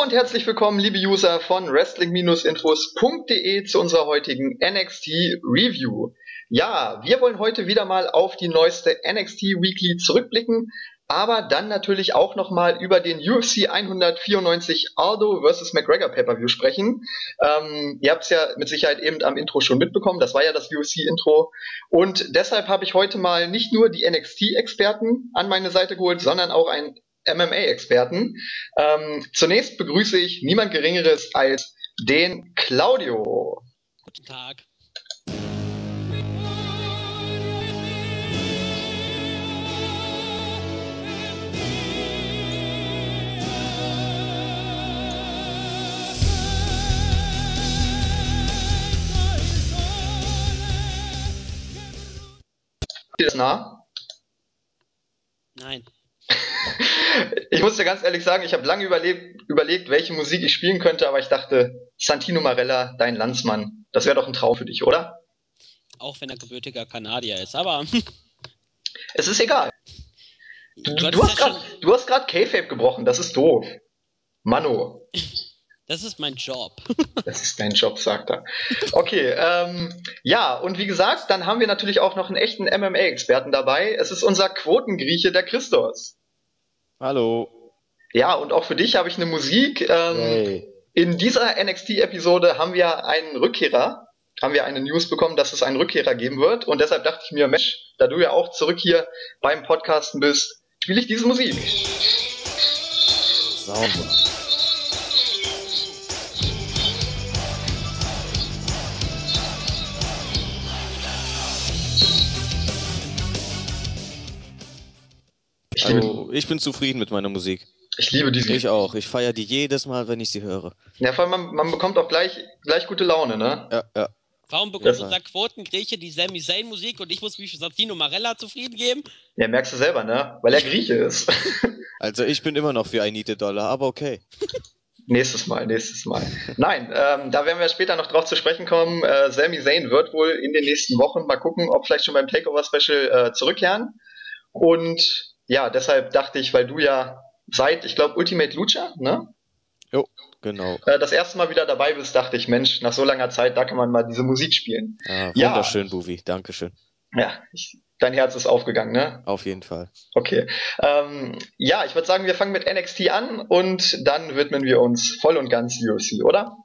Und herzlich willkommen, liebe User von Wrestling-Infos.de zu unserer heutigen NXT Review. Ja, wir wollen heute wieder mal auf die neueste NXT Weekly zurückblicken, aber dann natürlich auch nochmal über den UFC 194 Aldo vs. McGregor Pay-Per-View sprechen. Ähm, ihr habt es ja mit Sicherheit eben am Intro schon mitbekommen, das war ja das UFC-Intro. Und deshalb habe ich heute mal nicht nur die NXT-Experten an meine Seite geholt, sondern auch einen MMA-Experten. Ähm, zunächst begrüße ich niemand Geringeres als den Claudio. Guten Tag. das nah? Nein. ich muss dir ganz ehrlich sagen, ich habe lange überlegt, überlegt, welche Musik ich spielen könnte, aber ich dachte, Santino Marella, dein Landsmann, das wäre doch ein Traum für dich, oder? Auch wenn er gebürtiger Kanadier ist, aber. es ist egal. Du, du, du hast gerade K-Fape gebrochen, das ist doof. Mano. Das ist mein Job. das ist dein Job, sagt er. Okay, ähm, ja, und wie gesagt, dann haben wir natürlich auch noch einen echten MMA-Experten dabei. Es ist unser Quotengrieche, der Christos. Hallo. Ja, und auch für dich habe ich eine Musik. Ähm, hey. In dieser NXT-Episode haben wir einen Rückkehrer, haben wir eine News bekommen, dass es einen Rückkehrer geben wird. Und deshalb dachte ich mir, Mensch, da du ja auch zurück hier beim Podcasten bist, spiele ich diese Musik. Sauber. Ich, also, ich bin zufrieden mit meiner Musik. Ich liebe diese. Ich auch. Ich feiere die jedes Mal, wenn ich sie höre. Ja, vor allem, man, man bekommt auch gleich, gleich gute Laune, ne? Ja, ja. Warum bekommt ja. unser Quotengrieche die Sami Zayn Musik und ich muss mich für Santino Marella zufrieden geben? Ja, merkst du selber, ne? Weil er Grieche ist. also ich bin immer noch für I Need a Dollar, aber okay. Nächstes Mal, nächstes Mal. Nein, ähm, da werden wir später noch drauf zu sprechen kommen. Äh, Sami Zayn wird wohl in den nächsten Wochen mal gucken, ob vielleicht schon beim Takeover Special äh, zurückkehren. Und ja, deshalb dachte ich, weil du ja seit, ich glaube, Ultimate Lucha, ne? Jo, genau. Äh, das erste Mal wieder dabei bist, dachte ich, Mensch, nach so langer Zeit, da kann man mal diese Musik spielen. Ja, wunderschön, ja. Buvi, Dankeschön. Ja, ich, dein Herz ist aufgegangen, ne? Auf jeden Fall. Okay. Ähm, ja, ich würde sagen, wir fangen mit NXT an und dann widmen wir uns voll und ganz UFC, oder?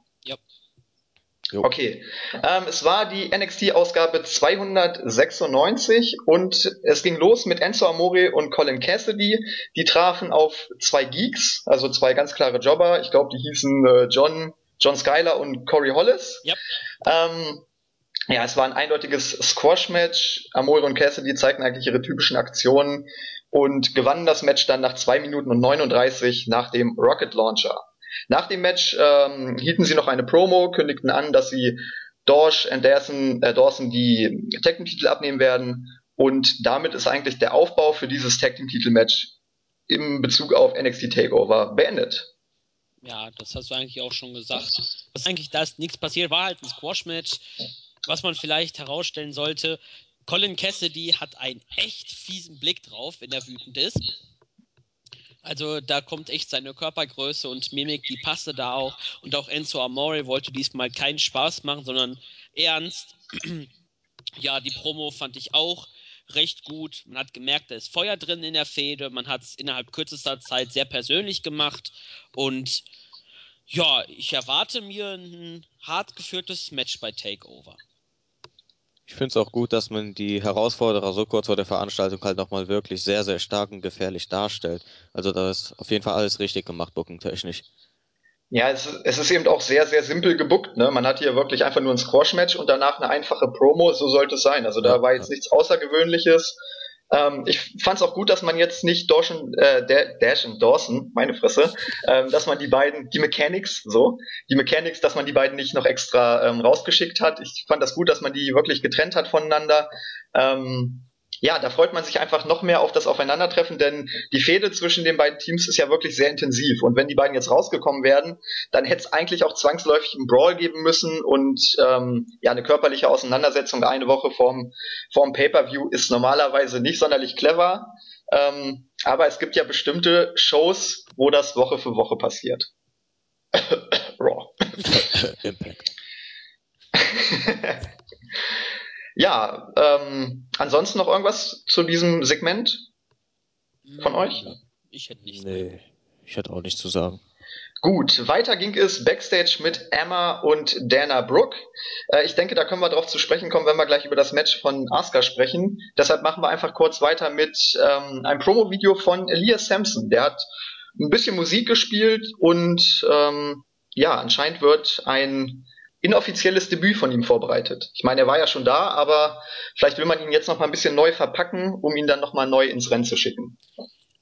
Jo. Okay, ähm, es war die NXT-Ausgabe 296 und es ging los mit Enzo Amore und Colin Cassidy. Die trafen auf zwei Geeks, also zwei ganz klare Jobber. Ich glaube, die hießen äh, John, John Skyler und Corey Hollis. Yep. Ähm, ja, es war ein eindeutiges Squash-Match. Amore und Cassidy zeigten eigentlich ihre typischen Aktionen und gewannen das Match dann nach zwei Minuten und 39 nach dem Rocket Launcher. Nach dem Match ähm, hielten sie noch eine Promo, kündigten an, dass sie Dorsch und Dawson, äh, Dawson die Tag Team Titel abnehmen werden und damit ist eigentlich der Aufbau für dieses Tag Team Titel Match im Bezug auf NXT Takeover beendet. Ja, das hast du eigentlich auch schon gesagt. Was eigentlich da ist nichts passiert, war halt ein Squash-Match. Was man vielleicht herausstellen sollte, Colin Cassidy hat einen echt fiesen Blick drauf, wenn er wütend ist. Also da kommt echt seine Körpergröße und Mimik, die passte da auch. Und auch Enzo Amore wollte diesmal keinen Spaß machen, sondern ernst. ja, die Promo fand ich auch recht gut. Man hat gemerkt, da ist Feuer drin in der Fehde. Man hat es innerhalb kürzester Zeit sehr persönlich gemacht. Und ja, ich erwarte mir ein hart geführtes Match bei Takeover. Ich finde es auch gut, dass man die Herausforderer so kurz vor der Veranstaltung halt nochmal wirklich sehr, sehr stark und gefährlich darstellt. Also da ist auf jeden Fall alles richtig gemacht, bookentechnisch. Ja, es, es ist eben auch sehr, sehr simpel gebuckt. Ne? Man hat hier wirklich einfach nur ein Squash-Match und danach eine einfache Promo, so sollte es sein. Also da war jetzt nichts Außergewöhnliches. Ähm, ich fand es auch gut, dass man jetzt nicht Dawson, äh, Dash und Dawson, meine Fresse, ähm, dass man die beiden, die Mechanics, so, die Mechanics, dass man die beiden nicht noch extra ähm, rausgeschickt hat. Ich fand das gut, dass man die wirklich getrennt hat voneinander. Ähm, ja, da freut man sich einfach noch mehr auf das Aufeinandertreffen, denn die Fehde zwischen den beiden Teams ist ja wirklich sehr intensiv. Und wenn die beiden jetzt rausgekommen wären, dann hätte es eigentlich auch zwangsläufig einen Brawl geben müssen und ähm, ja, eine körperliche Auseinandersetzung eine Woche vorm, vorm Pay-Per-View ist normalerweise nicht sonderlich clever. Ähm, aber es gibt ja bestimmte Shows, wo das Woche für Woche passiert. Raw. Impact. ja, ähm, ansonsten noch irgendwas zu diesem Segment von Hm, euch? Ich hätte nicht. Nee, ich hätte auch nichts zu sagen. Gut, weiter ging es backstage mit Emma und Dana Brooke. Äh, ich denke, da können wir darauf zu sprechen kommen, wenn wir gleich über das Match von Asuka sprechen. Deshalb machen wir einfach kurz weiter mit ähm, einem Promo-Video von Elias Sampson. Der hat ein bisschen Musik gespielt und ähm, ja, anscheinend wird ein inoffizielles Debüt von ihm vorbereitet. Ich meine, er war ja schon da, aber vielleicht will man ihn jetzt noch mal ein bisschen neu verpacken, um ihn dann noch mal neu ins Rennen zu schicken.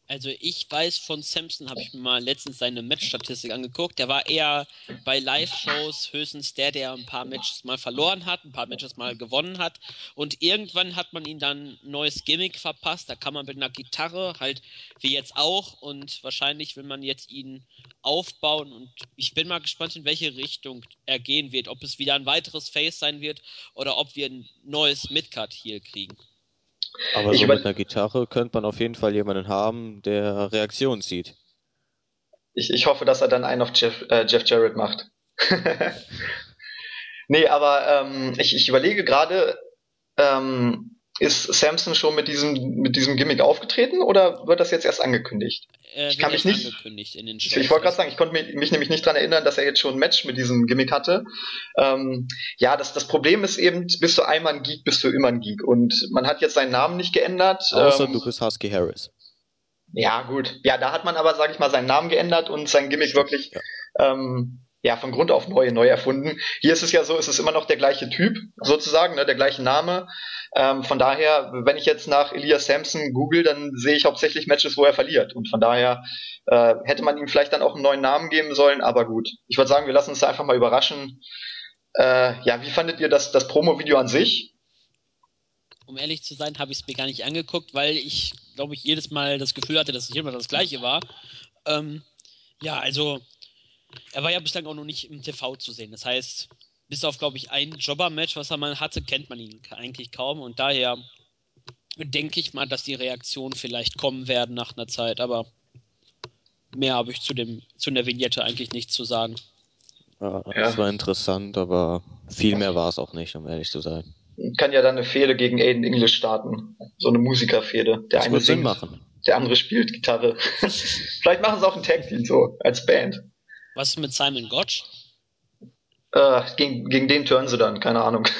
Also ich weiß von Samson, habe ich mir mal letztens seine Matchstatistik angeguckt. Der war eher bei Live-Shows höchstens der, der ein paar Matches mal verloren hat, ein paar Matches mal gewonnen hat. Und irgendwann hat man ihm dann ein neues Gimmick verpasst. Da kann man mit einer Gitarre, halt wie jetzt auch. Und wahrscheinlich will man jetzt ihn aufbauen. Und ich bin mal gespannt, in welche Richtung er gehen wird. Ob es wieder ein weiteres Face sein wird oder ob wir ein neues Midcard hier kriegen. Aber Ich so mit einer Gitarre könnte man auf jeden Fall jemanden haben, der Reaktion zieht. Ich, ich hoffe, dass er dann einen auf Jeff, äh, Jeff Jarrett macht. nee, aber ähm, ich, ich überlege gerade, ähm, ist Samson schon mit diesem, mit diesem Gimmick aufgetreten oder wird das jetzt erst angekündigt? Äh, Ich kann mich nicht- angekündigt in den Ich, Shows. ich wollte gerade sagen, ich konnte mich, mich nämlich nicht dran erinnern, dass er jetzt schon ein Match mit diesem Gimmick hatte. Ähm, ja, das, das Problem ist eben, bist du einmal ein Geek, bist du immer ein Geek. Und man hat jetzt seinen Namen nicht geändert. Außer ähm, du bist Husky Harris. Ja, gut. Ja, da hat man aber, sage ich mal, seinen Namen geändert und sein Gimmick wirklich Ja. ähm, ja, von Grund auf neu, neu erfunden. Hier ist es ja so, es ist immer noch der gleiche Typ, sozusagen, ne, der gleiche Name. Ähm, von daher, wenn ich jetzt nach Elias Sampson google, dann sehe ich hauptsächlich Matches, wo er verliert. Und von daher äh, hätte man ihm vielleicht dann auch einen neuen Namen geben sollen, aber gut. Ich würde sagen, wir lassen uns da einfach mal überraschen. Äh, ja, wie fandet ihr das, das Promo-Video an sich? um ehrlich zu sein, habe ich es mir gar nicht angeguckt, weil ich, glaube ich, jedes Mal das Gefühl hatte, dass es immer das gleiche war. Ähm, ja, also, er war ja bislang auch noch nicht im TV zu sehen. Das heißt, bis auf, glaube ich, ein Jobber-Match, was er mal hatte, kennt man ihn eigentlich kaum. Und daher denke ich mal, dass die Reaktionen vielleicht kommen werden nach einer Zeit. Aber mehr habe ich zu, dem, zu der Vignette eigentlich nichts zu sagen. Ja, Ja. Das war interessant, aber viel mehr war es auch nicht, um ehrlich zu sein. Kann ja dann eine Fehde gegen Aiden English starten. So eine Musikerfehde. Der Das eine singt, machen. der andere spielt Gitarre. Vielleicht machen sie auch ein Tag-Team so, als Band. Was ist mit Simon Gotch? Äh, gegen, gegen den turnen sie dann, keine Ahnung.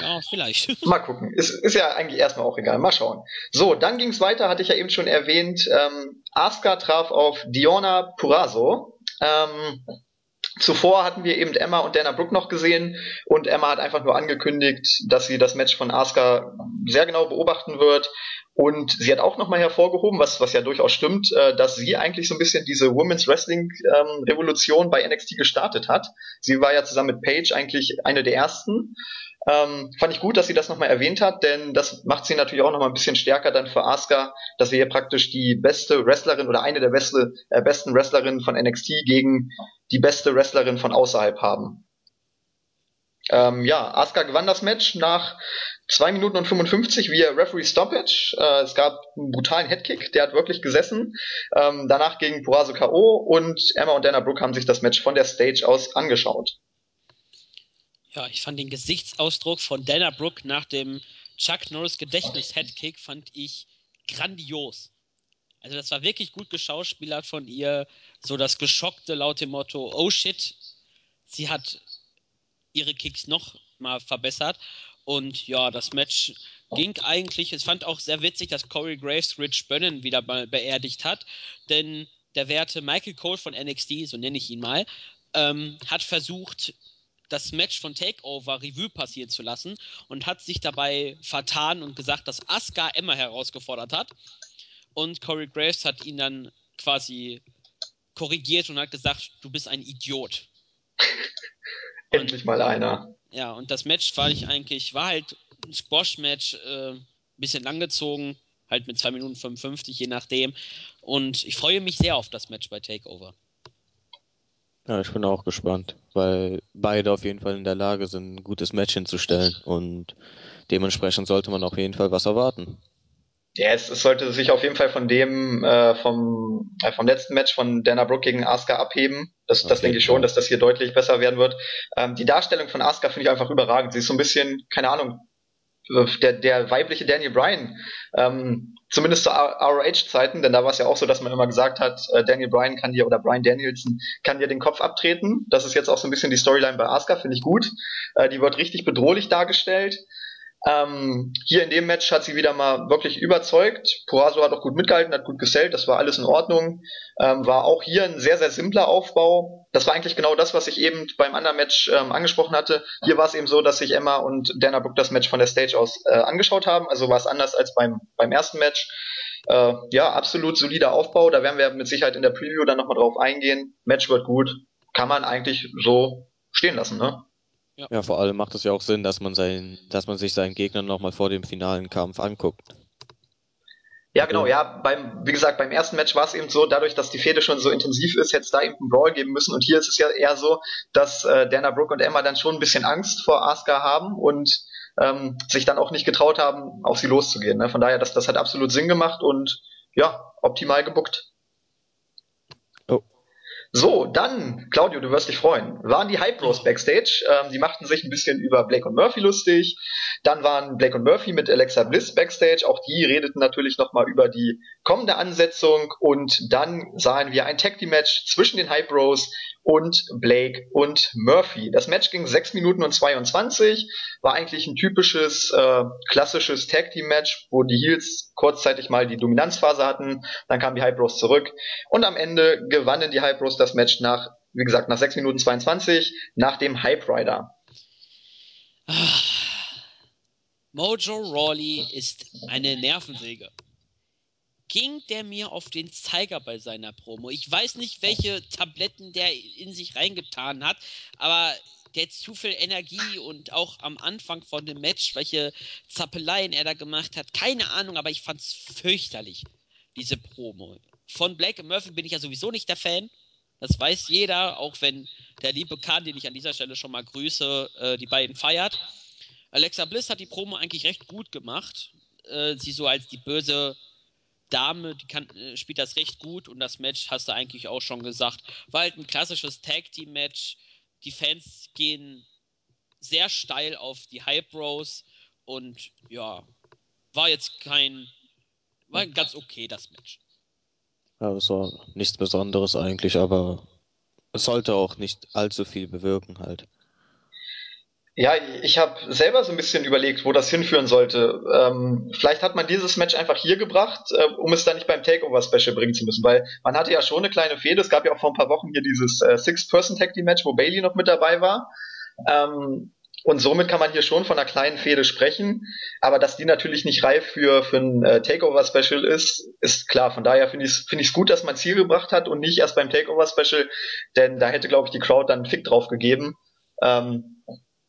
Ja, vielleicht. Mal gucken. Ist, ist ja eigentlich erstmal auch egal. Mal schauen. So, dann ging's weiter, hatte ich ja eben schon erwähnt. Ähm, Asuka traf auf Diona Purazo. Ähm, zuvor hatten wir eben Emma und Dana Brooke noch gesehen und Emma hat einfach nur angekündigt, dass sie das Match von Asuka sehr genau beobachten wird. Und sie hat auch nochmal hervorgehoben, was, was ja durchaus stimmt, äh, dass sie eigentlich so ein bisschen diese Women's Wrestling ähm, Revolution bei NXT gestartet hat. Sie war ja zusammen mit Paige eigentlich eine der ersten. Ähm, fand ich gut, dass sie das nochmal erwähnt hat, denn das macht sie natürlich auch nochmal ein bisschen stärker dann für Asuka, dass wir hier praktisch die beste Wrestlerin oder eine der beste, äh, besten Wrestlerinnen von NXT gegen die beste Wrestlerin von außerhalb haben. Ähm, ja, Asuka gewann das Match nach 2 Minuten und 55 via Referee Stoppage. Äh, es gab einen brutalen Headkick, der hat wirklich gesessen. Ähm, danach gegen Purazo K.O. und Emma und Dana Brooke haben sich das Match von der Stage aus angeschaut. Ja, ich fand den Gesichtsausdruck von Dana Brooke nach dem Chuck Norris Gedächtnis Headkick fand ich grandios. Also das war wirklich gut geschauspielert von ihr, so das geschockte laut dem Motto, oh shit, sie hat ihre Kicks noch mal verbessert und ja, das Match ging eigentlich, es fand auch sehr witzig, dass Corey Graves Rich Brennan wieder mal beerdigt hat, denn der werte Michael Cole von NXT, so nenne ich ihn mal, ähm, hat versucht, das Match von Takeover Revue passieren zu lassen und hat sich dabei vertan und gesagt, dass Asuka Emma herausgefordert hat. Und Corey Graves hat ihn dann quasi korrigiert und hat gesagt, du bist ein Idiot. Endlich mal einer. Ja, und das Match war ich eigentlich, war halt ein Squash-Match, äh, bisschen langgezogen, halt mit 2 Minuten 55, je nachdem. Und ich freue mich sehr auf das Match bei Takeover. Ja, ich bin auch gespannt, weil beide auf jeden Fall in der Lage sind, ein gutes Match hinzustellen und dementsprechend sollte man auf jeden Fall was erwarten. Ja, es, es, sollte sich auf jeden Fall von dem äh, vom, äh, vom letzten Match von Dana Brooke gegen Asuka abheben. Das, das denke ich schon, dass das hier deutlich besser werden wird. Ähm, die Darstellung von Asuka finde ich einfach überragend. Sie ist so ein bisschen, keine Ahnung, der, der weibliche Daniel Bryan, ähm, zumindest zu ROH-Zeiten, denn da war es ja auch so, dass man immer gesagt hat, äh, Daniel Bryan kann dir oder Bryan Danielson kann dir den Kopf abtreten. Das ist jetzt auch so ein bisschen die Storyline bei Asuka, finde ich gut. Äh, die wird richtig bedrohlich dargestellt. Ähm, hier in dem Match hat sie wieder mal wirklich überzeugt. Purazo hat auch gut mitgehalten, hat gut gesellt, das war alles in Ordnung. Ähm, war auch hier ein sehr, sehr simpler Aufbau. Das war eigentlich genau das, was ich eben beim anderen Match ähm, angesprochen hatte. Hier war es eben so, dass sich Emma und Dana Brooke das Match von der Stage aus äh, angeschaut haben. Also war es anders als beim, beim ersten Match. Äh, ja, absolut solider Aufbau. Da werden wir mit Sicherheit in der Preview dann nochmal drauf eingehen. Match wird gut. Kann man eigentlich so stehen lassen, ne? Ja. ja, vor allem macht es ja auch Sinn, dass man sein, dass man sich seinen Gegner nochmal vor dem finalen Kampf anguckt. Ja, genau, ja, beim, wie gesagt, beim ersten Match war es eben so, dadurch, dass die Fehde schon so intensiv ist, hätte es da eben einen Brawl geben müssen. Und hier ist es ja eher so, dass äh, Dana Brooke und Emma dann schon ein bisschen Angst vor Asuka haben und ähm, sich dann auch nicht getraut haben, auf sie loszugehen. Ne? Von daher, das, das hat absolut Sinn gemacht und ja, optimal gebuckt. So, dann, Claudio, du wirst dich freuen, waren die Hype Bros Backstage. Ähm, die machten sich ein bisschen über Blake und Murphy lustig. Dann waren Blake und Murphy mit Alexa Bliss Backstage. Auch die redeten natürlich nochmal über die kommende Ansetzung. Und dann sahen wir ein Tag Team Match zwischen den Hype Bros und Blake und Murphy. Das Match ging 6 Minuten und 22, war eigentlich ein typisches, äh, klassisches Tag Team Match, wo die Heels kurzzeitig mal die Dominanzphase hatten, dann kamen die Hype Bros zurück. Und am Ende gewannen die Hype Bros das Match nach, wie gesagt, nach 6 Minuten 22, nach dem Hype Rider. Mojo Rawley ist eine Nervensäge ging der mir auf den Zeiger bei seiner Promo. Ich weiß nicht, welche Tabletten der in sich reingetan hat, aber der hat zu viel Energie und auch am Anfang von dem Match, welche Zappeleien er da gemacht hat, keine Ahnung, aber ich fand's fürchterlich, diese Promo. Von Blake Murphy bin ich ja sowieso nicht der Fan. Das weiß jeder, auch wenn der liebe Kahn, den ich an dieser Stelle schon mal grüße, äh, die beiden feiert. Alexa Bliss hat die Promo eigentlich recht gut gemacht. Äh, sie so als die böse Dame, die kann, äh, spielt das recht gut und das Match, hast du eigentlich auch schon gesagt, war halt ein klassisches Tag-Team-Match. Die Fans gehen sehr steil auf die Hype Bros und ja, war jetzt kein, war ganz okay das Match. Ja, es war nichts Besonderes eigentlich, aber es sollte auch nicht allzu viel bewirken halt. Ja, ich habe selber so ein bisschen überlegt, wo das hinführen sollte. Ähm, vielleicht hat man dieses Match einfach hier gebracht, äh, um es dann nicht beim Takeover-Special bringen zu müssen, weil man hatte ja schon eine kleine Fehde. Es gab ja auch vor ein paar Wochen hier dieses äh, Six-Person-Tag-Team-Match, wo Bailey noch mit dabei war. Ähm, und somit kann man hier schon von einer kleinen Fehde sprechen. Aber dass die natürlich nicht reif für, für ein äh, Takeover-Special ist, ist klar. Von daher finde ich es find gut, dass man Ziel gebracht hat und nicht erst beim Takeover-Special, denn da hätte, glaube ich, die Crowd dann einen Fick drauf gegeben. Ähm,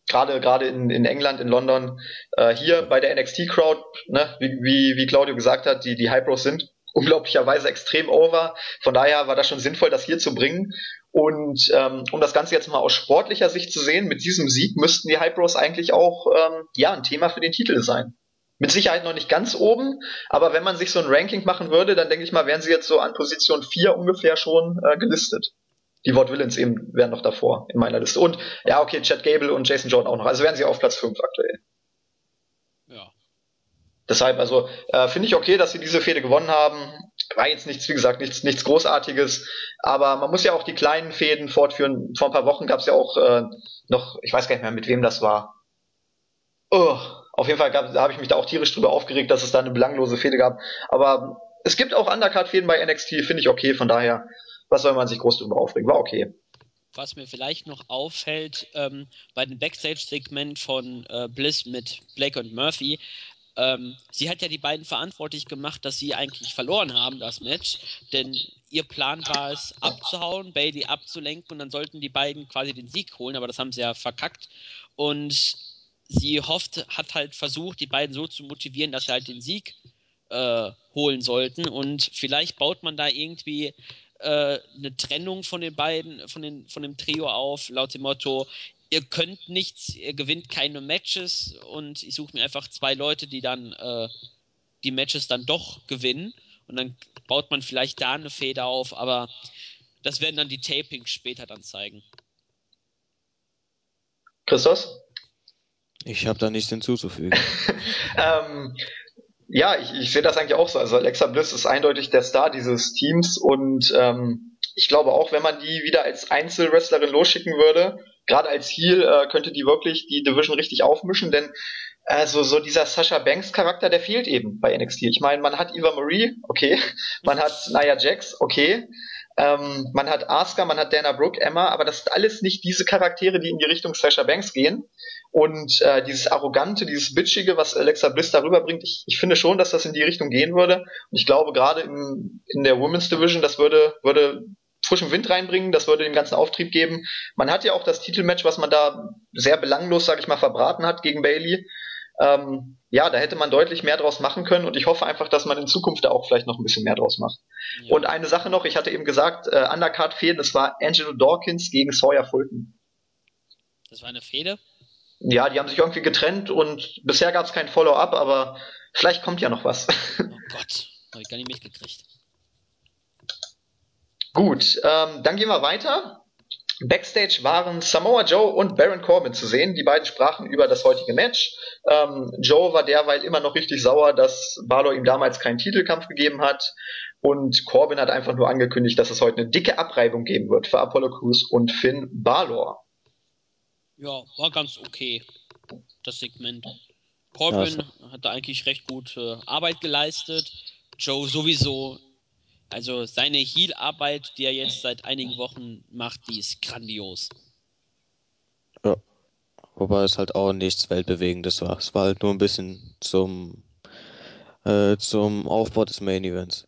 gerade gerade in, in England, in London, äh, hier bei der NXT Crowd, ne, wie, wie, wie Claudio gesagt hat, die, die High Pros sind unglaublicherweise extrem over. Von daher war das schon sinnvoll, das hier zu bringen. Und ähm, um das Ganze jetzt mal aus sportlicher Sicht zu sehen, mit diesem Sieg müssten die High Pros eigentlich auch ähm, ja ein Thema für den Titel sein. Mit Sicherheit noch nicht ganz oben, aber wenn man sich so ein Ranking machen würde, dann denke ich mal, wären sie jetzt so an Position 4 ungefähr schon äh, gelistet die Ward Villains eben wären noch davor in meiner Liste. Und ja, okay, Chad Gable und Jason Jordan auch noch. Also wären sie auf Platz 5 aktuell. Ja. Deshalb, also äh, finde ich okay, dass sie diese Fehde gewonnen haben. War jetzt nichts, wie gesagt, nichts, nichts Großartiges. Aber man muss ja auch die kleinen Fäden fortführen. Vor ein paar Wochen gab es ja auch äh, noch, ich weiß gar nicht mehr, mit wem das war. Oh, auf jeden Fall habe ich mich da auch tierisch drüber aufgeregt, dass es da eine belanglose Fehde gab. Aber es gibt auch Undercard-Fäden bei NXT, finde ich okay. Von daher was soll man sich groß drüber aufregen? War okay. Was mir vielleicht noch auffällt, ähm, bei dem Backstage-Segment von äh, Bliss mit Blake und Murphy, ähm, sie hat ja die beiden verantwortlich gemacht, dass sie eigentlich verloren haben, das Match. Denn ihr Plan war es, abzuhauen, Bailey abzulenken und dann sollten die beiden quasi den Sieg holen, aber das haben sie ja verkackt. Und sie hofft, hat halt versucht, die beiden so zu motivieren, dass sie halt den Sieg äh, holen sollten. Und vielleicht baut man da irgendwie äh, eine Trennung von den beiden, von, den, von dem Trio auf, laut dem Motto, ihr könnt nichts, ihr gewinnt keine Matches und ich suche mir einfach zwei Leute, die dann, äh, die Matches dann doch gewinnen und dann baut man vielleicht da eine Feder auf, aber das werden dann die Tapings später dann zeigen. Christos? Ich habe da nichts hinzuzufügen. ähm, ja, ich, ich sehe das eigentlich auch so. Also Alexa Bliss ist eindeutig der Star dieses Teams und ähm, ich glaube auch, wenn man die wieder als Einzelwrestlerin losschicken würde, gerade als Heel, äh, könnte die wirklich die Division richtig aufmischen, denn also so dieser Sasha Banks Charakter, der fehlt eben bei NXT. Ich meine, man hat Eva Marie, okay, man hat Nia Jax, okay, ähm, man hat Asuka, man hat Dana Brooke, Emma, aber das sind alles nicht diese Charaktere, die in die Richtung Sasha Banks gehen. Und äh, dieses Arrogante, dieses Bitchige, was Alexa Bliss darüber bringt, ich, ich finde schon, dass das in die Richtung gehen würde. Und ich glaube, gerade in, in der Women's Division, das würde, würde frischen Wind reinbringen, das würde dem ganzen Auftrieb geben. Man hat ja auch das Titelmatch, was man da sehr belanglos, sage ich mal, verbraten hat gegen Bailey. Ähm, ja, da hätte man deutlich mehr draus machen können und ich hoffe einfach, dass man in Zukunft da auch vielleicht noch ein bisschen mehr draus macht. Ja. Und eine Sache noch, ich hatte eben gesagt, äh, Undercard fehlen, das war Angelo Dawkins gegen Sawyer Fulton. Das war eine Fehde? Ja, die haben sich irgendwie getrennt und bisher gab es kein Follow-up, aber vielleicht kommt ja noch was. Oh Gott, habe ich gar nicht mitgekriegt. Gut, ähm, dann gehen wir weiter. Backstage waren Samoa Joe und Baron Corbin zu sehen. Die beiden sprachen über das heutige Match. Ähm, Joe war derweil immer noch richtig sauer, dass Balor ihm damals keinen Titelkampf gegeben hat. Und Corbin hat einfach nur angekündigt, dass es heute eine dicke Abreibung geben wird für Apollo Crews und Finn Balor. Ja, war ganz okay, das Segment. Corbin ja, hat da eigentlich recht gute Arbeit geleistet. Joe sowieso also seine Heal-Arbeit, die er jetzt seit einigen Wochen macht, die ist grandios. Ja. Wobei es halt auch nichts Weltbewegendes war. Es war halt nur ein bisschen zum, äh, zum Aufbau des Main Events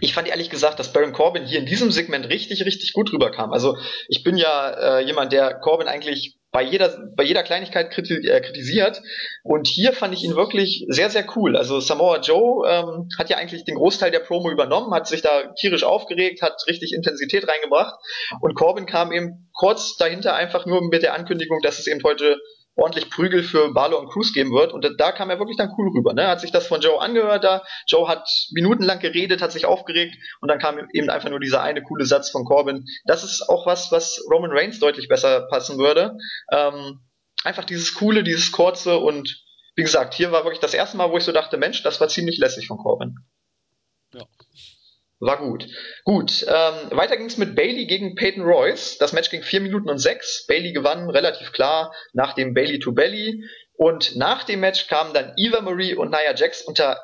ich fand ehrlich gesagt, dass Baron Corbin hier in diesem Segment richtig, richtig gut rüberkam. Also ich bin ja äh, jemand, der Corbin eigentlich bei jeder, bei jeder Kleinigkeit äh, kritisiert. Und hier fand ich ihn wirklich sehr, sehr cool. Also Samoa Joe ähm, hat ja eigentlich den Großteil der Promo übernommen, hat sich da tierisch aufgeregt, hat richtig Intensität reingebracht. Und Corbin kam eben kurz dahinter einfach nur mit der Ankündigung, dass es eben heute ordentlich Prügel für Barlow und Cruz geben wird. Und da kam er wirklich dann cool rüber. Ne? Hat sich das von Joe angehört da. Joe hat minutenlang geredet, hat sich aufgeregt und dann kam eben einfach nur dieser eine coole Satz von Corbin. Das ist auch was, was Roman Reigns deutlich besser passen würde. Ähm, einfach dieses coole, dieses kurze und wie gesagt, hier war wirklich das erste Mal, wo ich so dachte, Mensch, das war ziemlich lässig von Corbin. War gut. Gut, ähm, weiter ging es mit Bailey gegen Peyton Royce. Das Match ging 4 Minuten und 6. Bailey gewann relativ klar nach dem Bailey to Belly. Und nach dem Match kamen dann Eva Marie und Nia Jax unter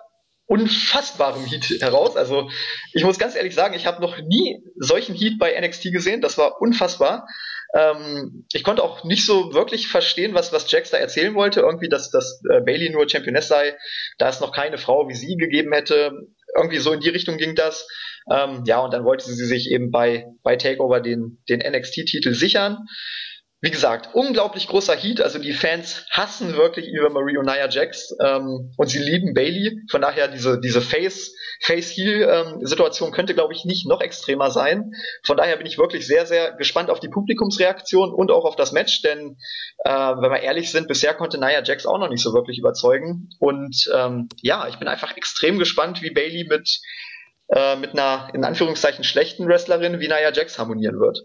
unfassbarem Heat heraus. Also ich muss ganz ehrlich sagen, ich habe noch nie solchen Heat bei NXT gesehen. Das war unfassbar. Ähm, ich konnte auch nicht so wirklich verstehen, was, was Jax da erzählen wollte. Irgendwie, dass, dass äh, Bailey nur Championess sei, da es noch keine Frau wie sie gegeben hätte. Irgendwie so in die Richtung ging das. Ähm, ja, und dann wollte sie sich eben bei, bei Takeover den, den NXT-Titel sichern. Wie gesagt, unglaublich großer Heat. Also die Fans hassen wirklich Eva Marie und Nia Jax ähm, und sie lieben Bailey. Von daher diese diese Face Face Heel ähm, könnte, glaube ich, nicht noch extremer sein. Von daher bin ich wirklich sehr sehr gespannt auf die Publikumsreaktion und auch auf das Match, denn äh, wenn wir ehrlich sind, bisher konnte Nia Jax auch noch nicht so wirklich überzeugen. Und ähm, ja, ich bin einfach extrem gespannt, wie Bailey mit äh, mit einer in Anführungszeichen schlechten Wrestlerin wie Nia Jax harmonieren wird.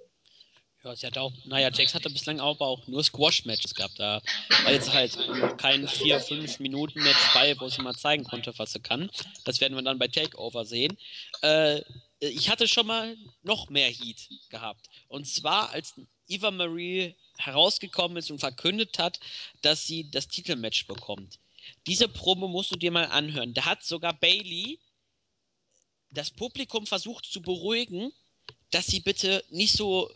Ja, sie hatte auch, naja, Jax hatte bislang aber auch nur Squash-Matches gehabt. Da war jetzt halt kein 4-5-Minuten-Match bei, wo sie mal zeigen konnte, was sie kann. Das werden wir dann bei Takeover sehen. Äh, ich hatte schon mal noch mehr Heat gehabt. Und zwar, als Eva Marie herausgekommen ist und verkündet hat, dass sie das Titelmatch bekommt. Diese Promo musst du dir mal anhören. Da hat sogar Bailey das Publikum versucht zu beruhigen, dass sie bitte nicht so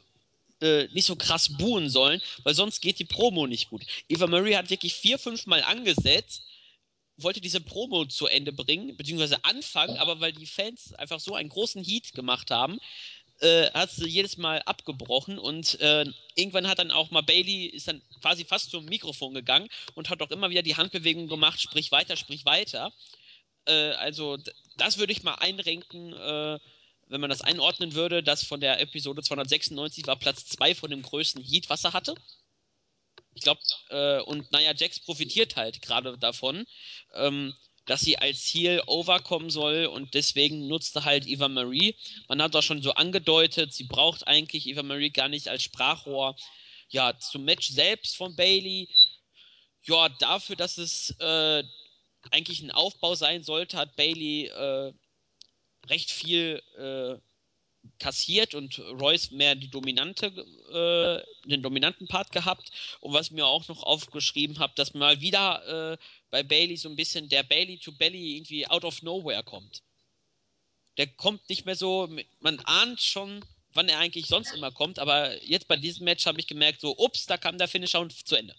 äh, nicht so krass buhen sollen, weil sonst geht die Promo nicht gut. Eva Marie hat wirklich vier, fünf Mal angesetzt, wollte diese Promo zu Ende bringen, beziehungsweise anfangen, aber weil die Fans einfach so einen großen Heat gemacht haben, äh, hat sie jedes Mal abgebrochen und äh, irgendwann hat dann auch mal Bailey ist dann quasi fast zum Mikrofon gegangen und hat auch immer wieder die Handbewegung gemacht, sprich weiter, sprich weiter. Äh, also das würde ich mal einrenken äh, wenn man das einordnen würde, dass von der Episode 296 war Platz 2 von dem größten Heat, was er hatte. Ich glaube, äh, und naja, Jax profitiert halt gerade davon. Ähm, dass sie als Ziel overkommen soll und deswegen nutzte halt Eva Marie. Man hat auch schon so angedeutet, sie braucht eigentlich Eva Marie gar nicht als Sprachrohr. Ja, zum Match selbst von Bailey. Ja, dafür, dass es äh, eigentlich ein Aufbau sein sollte, hat Bailey äh, recht viel äh, kassiert und Royce mehr die dominante, äh, den dominanten Part gehabt. Und was mir auch noch aufgeschrieben habe, dass mal wieder äh, bei Bailey so ein bisschen der Bailey to Belly irgendwie out of nowhere kommt. Der kommt nicht mehr so, man ahnt schon, wann er eigentlich sonst immer kommt, aber jetzt bei diesem Match habe ich gemerkt, so, ups, da kam der Finisher und zu Ende.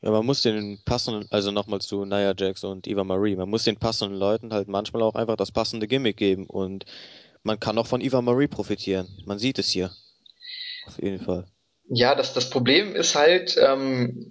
Ja, man muss den passenden, also nochmal zu Nia Jax und Eva Marie, man muss den passenden Leuten halt manchmal auch einfach das passende Gimmick geben und man kann auch von Eva Marie profitieren. Man sieht es hier. Auf jeden Fall. Ja, das, das Problem ist halt, ähm,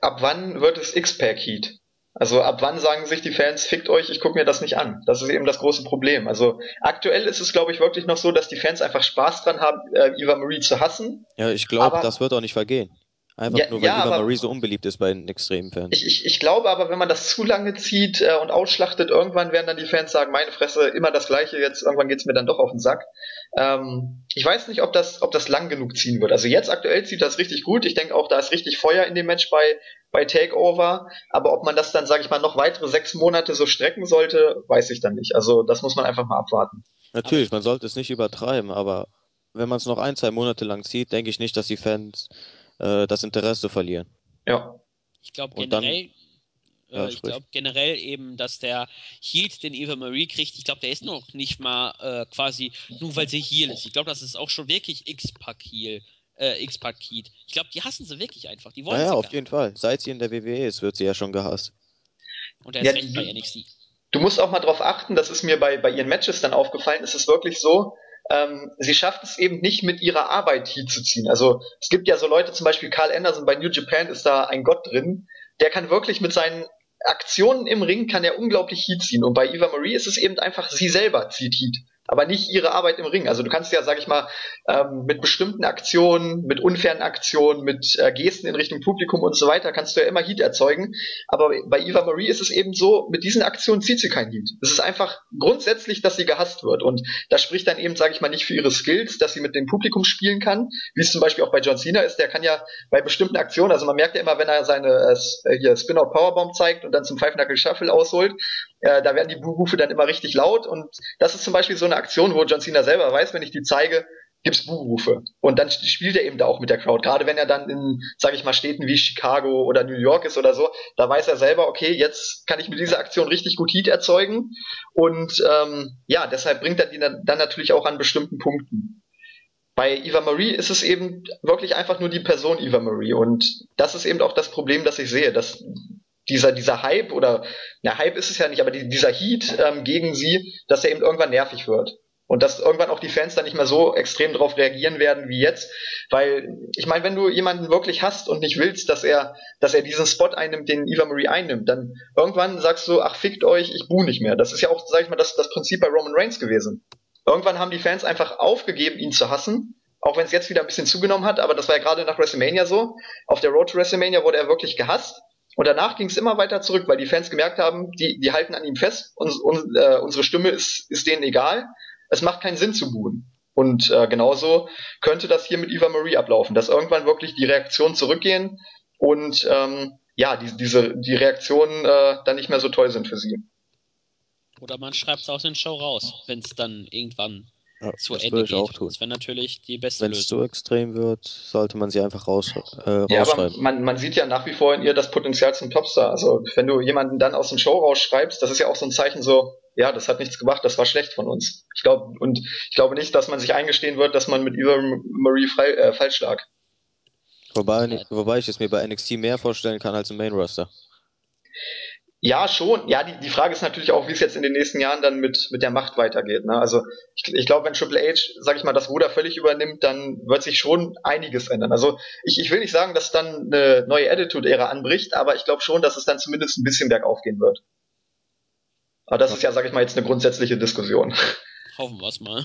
ab wann wird es X-Pack Heat? Also ab wann sagen sich die Fans, fickt euch, ich gucke mir das nicht an. Das ist eben das große Problem. Also aktuell ist es, glaube ich, wirklich noch so, dass die Fans einfach Spaß dran haben, äh, Eva Marie zu hassen. Ja, ich glaube, das wird auch nicht vergehen. Einfach ja, nur, weil ja, Eva Marie so unbeliebt ist bei den extremen Fans. Ich, ich, ich glaube aber, wenn man das zu lange zieht äh, und ausschlachtet, irgendwann werden dann die Fans sagen, meine Fresse, immer das Gleiche, jetzt irgendwann geht's mir dann doch auf den Sack. Ähm, ich weiß nicht, ob das, ob das lang genug ziehen wird. Also jetzt aktuell zieht das richtig gut. Ich denke auch, da ist richtig Feuer in dem Match bei, bei Takeover. Aber ob man das dann, sage ich mal, noch weitere sechs Monate so strecken sollte, weiß ich dann nicht. Also das muss man einfach mal abwarten. Natürlich, man sollte es nicht übertreiben, aber wenn man es noch ein, zwei Monate lang zieht, denke ich nicht, dass die Fans äh, das Interesse verlieren. Ja. Ich glaube generell, dann, äh, ich glaube generell eben, dass der Heat, den Eva Marie kriegt, ich glaube, der ist noch nicht mal äh, quasi nur weil sie Heal ist. Ich glaube, das ist auch schon wirklich X-Pack Heal. Äh, X-Pack Heat. Ich glaube, die hassen sie wirklich einfach. Die wollen ja, ja auf jeden Fall. Seit sie in der WWE ist, wird sie ja schon gehasst. Und er ist ja, recht bei NXT. Du musst auch mal darauf achten, das ist mir bei, bei ihren Matches dann aufgefallen, ist es wirklich so, ähm, sie schafft es eben nicht mit ihrer Arbeit hier zu ziehen. Also es gibt ja so Leute, zum Beispiel Carl Anderson bei New Japan ist da ein Gott drin, der kann wirklich mit seinen Aktionen im Ring kann er unglaublich Heat ziehen. Und bei Eva Marie ist es eben einfach, sie selber zieht Heat aber nicht ihre Arbeit im Ring. Also du kannst ja, sag ich mal, ähm, mit bestimmten Aktionen, mit unfairen Aktionen, mit äh, Gesten in Richtung Publikum und so weiter, kannst du ja immer Heat erzeugen. Aber bei Eva Marie ist es eben so, mit diesen Aktionen zieht sie kein Heat. Es ist einfach grundsätzlich, dass sie gehasst wird. Und das spricht dann eben, sag ich mal, nicht für ihre Skills, dass sie mit dem Publikum spielen kann, wie es zum Beispiel auch bei John Cena ist. Der kann ja bei bestimmten Aktionen, also man merkt ja immer, wenn er seine äh, hier Spin-Out Powerbomb zeigt und dann zum Five Knuckle Shuffle ausholt, äh, da werden die Buhrufe dann immer richtig laut und das ist zum Beispiel so eine Aktion, wo John Cena selber weiß, wenn ich die zeige, gibt's Buhrufe. Und dann spielt er eben da auch mit der Crowd. Gerade wenn er dann in, sage ich mal, Städten wie Chicago oder New York ist oder so, da weiß er selber, okay, jetzt kann ich mit dieser Aktion richtig gut Heat erzeugen. Und ähm, ja, deshalb bringt er die dann, dann natürlich auch an bestimmten Punkten. Bei Eva Marie ist es eben wirklich einfach nur die Person Eva Marie. Und das ist eben auch das Problem, das ich sehe, dass dieser, dieser Hype oder, na, Hype ist es ja nicht, aber die, dieser Heat ähm, gegen sie, dass er eben irgendwann nervig wird. Und dass irgendwann auch die Fans dann nicht mehr so extrem darauf reagieren werden wie jetzt. Weil, ich meine, wenn du jemanden wirklich hast und nicht willst, dass er, dass er diesen Spot einnimmt, den Eva Marie einnimmt, dann irgendwann sagst du, ach fickt euch, ich buh nicht mehr. Das ist ja auch, sag ich mal, das, das Prinzip bei Roman Reigns gewesen. Irgendwann haben die Fans einfach aufgegeben, ihn zu hassen. Auch wenn es jetzt wieder ein bisschen zugenommen hat, aber das war ja gerade nach WrestleMania so. Auf der Road to WrestleMania wurde er wirklich gehasst. Und danach ging es immer weiter zurück, weil die Fans gemerkt haben, die, die halten an ihm fest, uns, un, äh, unsere Stimme ist, ist denen egal. Es macht keinen Sinn zu buhen. Und äh, genauso könnte das hier mit Eva Marie ablaufen, dass irgendwann wirklich die Reaktionen zurückgehen und ähm, ja, die, diese, die Reaktionen äh, dann nicht mehr so toll sind für sie. Oder man schreibt es aus den Show raus, wenn es dann irgendwann ja, zu das Ende geht. Auch tun. Das wäre natürlich die beste Wenn Lösung. Wenn es so extrem wird, sollte man sie einfach raus, äh, ja, aber man, man sieht ja nach wie vor in ihr das Potenzial zum Topstar. Also wenn du jemanden dann aus dem Show rausschreibst, das ist ja auch so ein Zeichen so, ja, das hat nichts gemacht, das war schlecht von uns. Ich glaube und ich glaube nicht, dass man sich eingestehen wird, dass man mit Eva Marie frei, äh, falsch lag. Wobei, wobei ich es mir bei NXT mehr vorstellen kann als im Main Roster. Ja, schon. Ja, die, die Frage ist natürlich auch, wie es jetzt in den nächsten Jahren dann mit, mit der Macht weitergeht. Ne? Also ich, ich glaube, wenn Triple H, sag ich mal, das Ruder völlig übernimmt, dann wird sich schon einiges ändern. Also ich, ich will nicht sagen, dass dann eine neue Attitude-Ära anbricht, aber ich glaube schon, dass es dann zumindest ein bisschen bergauf gehen wird. Aber das ist ja, sag ich mal, jetzt eine grundsätzliche Diskussion. Hoffen wir es mal.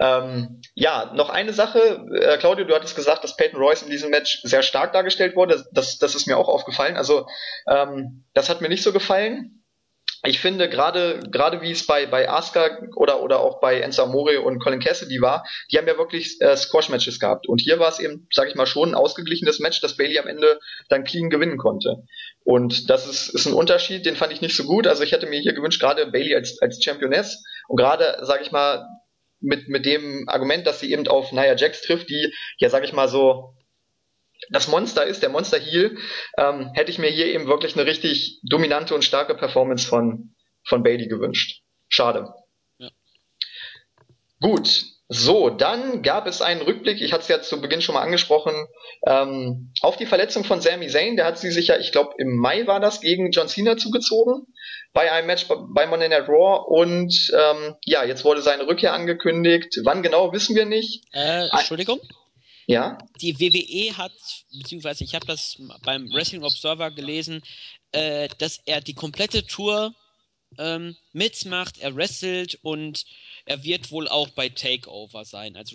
Ähm, ja, noch eine Sache. Äh, Claudio, du hattest gesagt, dass Peyton Royce in diesem Match sehr stark dargestellt wurde. Das, das ist mir auch aufgefallen. Also, ähm, das hat mir nicht so gefallen ich finde gerade gerade wie es bei bei Asuka oder oder auch bei Enzo Amore und Colin Cassidy war, die haben ja wirklich äh, Squash Matches gehabt und hier war es eben, sage ich mal schon ein ausgeglichenes Match, das Bailey am Ende dann clean gewinnen konnte. Und das ist ist ein Unterschied, den fand ich nicht so gut. Also ich hätte mir hier gewünscht gerade Bailey als als Championess und gerade sage ich mal mit mit dem Argument, dass sie eben auf Nia Jax trifft, die ja sage ich mal so das Monster ist, der Monster Heal, ähm, hätte ich mir hier eben wirklich eine richtig dominante und starke Performance von, von Bailey gewünscht. Schade. Ja. Gut, so, dann gab es einen Rückblick, ich hatte es ja zu Beginn schon mal angesprochen, ähm, auf die Verletzung von Sami Zayn. Der hat sie sich ja, ich glaube, im Mai war das, gegen John Cena zugezogen bei einem Match bei Monday Night Raw. Und ähm, ja, jetzt wurde seine Rückkehr angekündigt. Wann genau, wissen wir nicht. Äh, Entschuldigung? Ja. Die WWE hat, beziehungsweise ich habe das beim Wrestling Observer gelesen, äh, dass er die komplette Tour ähm, mitmacht, er wrestelt und er wird wohl auch bei Takeover sein. Also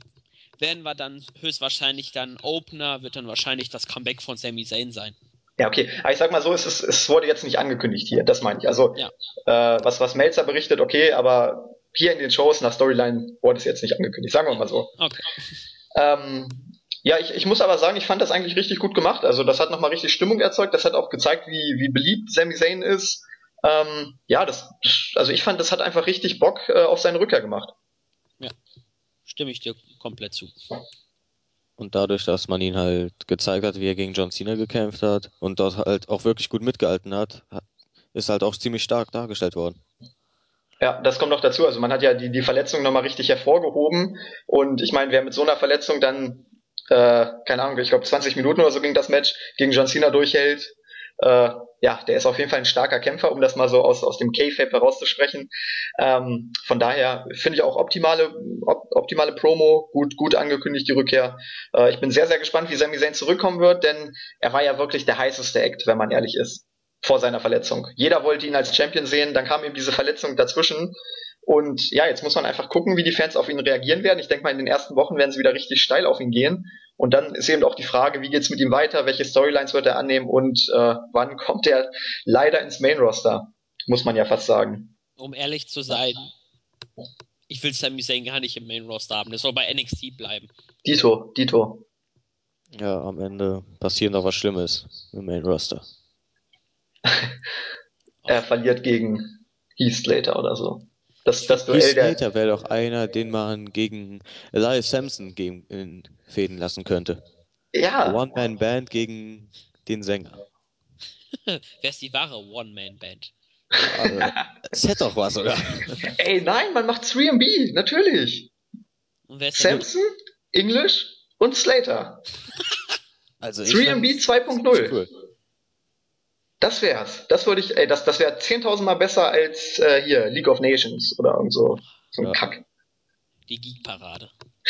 werden wir dann höchstwahrscheinlich dann Opener, wird dann wahrscheinlich das Comeback von Sami Zayn sein. Ja, okay. Aber ich sag mal so, es, ist, es wurde jetzt nicht angekündigt hier, das meine ich. Also, ja. äh, was, was Melzer berichtet, okay, aber hier in den Shows nach Storyline wurde es jetzt nicht angekündigt, sagen wir mal so. Okay. Ähm, ja, ich, ich muss aber sagen, ich fand das eigentlich richtig gut gemacht. Also das hat nochmal richtig Stimmung erzeugt. Das hat auch gezeigt, wie, wie beliebt Sami Zayn ist. Ähm, ja, das, also ich fand, das hat einfach richtig Bock äh, auf seine Rückkehr gemacht. Ja, stimme ich dir komplett zu. Und dadurch, dass man ihn halt gezeigt hat, wie er gegen John Cena gekämpft hat und dort halt auch wirklich gut mitgehalten hat, ist halt auch ziemlich stark dargestellt worden. Ja, das kommt noch dazu. Also man hat ja die, die Verletzung nochmal richtig hervorgehoben. Und ich meine, wer mit so einer Verletzung dann äh, keine Ahnung, ich glaube 20 Minuten oder so ging das Match, gegen John Cena durchhält. Äh, ja, der ist auf jeden Fall ein starker Kämpfer, um das mal so aus, aus dem K-Fape herauszusprechen. Ähm, von daher finde ich auch optimale, op, optimale Promo, gut, gut angekündigt die Rückkehr. Äh, ich bin sehr, sehr gespannt, wie Sami Zayn zurückkommen wird, denn er war ja wirklich der heißeste Act, wenn man ehrlich ist, vor seiner Verletzung. Jeder wollte ihn als Champion sehen, dann kam ihm diese Verletzung dazwischen und ja, jetzt muss man einfach gucken, wie die Fans auf ihn reagieren werden. Ich denke mal, in den ersten Wochen werden sie wieder richtig steil auf ihn gehen. Und dann ist eben auch die Frage, wie geht's mit ihm weiter, welche Storylines wird er annehmen und äh, wann kommt er leider ins Main Roster, muss man ja fast sagen. Um ehrlich zu sein, ich will Sami Zayn gar nicht im Main Roster haben. Der soll bei NXT bleiben. Dito, Dito. Ja, am Ende passiert noch was Schlimmes im Main Roster. er verliert gegen Heath Slater oder so. Das, das Duell Slater wäre doch einer, den man gegen Elias Sampson gegen, fäden lassen könnte. Ja. One-Man-Band gegen den Sänger. Wer ist die wahre One-Man-Band? Also, es hätte doch was, oder? Ey, nein, man macht 3B, natürlich. Samson, English und Slater. Also 3B 2.0. Cool. Das wär's. Das würde ich, ey, das, das wäre 10.000 Mal besser als äh, hier League of Nations oder irgend so, so ein ja. Kack. Die Geek-Parade.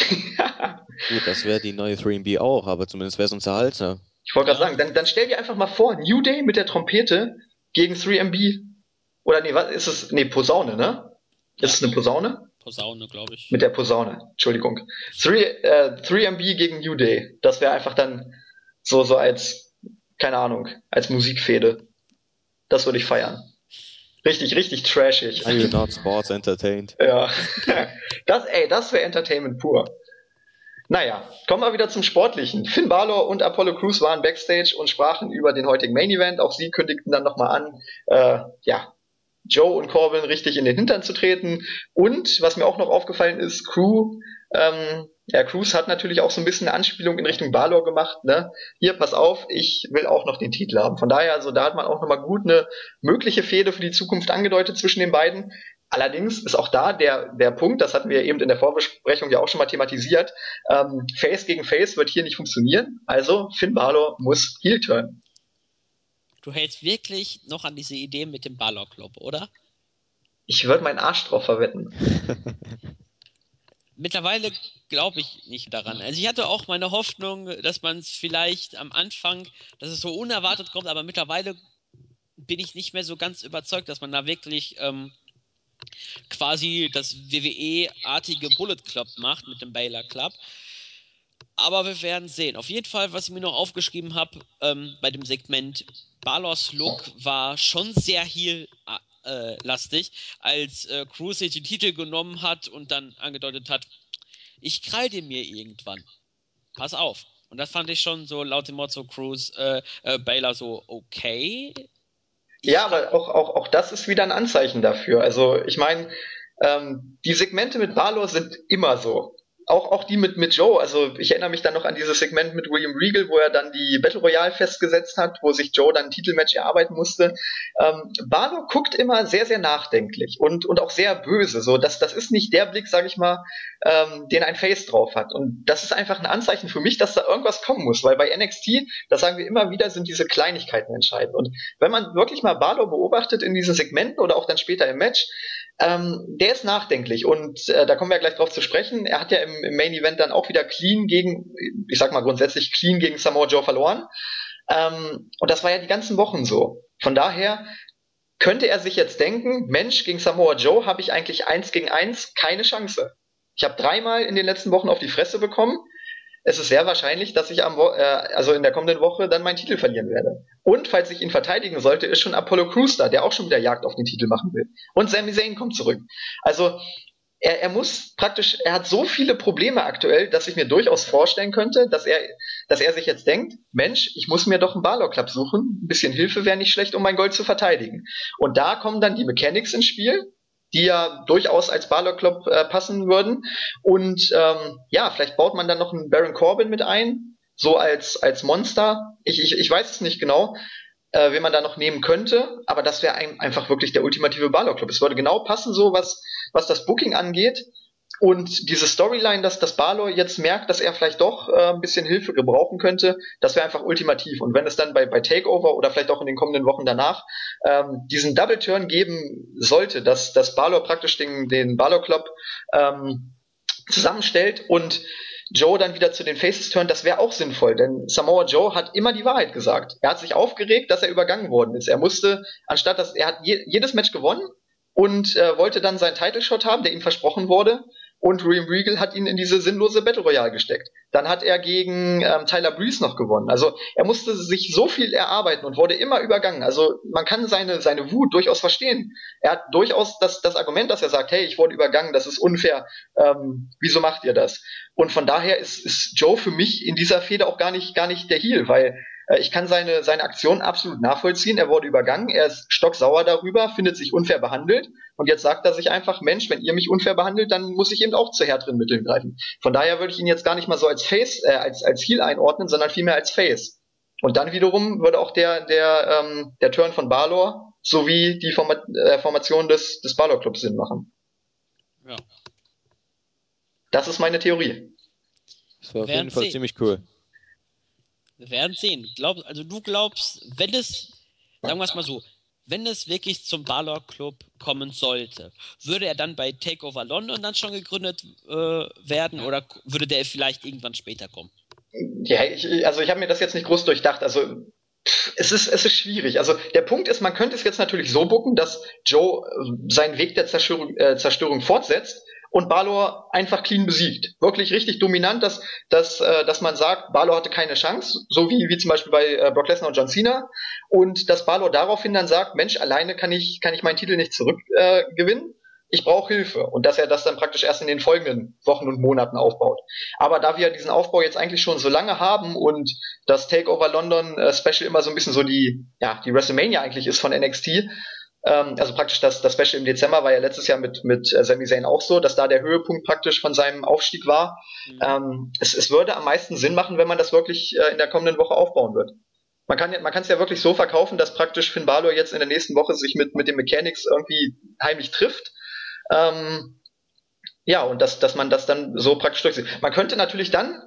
Gut, das wäre die neue 3B auch, aber zumindest wäre es unterhaltsam. Ich wollte gerade sagen, dann, dann stell dir einfach mal vor, New Day mit der Trompete gegen 3MB. Oder nee, was ist es? Nee, Posaune, ne? Ist es eine Posaune? Posaune, glaube ich. Mit der Posaune, Entschuldigung. 3, äh, 3MB gegen New Day. Das wäre einfach dann so, so als keine Ahnung, als Musikfehde. Das würde ich feiern. Richtig, richtig trashig. Are you not sports entertained? Ja. Das, ey, das wäre Entertainment pur. Naja, kommen wir wieder zum Sportlichen. Finn Balor und Apollo Crews waren backstage und sprachen über den heutigen Main Event. Auch sie kündigten dann nochmal an, äh, ja, Joe und Corbin richtig in den Hintern zu treten. Und was mir auch noch aufgefallen ist, Crew ähm, ja, Cruz hat natürlich auch so ein bisschen eine Anspielung in Richtung Balor gemacht, ne? Hier, pass auf, ich will auch noch den Titel haben. Von daher, also da hat man auch nochmal gut eine mögliche Fehde für die Zukunft angedeutet zwischen den beiden. Allerdings ist auch da der, der Punkt, das hatten wir eben in der Vorbesprechung ja auch schon mal thematisiert, ähm, Face gegen Face wird hier nicht funktionieren, also Finn Balor muss Heel turn. Du hältst wirklich noch an diese Idee mit dem Balor Club, oder? Ich würde meinen Arsch drauf verwetten. mittlerweile glaube ich nicht daran. Also ich hatte auch meine Hoffnung, dass man es vielleicht am Anfang, dass es so unerwartet kommt, aber mittlerweile bin ich nicht mehr so ganz überzeugt, dass man da wirklich ähm, quasi das WWE-artige Bullet Club macht mit dem Baylor Club. Aber wir werden sehen. Auf jeden Fall, was ich mir noch aufgeschrieben habe ähm, bei dem Segment, Balos Look war schon sehr heel-lastig, als äh, Cruz sich den Titel genommen hat und dann angedeutet hat, ich krall dir mir irgendwann. Pass auf. Und das fand ich schon so laut dem Motto Cruz, äh, äh, Baylor so, okay. Ja, aber auch, auch, auch das ist wieder ein Anzeichen dafür. Also ich meine, ähm, die Segmente mit Balor sind immer so auch, auch die mit, mit Joe, also ich erinnere mich dann noch an dieses Segment mit William Regal, wo er dann die Battle Royale festgesetzt hat, wo sich Joe dann ein Titelmatch erarbeiten musste. Ähm, Barlow guckt immer sehr, sehr nachdenklich und, und auch sehr böse. So, das, das ist nicht der Blick, sag ich mal, ähm, den ein Face drauf hat. Und das ist einfach ein Anzeichen für mich, dass da irgendwas kommen muss, weil bei NXT, das sagen wir immer wieder, sind diese Kleinigkeiten entscheidend. Und wenn man wirklich mal Barlow beobachtet in diesen Segmenten oder auch dann später im Match, ähm, der ist nachdenklich und äh, da kommen wir gleich drauf zu sprechen. Er hat ja im, im, Main Event dann auch wieder clean gegen, ich sag mal grundsätzlich clean gegen Samoa Joe verloren. Ähm, und das war ja die ganzen Wochen so. Von daher könnte er sich jetzt denken, Mensch, gegen Samoa Joe habe ich eigentlich eins gegen eins keine Chance. Ich habe dreimal in den letzten Wochen auf die Fresse bekommen es ist sehr wahrscheinlich, dass ich am äh, also in der kommenden Woche dann meinen Titel verlieren werde. Und falls ich ihn verteidigen sollte, ist schon Apollo Crews da, der auch schon wieder Jagd auf den Titel machen will. Und Sami Zayn kommt zurück. Also er, er muss praktisch, er hat so viele Probleme aktuell, dass ich mir durchaus vorstellen könnte, dass er, dass er sich jetzt denkt, Mensch, ich muss mir doch einen Barlow Club suchen, ein bisschen Hilfe wäre nicht schlecht, um mein Gold zu verteidigen. Und da kommen dann die Mechanics ins Spiel, die ja durchaus als Balor Club äh, passen würden. Und ähm, ja, vielleicht baut man dann noch einen Baron Corbin mit ein, so als, als Monster. Ich, ich, ich weiß es nicht genau, äh, wen man da noch nehmen könnte, aber das wäre ein, einfach wirklich der ultimative Balor Club. Es würde genau passen, so was, was das Booking angeht. Und diese Storyline, dass das Balor jetzt merkt, dass er vielleicht doch äh, ein bisschen Hilfe gebrauchen könnte, das wäre einfach ultimativ. Und wenn es dann bei, bei Takeover oder vielleicht auch in den kommenden Wochen danach ähm, diesen Double Turn geben sollte, dass das Balor praktisch den, den Balor Club ähm, zusammenstellt und Joe dann wieder zu den Faces turn, das wäre auch sinnvoll, denn Samoa Joe hat immer die Wahrheit gesagt. Er hat sich aufgeregt, dass er übergangen worden ist. Er musste, anstatt dass er hat je, jedes Match gewonnen und äh, wollte dann seinen Title Shot haben, der ihm versprochen wurde und William Regal hat ihn in diese sinnlose Battle Royale gesteckt. Dann hat er gegen ähm, Tyler Breeze noch gewonnen. Also er musste sich so viel erarbeiten und wurde immer übergangen. Also man kann seine, seine Wut durchaus verstehen. Er hat durchaus das, das Argument, dass er sagt, hey, ich wurde übergangen, das ist unfair. Ähm, wieso macht ihr das? Und von daher ist, ist Joe für mich in dieser Fehde auch gar nicht, gar nicht der Heel, weil ich kann seine, seine Aktion absolut nachvollziehen. Er wurde übergangen, er ist stocksauer darüber, findet sich unfair behandelt. Und jetzt sagt er sich einfach, Mensch, wenn ihr mich unfair behandelt, dann muss ich eben auch zu härteren Mitteln greifen. Von daher würde ich ihn jetzt gar nicht mal so als Face, äh, als, als Heel einordnen, sondern vielmehr als Face. Und dann wiederum würde auch der, der, ähm, der Turn von Balor sowie die Forma äh, Formation des, des Balor Clubs Sinn machen. Ja. Das ist meine Theorie. Das wäre auf jeden Fall ziemlich cool. Wir werden sehen. Glaub, also du glaubst, wenn es, sagen wir es mal so, wenn es wirklich zum Balor Club kommen sollte, würde er dann bei Takeover London dann schon gegründet äh, werden oder würde der vielleicht irgendwann später kommen? Ja, ich, also ich habe mir das jetzt nicht groß durchdacht. Also es ist, es ist schwierig. Also der Punkt ist, man könnte es jetzt natürlich so bucken, dass Joe äh, seinen Weg der Zerstörung, äh, Zerstörung fortsetzt und Balor einfach clean besiegt. Wirklich richtig dominant, dass, dass, äh, dass man sagt, Balor hatte keine Chance, so wie, wie zum Beispiel bei äh, Brock Lesnar und John Cena. Und dass Balor daraufhin dann sagt, Mensch, alleine kann ich, kann ich meinen Titel nicht zurückgewinnen. Äh, ich brauche Hilfe. Und dass er das dann praktisch erst in den folgenden Wochen und Monaten aufbaut. Aber da wir diesen Aufbau jetzt eigentlich schon so lange haben und das Takeover London äh, Special immer so ein bisschen so die, ja, die WrestleMania eigentlich ist von NXT, ähm, also praktisch das, das Special im Dezember war ja letztes Jahr mit, mit äh, Sami Zayn auch so, dass da der Höhepunkt praktisch von seinem Aufstieg war. Mhm. Ähm, es, es würde am meisten Sinn machen, wenn man das wirklich äh, in der kommenden Woche aufbauen wird. Man kann man kann es ja wirklich so verkaufen, dass praktisch Finn Balor jetzt in der nächsten Woche sich mit, mit den Mechanics irgendwie heimlich trifft. Ähm, ja, und dass, dass man das dann so praktisch durchsieht. Man könnte natürlich dann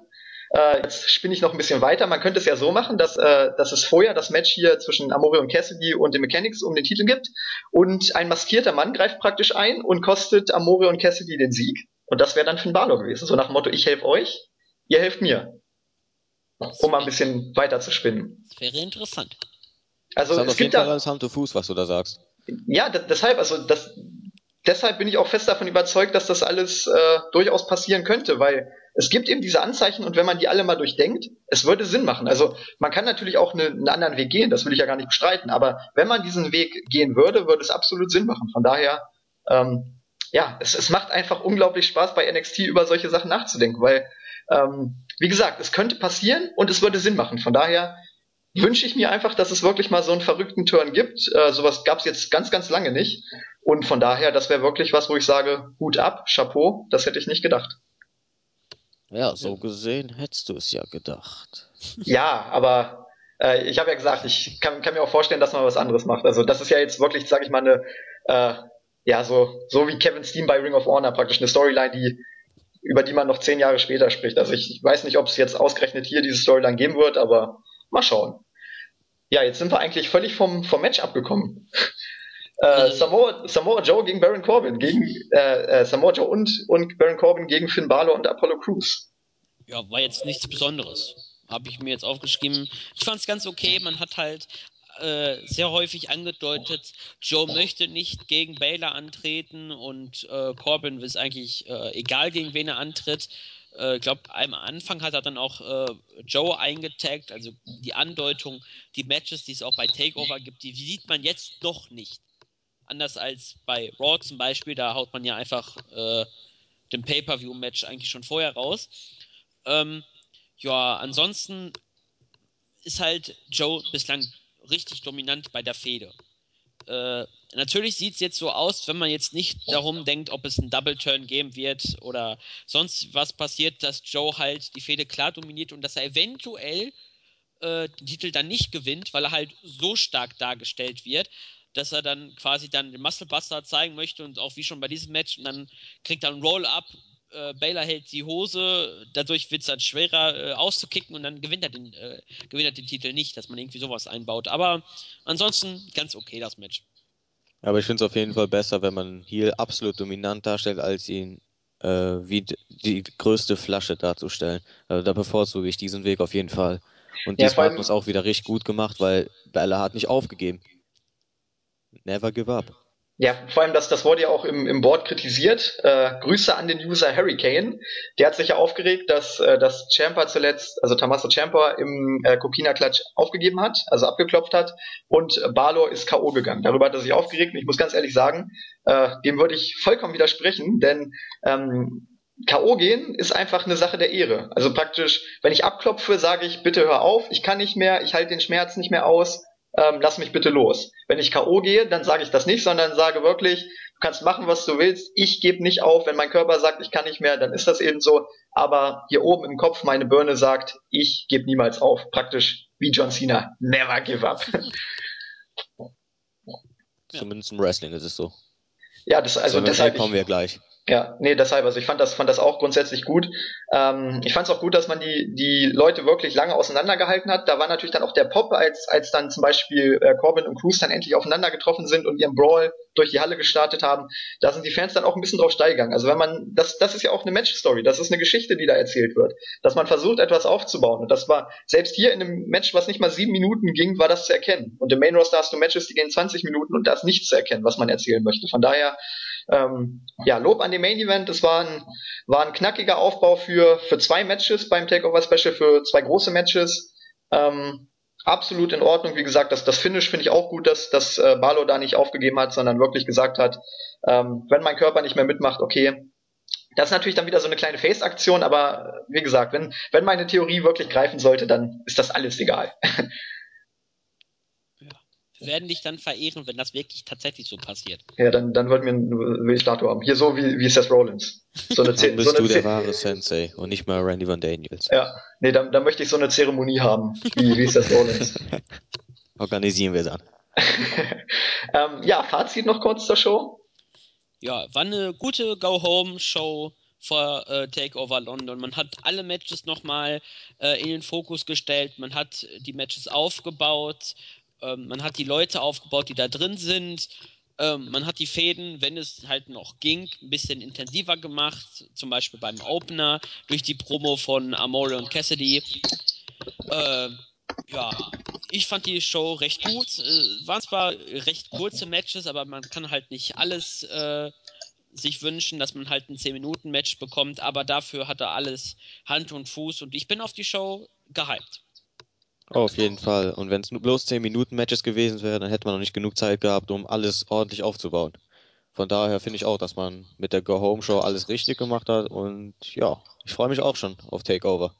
äh, jetzt spinne ich noch ein bisschen weiter. Man könnte es ja so machen, dass, äh, dass es vorher das Match hier zwischen Amore und Cassidy und den Mechanics um den Titel gibt und ein maskierter Mann greift praktisch ein und kostet Amore und Cassidy den Sieg. Und das wäre dann Finn Balor gewesen. So nach dem Motto, ich helfe euch, ihr helft mir. Um mal ein bisschen weiter zu spinnen. Das wäre interessant. Also das es gibt da, Hand und Fuß, was du da sagst. Ja, deshalb, also das, deshalb bin ich auch fest davon überzeugt, dass das alles äh, durchaus passieren könnte, weil es gibt eben diese Anzeichen und wenn man die alle mal durchdenkt, es würde Sinn machen. Also man kann natürlich auch eine, einen anderen Weg gehen, das will ich ja gar nicht bestreiten, aber wenn man diesen Weg gehen würde, würde es absolut Sinn machen. Von daher, ähm, ja, es, es macht einfach unglaublich Spaß bei NXT über solche Sachen nachzudenken, weil, ähm, wie gesagt, es könnte passieren und es würde Sinn machen. Von daher wünsche ich mir einfach, dass es wirklich mal so einen verrückten Turn gibt. Äh, sowas gab es jetzt ganz, ganz lange nicht. Und von daher, das wäre wirklich was, wo ich sage, Hut ab, Chapeau, das hätte ich nicht gedacht. Ja, so gesehen hättest du es ja gedacht. Ja, aber äh, ich habe ja gesagt, ich kann, kann, mir auch vorstellen, dass man was anderes macht. Also das ist ja jetzt wirklich, sage ich mal, eine, äh, ja, so, so wie Kevin Steen bei Ring of Honor praktisch eine Storyline, die über die man noch zehn Jahre später spricht. Also ich, ich weiß nicht, ob es jetzt ausgerechnet hier diese Storyline geben wird, aber mal schauen. Ja, jetzt sind wir eigentlich völlig vom, vom Match abgekommen. Äh, Samoa, Samoa Joe gegen Baron Corbin, gegen äh, äh, Samoa Joe und, und Baron Corbin gegen Finn Balor und Apollo Crews. Ja, war jetzt nichts Besonderes. Habe ich mir jetzt aufgeschrieben. Ich fand es ganz okay. Man hat halt äh, sehr häufig angedeutet, Joe möchte nicht gegen Baylor antreten und äh, Corbin ist eigentlich äh, egal, gegen wen er antritt. Äh, ich glaube, am Anfang hat er dann auch äh, Joe eingetaggt, also die Andeutung, die Matches, die es auch bei Takeover gibt, die sieht man jetzt noch nicht. Anders als bei Raw zum Beispiel, da haut man ja einfach äh, den Pay-Per-View-Match eigentlich schon vorher raus. Ähm, ja, ansonsten ist halt Joe bislang richtig dominant bei der Fehde. Äh, natürlich sieht es jetzt so aus, wenn man jetzt nicht darum denkt, ob es einen Double Turn geben wird oder sonst was passiert, dass Joe halt die Fehde klar dominiert und dass er eventuell äh, den Titel dann nicht gewinnt, weil er halt so stark dargestellt wird dass er dann quasi dann den Muscle Buster zeigen möchte und auch wie schon bei diesem Match und dann kriegt er ein Roll-Up, äh, Baylor hält die Hose, dadurch wird es dann schwerer äh, auszukicken und dann gewinnt er, den, äh, gewinnt er den Titel nicht, dass man irgendwie sowas einbaut. Aber ansonsten ganz okay das Match. Aber ich finde es auf jeden Fall besser, wenn man hier absolut dominant darstellt, als ihn äh, wie die größte Flasche darzustellen. Also da bevorzuge ich diesen Weg auf jeden Fall. Und ja, diesmal hat man es auch wieder richtig gut gemacht, weil Bella hat nicht aufgegeben. Never give up. Ja, vor allem, das, das wurde ja auch im, im Board kritisiert. Äh, Grüße an den User Hurricane. Der hat sich ja aufgeregt, dass, äh, dass Champa zuletzt, also Tommaso Champa im äh, Kokina-Klatsch aufgegeben hat, also abgeklopft hat und Balor ist K.O. gegangen. Darüber hat er sich aufgeregt und ich muss ganz ehrlich sagen, äh, dem würde ich vollkommen widersprechen, denn ähm, K.O. gehen ist einfach eine Sache der Ehre. Also praktisch, wenn ich abklopfe, sage ich, bitte hör auf, ich kann nicht mehr, ich halte den Schmerz nicht mehr aus, ähm, lass mich bitte los. Wenn ich K.O. gehe, dann sage ich das nicht, sondern sage wirklich, du kannst machen, was du willst, ich gebe nicht auf. Wenn mein Körper sagt, ich kann nicht mehr, dann ist das eben so. Aber hier oben im Kopf meine Birne sagt, ich gebe niemals auf. Praktisch wie John Cena, never give up. Zumindest im Wrestling ist es so. Ja, das also deshalb kommen wir gleich. Ja, nee, deshalb, also ich fand das, fand das auch grundsätzlich gut. Ähm, ich fand es auch gut, dass man die, die Leute wirklich lange auseinandergehalten hat. Da war natürlich dann auch der Pop, als, als dann zum Beispiel äh, Corbin und Cruz dann endlich aufeinander getroffen sind und ihren Brawl durch die Halle gestartet haben. Da sind die Fans dann auch ein bisschen drauf steil Also wenn man, das, das ist ja auch eine Match-Story, das ist eine Geschichte, die da erzählt wird. Dass man versucht, etwas aufzubauen. Und das war, selbst hier in einem Match, was nicht mal sieben Minuten ging, war das zu erkennen. Und im Main Roster hast du Matches, die gehen 20 Minuten und da ist nichts zu erkennen, was man erzählen möchte. Von daher, ähm, ja, Lob an dem Main Event. Es war ein, war ein knackiger Aufbau für, für zwei Matches beim Takeover Special, für zwei große Matches. Ähm, absolut in Ordnung. Wie gesagt, das, das Finish finde ich auch gut, dass, dass äh, Barlow da nicht aufgegeben hat, sondern wirklich gesagt hat, ähm, wenn mein Körper nicht mehr mitmacht, okay. Das ist natürlich dann wieder so eine kleine Face-Aktion, aber wie gesagt, wenn, wenn meine Theorie wirklich greifen sollte, dann ist das alles egal. werden dich dann verehren, wenn das wirklich tatsächlich so passiert. Ja, dann, dann wollten wir einen Statue haben. Hier so wie, wie Seth Rollins. So eine dann bist so eine du der wahre Sensei und nicht mal Randy Van Daniels. Ja, nee, dann, dann möchte ich so eine Zeremonie haben, wie, wie Seth Rollins. Organisieren wir dann. ähm, ja, Fazit noch kurz zur Show. Ja, war eine gute Go-Home-Show vor äh, Takeover London. Man hat alle Matches nochmal äh, in den Fokus gestellt, man hat die Matches aufgebaut, ähm, man hat die Leute aufgebaut, die da drin sind. Ähm, man hat die Fäden, wenn es halt noch ging, ein bisschen intensiver gemacht. Zum Beispiel beim Opener durch die Promo von Amore und Cassidy. Äh, ja, ich fand die Show recht gut. Äh, waren zwar recht kurze Matches, aber man kann halt nicht alles äh, sich wünschen, dass man halt ein 10-Minuten-Match bekommt, aber dafür hat er alles Hand und Fuß und ich bin auf die Show gehypt. Auf jeden Fall. Und wenn es nur bloß 10-Minuten-Matches gewesen wären, dann hätte man noch nicht genug Zeit gehabt, um alles ordentlich aufzubauen. Von daher finde ich auch, dass man mit der Go-Home-Show alles richtig gemacht hat und ja, ich freue mich auch schon auf Takeover.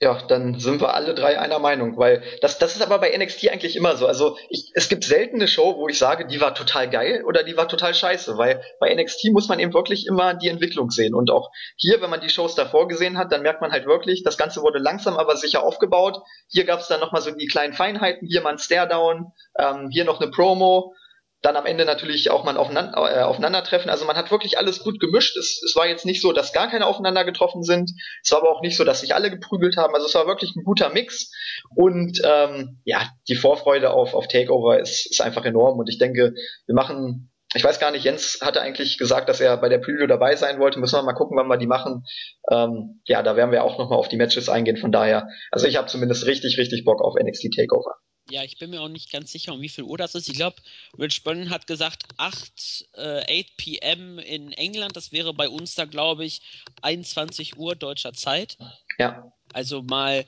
Ja, dann sind wir alle drei einer Meinung, weil das, das ist aber bei NXT eigentlich immer so. Also ich, es gibt selten eine Show, wo ich sage, die war total geil oder die war total scheiße, weil bei NXT muss man eben wirklich immer die Entwicklung sehen. Und auch hier, wenn man die Shows davor gesehen hat, dann merkt man halt wirklich, das Ganze wurde langsam aber sicher aufgebaut. Hier gab es dann nochmal so die kleinen Feinheiten, hier mal ein Stare-Down, ähm, hier noch eine Promo dann am Ende natürlich auch mal aufeinander, äh, aufeinandertreffen. Also man hat wirklich alles gut gemischt. Es, es war jetzt nicht so, dass gar keine aufeinander getroffen sind. Es war aber auch nicht so, dass sich alle geprügelt haben. Also es war wirklich ein guter Mix. Und ähm, ja, die Vorfreude auf, auf Takeover ist, ist einfach enorm. Und ich denke, wir machen, ich weiß gar nicht, Jens hatte eigentlich gesagt, dass er bei der Preview dabei sein wollte. Müssen wir mal gucken, wann wir die machen. Ähm, ja, da werden wir auch nochmal auf die Matches eingehen. Von daher, also ich habe zumindest richtig, richtig Bock auf NXT Takeover. Ja, ich bin mir auch nicht ganz sicher, um wie viel Uhr das ist. Ich glaube, Rich Byrne hat gesagt 8, äh, 8 p.m. in England. Das wäre bei uns da, glaube ich, 21 Uhr deutscher Zeit. Ja. Also mal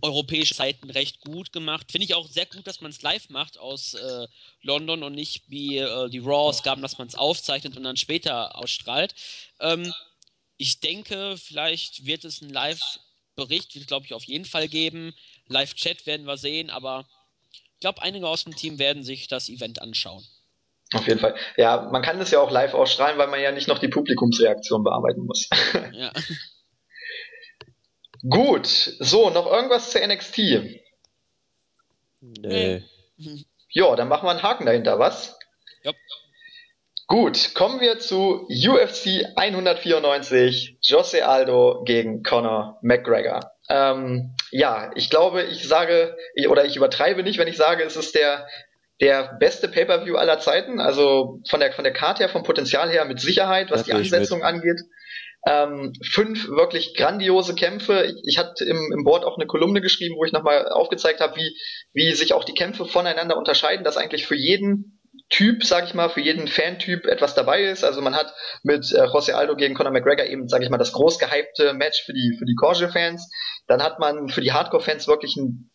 europäische Zeiten recht gut gemacht. Finde ich auch sehr gut, dass man es live macht aus äh, London und nicht wie äh, die Raw-Ausgaben, dass man es aufzeichnet und dann später ausstrahlt. Ähm, ich denke, vielleicht wird es ein Live-Bericht, wird glaube ich auf jeden Fall geben. Live-Chat werden wir sehen, aber ich glaube, einige aus dem Team werden sich das Event anschauen. Auf jeden Fall. Ja, man kann das ja auch live ausstrahlen, weil man ja nicht noch die Publikumsreaktion bearbeiten muss. Ja. Gut, so, noch irgendwas zu NXT? Nee. Ja, dann machen wir einen Haken dahinter, was? Ja. Gut, kommen wir zu UFC 194, Jose Aldo gegen Conor McGregor. Ähm, ja, ich glaube, ich sage, oder ich übertreibe nicht, wenn ich sage, es ist der, der beste Pay-Per-View aller Zeiten. Also von der, von der Karte her, vom Potenzial her mit Sicherheit, was das die Ansetzung angeht. Ähm, fünf wirklich grandiose Kämpfe. Ich, ich hatte im, im Board auch eine Kolumne geschrieben, wo ich nochmal aufgezeigt habe, wie, wie sich auch die Kämpfe voneinander unterscheiden, dass eigentlich für jeden Typ, sag ich mal, für jeden Fantyp etwas dabei ist. Also man hat mit äh, José Aldo gegen Conor McGregor eben, sag ich mal, das groß gehypte Match für die für die Corge-Fans. Dann hat man für die Hardcore-Fans wirklich ein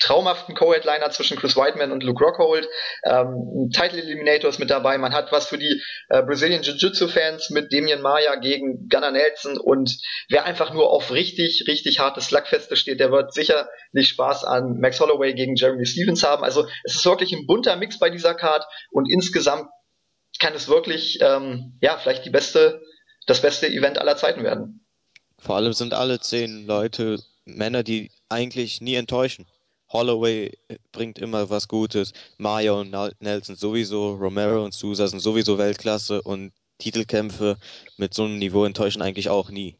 traumhaften Co-Headliner zwischen Chris Whiteman und Luke Rockhold. Ähm, Title Eliminator ist mit dabei. Man hat was für die äh, Brazilian Jiu-Jitsu-Fans mit Damien Maya gegen Gunnar Nelson. Und wer einfach nur auf richtig, richtig harte Slugfeste steht, der wird sicherlich Spaß an Max Holloway gegen Jeremy Stevens haben. Also es ist wirklich ein bunter Mix bei dieser Card und insgesamt kann es wirklich, ähm, ja, vielleicht die beste, das beste Event aller Zeiten werden. Vor allem sind alle zehn Leute Männer, die eigentlich nie enttäuschen. Holloway bringt immer was Gutes, Mario und Nelson sowieso, Romero und Sousa sind sowieso Weltklasse und Titelkämpfe mit so einem Niveau enttäuschen eigentlich auch nie.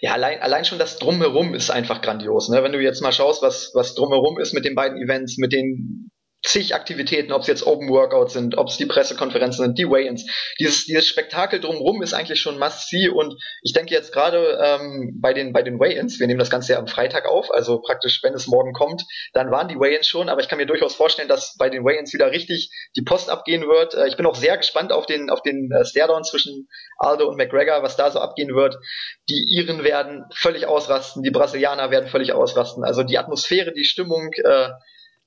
Ja, allein, allein schon das Drumherum ist einfach grandios. Ne? Wenn du jetzt mal schaust, was, was Drumherum ist mit den beiden Events, mit den zig Aktivitäten, ob es jetzt Open Workouts sind, ob es die Pressekonferenzen sind, die Weigh-ins. Dieses, dieses Spektakel drumherum ist eigentlich schon must-see und ich denke jetzt gerade ähm, bei den, bei den Weigh-ins, wir nehmen das Ganze ja am Freitag auf, also praktisch, wenn es morgen kommt, dann waren die Weigh-ins schon, aber ich kann mir durchaus vorstellen, dass bei den Weigh-ins wieder richtig die Post abgehen wird. Äh, ich bin auch sehr gespannt auf den, auf den äh, Stairdown zwischen Aldo und McGregor, was da so abgehen wird. Die Iren werden völlig ausrasten, die Brasilianer werden völlig ausrasten. Also die Atmosphäre, die Stimmung, äh,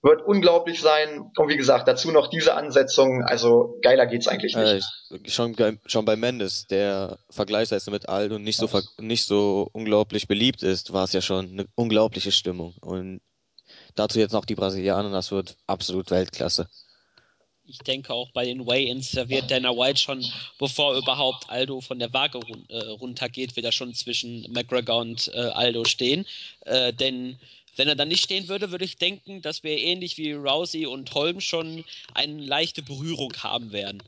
wird unglaublich sein. Und wie gesagt, dazu noch diese Ansetzung. Also geiler geht's eigentlich nicht. Äh, schon, schon bei Mendes, der vergleichsweise mit Aldo nicht so, nicht so unglaublich beliebt ist, war es ja schon eine unglaubliche Stimmung. Und dazu jetzt noch die Brasilianer, das wird absolut Weltklasse. Ich denke auch bei den Weigh-Ins, da wird Dana White schon, bevor überhaupt Aldo von der Waage run äh, runtergeht, wird er schon zwischen McGregor und äh, Aldo stehen. Äh, denn wenn er dann nicht stehen würde, würde ich denken, dass wir ähnlich wie Rousey und Holm schon eine leichte Berührung haben werden.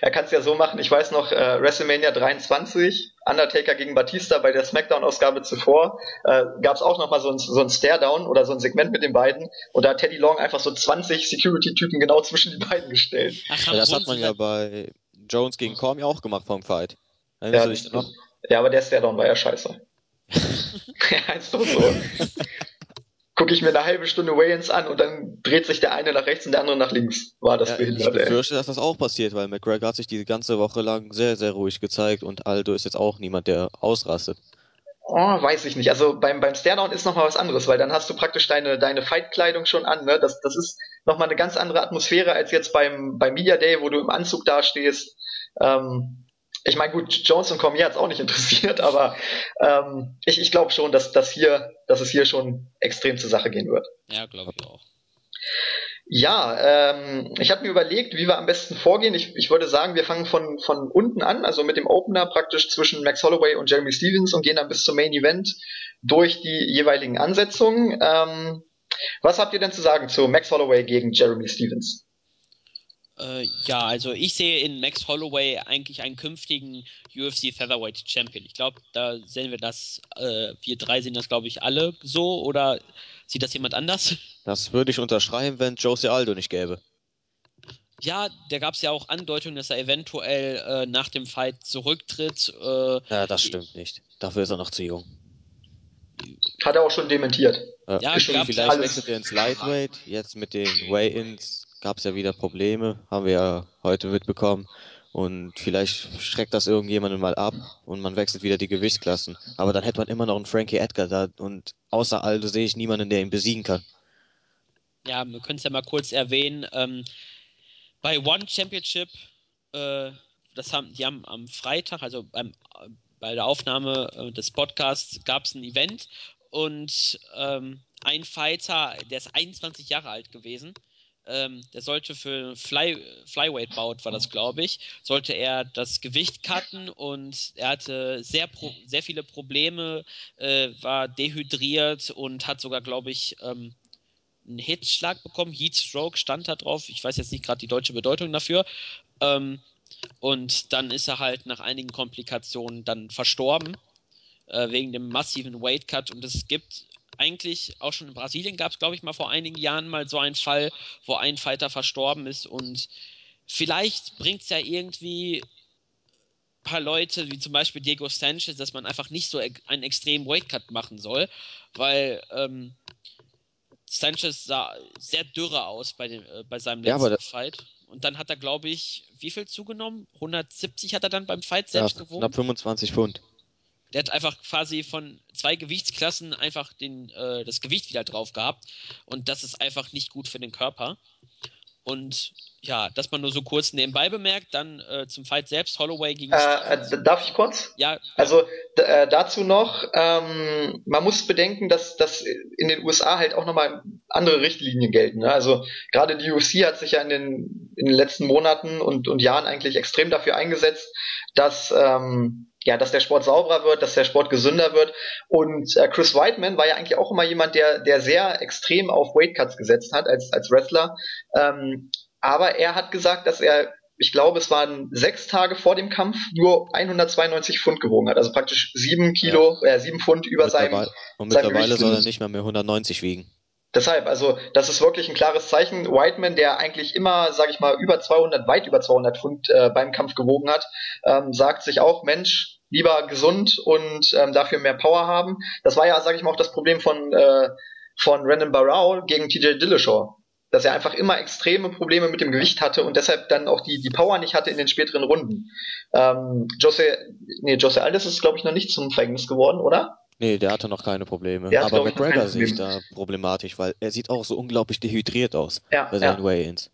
Er kann es ja so machen, ich weiß noch, äh, WrestleMania 23, Undertaker gegen Batista bei der Smackdown-Ausgabe zuvor, äh, gab es auch nochmal so ein, so ein Stare-Down oder so ein Segment mit den beiden und da hat Teddy Long einfach so 20 Security-Typen genau zwischen die beiden gestellt. Ach, ja, das hat man ja bei Jones gegen Cormier auch gemacht vom Fight. Ja, ja, aber der Stare-Down war ja scheiße. ja, ist doch so. Gucke ich mir eine halbe Stunde Wayans an und dann dreht sich der eine nach rechts und der andere nach links. War das Ja, behindert, ich ey. befürchte, dass das auch passiert, weil McGregor hat sich die ganze Woche lang sehr, sehr ruhig gezeigt und Aldo ist jetzt auch niemand, der ausrastet. Oh, weiß ich nicht. Also beim, beim Stairdown ist nochmal was anderes, weil dann hast du praktisch deine, deine Fight-Kleidung schon an. Ne? Das, das ist nochmal eine ganz andere Atmosphäre als jetzt beim, beim Media Day, wo du im Anzug dastehst. Ähm, ich meine, gut, Jones und Cormier hat's auch nicht interessiert, aber ähm, ich, ich glaube schon, dass, dass, hier, dass es hier schon extrem zur Sache gehen wird. Ja, glaube ich auch. Ja, ähm, ich habe mir überlegt, wie wir am besten vorgehen. Ich, ich würde sagen, wir fangen von, von unten an, also mit dem Opener praktisch zwischen Max Holloway und Jeremy Stevens und gehen dann bis zum Main Event durch die jeweiligen Ansetzungen. Ähm, was habt ihr denn zu sagen zu Max Holloway gegen Jeremy Stevens? Äh, ja, also ich sehe in Max Holloway eigentlich einen künftigen UFC Featherweight Champion. Ich glaube, da sehen wir das, äh, wir drei sehen das, glaube ich, alle so oder sieht das jemand anders? Das würde ich unterschreiben, wenn Jose Aldo nicht gäbe. Ja, da gab es ja auch Andeutungen, dass er eventuell äh, nach dem Fight zurücktritt. Äh, Ja, das stimmt nicht. Dafür ist er noch zu jung. Hat er auch schon dementiert. Ja, Ja, schon vielleicht wechselt er ins Lightweight. Jetzt mit den Weigh-Ins gab es ja wieder Probleme, haben wir ja heute mitbekommen. Und vielleicht schreckt das irgendjemanden mal ab und man wechselt wieder die Gewichtsklassen. Aber dann hätte man immer noch einen Frankie Edgar da und außer Aldo sehe ich niemanden, der ihn besiegen kann. ja, wir können es ja mal kurz erwähnen. Ähm, bei One Championship, äh, das haben, die haben am Freitag, also beim, bei der Aufnahme äh, des Podcasts, gab es ein Event und ähm, ein Fighter, der ist 21 Jahre alt gewesen, ähm, der sollte für Fly, Flyweight Bout, war das glaube ich, sollte er das Gewicht cutten und er hatte sehr, pro, sehr viele Probleme, äh, war dehydriert und hat sogar glaube ich ähm, einen Hitschlag bekommen. Heat Stroke stand da drauf. Ich weiß jetzt nicht gerade die deutsche Bedeutung dafür. Ähm, und dann ist er halt nach einigen Komplikationen dann verstorben, äh, wegen dem massiven Weight Cut. Und es gibt eigentlich auch schon in Brasilien gab es, glaube ich, mal vor einigen Jahren mal so einen Fall, wo ein Fighter verstorben ist. Und vielleicht bringt es ja irgendwie ein paar Leute, wie zum Beispiel Diego Sanchez, dass man einfach nicht so einen extremen Weight Cut machen soll, weil ähm, Sanchez sah sehr dürre aus bei, dem, äh, bei seinem Ja, letzten aber Fight. Und dann hat er, glaube ich, wie viel zugenommen? 170 hat er dann beim Fight Ja, selbst gewogen. knapp 25 Pfund. Der hat einfach quasi von zwei Gewichtsklassen einfach den, äh, das Gewicht wieder drauf gehabt. Und das ist einfach nicht gut für den Körper. Und ja, dass man nur so kurz nebenbei bemerkt, dann äh, zum Fight selbst, Holloway gegen Äh, äh, darf ich kurz? Ja, Also äh, dazu noch, ähm, man muss bedenken, dass, dass in den USA halt auch nochmal andere Richtlinien gelten. Ne? Also gerade die UFC hat sich ja in den, in den letzten Monaten und, und Jahren eigentlich extrem dafür eingesetzt, dass, ähm, ja, dass der Sport sauberer wird, dass der Sport gesünder wird. Und äh, Chris Weidman war ja eigentlich auch immer jemand, der, der sehr extrem auf Weightcuts gesetzt hat als, als Wrestler. Ähm, aber er hat gesagt, dass er ich glaube, es waren sechs Tage vor dem Kampf nur 192 Pfund gewogen hat. Also praktisch sieben Kilo, äh, sieben Pfund über seinem. Und mittlerweile Gewicht soll er nicht mehr mehr 190 wiegen. Deshalb, also das ist wirklich ein klares Zeichen. Whiteman, der eigentlich immer, sage ich mal, über 200, weit über 200 Pfund äh, beim Kampf gewogen hat, ähm, sagt sich auch, Mensch, lieber gesund und ähm, dafür mehr Power haben. Das war ja, sage ich mal, auch das Problem von äh, von Brandon Barrow gegen TJ Dillashaw, dass er einfach immer extreme Probleme mit dem Gewicht hatte und deshalb dann auch die die Power nicht hatte in den späteren Runden. Ähm, Jose, nee, Jose Aldes ist glaube ich noch nicht zum Verhängnis geworden, oder? Nee, der hatte noch keine Probleme. Der hat, Aber McGregor sehe ich da problematisch, weil er sieht auch so unglaublich dehydriert aus Ja, bei ja. seinen Weigh-Ins.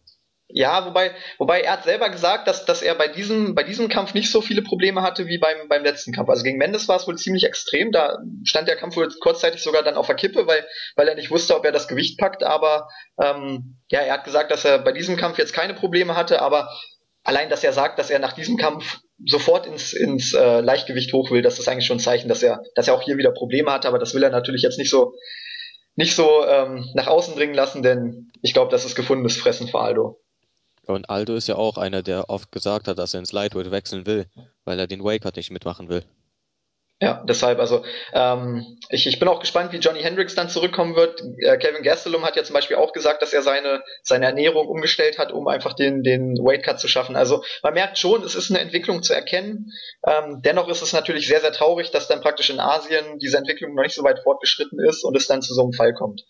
Ja, wobei, wobei er hat selber gesagt, dass, dass er bei diesem, bei diesem Kampf nicht so viele Probleme hatte wie beim, beim letzten Kampf. Also gegen Mendes war es wohl ziemlich extrem. Da stand der Kampf wohl kurzzeitig sogar dann auf der Kippe, weil, weil er nicht wusste, ob er das Gewicht packt. Aber ähm, ja, er hat gesagt, dass er bei diesem Kampf jetzt keine Probleme hatte, aber allein, dass er sagt, dass er nach diesem Kampf sofort ins, ins äh, Leichtgewicht hoch will, das ist eigentlich schon ein Zeichen, dass er, dass er auch hier wieder Probleme hatte, aber das will er natürlich jetzt nicht so nicht so ähm, nach außen dringen lassen, denn ich glaube, das ist gefundenes Fressen für Aldo. Und Aldo ist ja auch einer, der oft gesagt hat, dass er ins Lightweight wechseln will, weil er den Wake-Cut nicht mitmachen will. Ja, deshalb, also ähm, ich, ich bin auch gespannt, wie Johnny Hendricks dann zurückkommen wird. Äh, Kevin Gastelum hat ja zum Beispiel auch gesagt, dass er seine, seine Ernährung umgestellt hat, um einfach den, den Weight Cut zu schaffen. Also man merkt schon, es ist eine Entwicklung zu erkennen. Ähm, dennoch ist es natürlich sehr, sehr traurig, dass dann praktisch in Asien diese Entwicklung noch nicht so weit fortgeschritten ist und es dann zu so einem Fall kommt.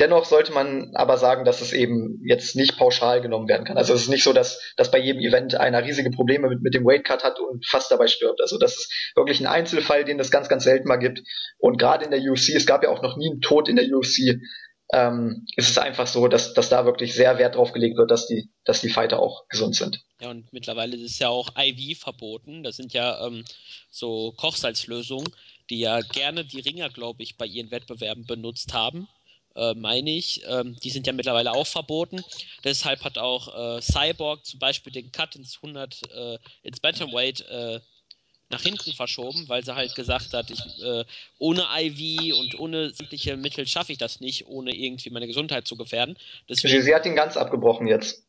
Dennoch sollte man aber sagen, dass es eben jetzt nicht pauschal genommen werden kann. Also es ist nicht so, dass, dass bei jedem Event einer riesige Probleme mit, mit dem Weightcut hat und fast dabei stirbt. Also das ist wirklich ein Einzelfall, den es ganz, ganz selten mal gibt. Und gerade in der UFC, es gab ja auch noch nie einen Tod in der UFC, ähm, ist es einfach so, dass, dass da wirklich sehr Wert drauf gelegt wird, dass die, dass die Fighter auch gesund sind. Ja, und mittlerweile ist ja auch IV verboten. Das sind ja ähm, so Kochsalzlösungen, die ja gerne die Ringer, glaube ich, bei ihren Wettbewerben benutzt haben äh, meine ich. Ähm, die sind ja mittlerweile auch verboten. Deshalb hat auch äh, Cyborg zum Beispiel den Cut ins 100, äh, ins Bantamweight äh, nach hinten verschoben, weil sie halt gesagt hat, ich, äh, ohne IV und ohne sämtliche Mittel schaffe ich das nicht, ohne irgendwie meine Gesundheit zu gefährden. Deswegen, sie, hat ihn ganz abgebrochen jetzt.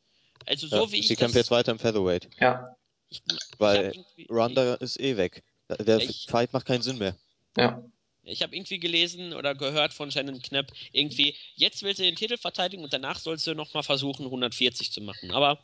Also so ja, wie ich Sie kämpft jetzt weiter im Featherweight. Ja. Ich, weil Ronda ist eh weg. Der ich, Fight macht keinen Sinn mehr. Ja. Ich habe irgendwie gelesen oder gehört von Shannon Knapp, irgendwie, jetzt will sie den Titel verteidigen und danach soll sie nochmal versuchen, 140 zu machen. Aber.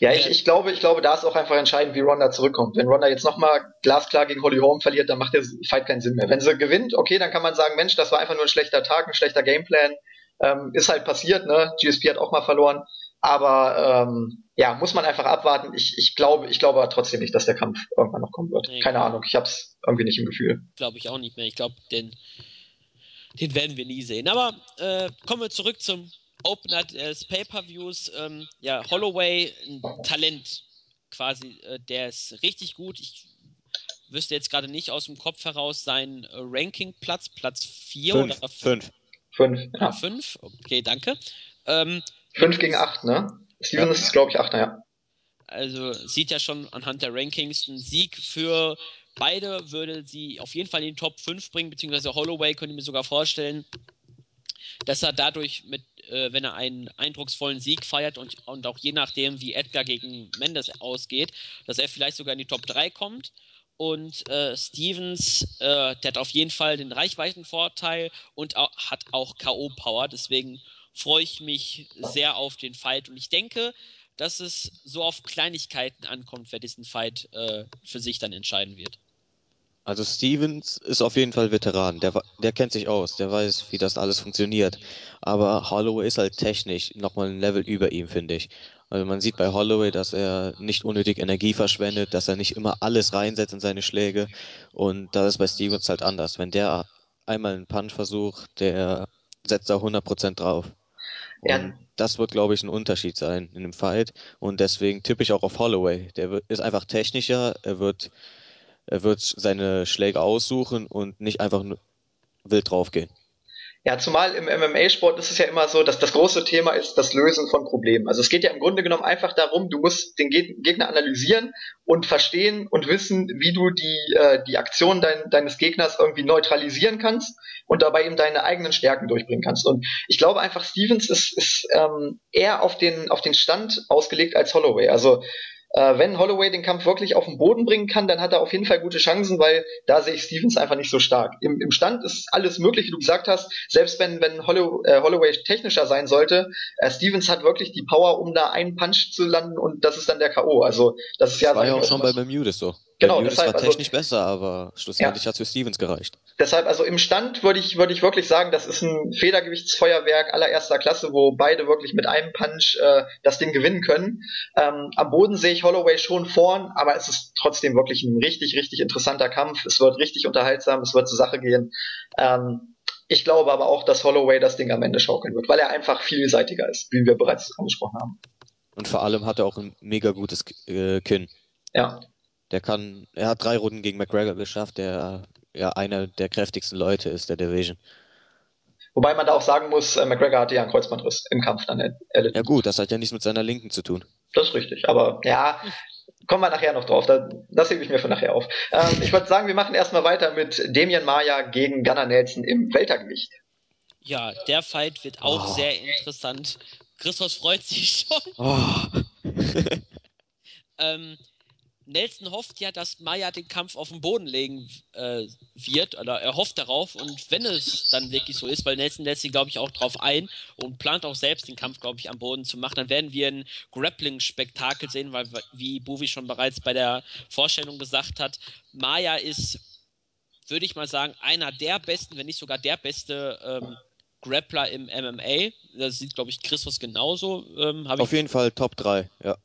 Ja, ich, ich, glaube, ich glaube, da ist auch einfach entscheidend, wie Ronda zurückkommt. Wenn Ronda jetzt nochmal glasklar gegen Holly Holm verliert, dann macht der Fight keinen Sinn mehr. Wenn sie gewinnt, okay, dann kann man sagen, Mensch, das war einfach nur ein schlechter Tag, ein schlechter Gameplan. Ähm, ist halt passiert, ne? GSP hat auch mal verloren. Aber ähm, ja, muss man einfach abwarten. Ich, ich glaube, ich glaube trotzdem nicht, dass der Kampf irgendwann noch kommen wird. Nee, Keine Ahnung, ich habe es irgendwie nicht im Gefühl. Glaube ich auch nicht mehr. Ich glaube, den, den werden wir nie sehen. Aber äh, kommen wir zurück zum Opener des Pay-per-Views. Ähm, ja, Holloway, ein Talent quasi, äh, der ist richtig gut. Ich wüsste jetzt gerade nicht aus dem Kopf heraus seinen äh, Ranking-Platz, Platz 4 oder 5. 5. Ja. 5, okay, danke. Ähm, 5 gegen 8, ne? Steven ist, glaube ich, Achter, ja. Also sieht ja schon anhand der Rankings ein Sieg für beide würde sie auf jeden Fall in den Top 5 bringen, beziehungsweise Holloway könnte ich mir sogar vorstellen, dass er dadurch mit, äh, wenn er einen eindrucksvollen Sieg feiert und, und auch je nachdem, wie Edgar gegen Mendes ausgeht, dass er vielleicht sogar in die Top 3 kommt. Und äh, Stevens, äh, der hat auf jeden Fall den Reichweitenvorteil und auch, hat auch K.O.-Power. Deswegen freue ich mich sehr auf den Fight und ich denke, dass es so auf Kleinigkeiten ankommt, wer diesen Fight äh, für sich dann entscheiden wird. Also Stevens ist auf jeden Fall Veteran, der, der kennt sich aus, der weiß, wie das alles funktioniert. Aber Holloway ist halt technisch nochmal ein Level über ihm, finde ich. Also man sieht bei Holloway, dass er nicht unnötig Energie verschwendet, dass er nicht immer alles reinsetzt in seine Schläge. Und das ist bei Stevens halt anders. Wenn der einmal einen Punch versucht, der setzt da 100% drauf. Ja. das wird, glaube ich, ein Unterschied sein in dem Fight. Und deswegen tippe ich auch auf Holloway. Der ist einfach technischer, er wird, er wird seine Schläge aussuchen und nicht einfach wild draufgehen. Ja, zumal im MMA-Sport ist es ja immer so, dass das große Thema ist das Lösen von Problemen. Also es geht ja im Grunde genommen einfach darum, du musst den Gegner analysieren und verstehen und wissen, wie du die, äh, die Aktion dein, deines Gegners irgendwie neutralisieren kannst und dabei eben deine eigenen Stärken durchbringen kannst. Und ich glaube einfach, Stevens ist, ist ähm, eher auf den, auf den Stand ausgelegt als Holloway. Also äh, wenn Holloway den Kampf wirklich auf den Boden bringen kann, dann hat er auf jeden Fall gute Chancen, weil da sehe ich Stevens einfach nicht so stark. Im, im Stand ist alles möglich, wie du gesagt hast. Selbst wenn, wenn Hollow, äh, Holloway technischer sein sollte, äh, Stevens hat wirklich die Power, um da einen Punch zu landen und das ist dann der K.O. Also das ist ja. Das war ja auch schon bei Bermudes so. Genau, das war also technisch also, besser, aber schlussendlich ja. hat es für Stevens gereicht. Deshalb, also im Stand würde ich, würde ich wirklich sagen, das ist ein Federgewichtsfeuerwerk allererster Klasse, wo beide wirklich mit einem Punch äh, das Ding gewinnen können. Ähm, am Boden sehe ich Holloway schon vorn, aber es ist trotzdem wirklich ein richtig, richtig interessanter Kampf. Es wird richtig unterhaltsam, es wird zur Sache gehen. Ähm, ich glaube aber auch, dass Holloway das Ding am Ende schaukeln wird, weil er einfach vielseitiger ist, wie wir bereits angesprochen haben. Und vor allem hat er auch ein mega gutes äh, Kinn. Ja. Der kann, er hat drei Runden gegen McGregor geschafft, der ja einer der kräftigsten Leute ist der Division. Wobei man da auch sagen muss, äh, McGregor hatte ja einen Kreuzbandriss im Kampf dann erlitten. Ja gut, das hat ja nichts mit seiner Linken zu tun. Das ist richtig, aber ja, kommen wir nachher noch drauf. Das, das hebe ich mir für nachher auf. Ähm, ich würde sagen, wir machen erstmal weiter mit Damian Maya gegen Gunnar Nelson im Weltergewicht. Ja, der Fight wird auch oh. sehr interessant. Christos freut sich schon. Oh. ähm, Nelson hofft ja, dass Maya den Kampf auf den Boden legen äh, wird, oder er hofft darauf. Und wenn es dann wirklich so ist, weil Nelson lässt sich, glaube ich, auch drauf ein und plant auch selbst den Kampf, glaube ich, am Boden zu machen, dann werden wir ein Grappling-Spektakel sehen, weil, wie Bovi schon bereits bei der Vorstellung gesagt hat, Maya ist, würde ich mal sagen, einer der besten, wenn nicht sogar der beste ähm, Grappler im MMA. Das sieht, glaube ich, Christus genauso. Ähm, Auf jeden Fall Top 3, ja.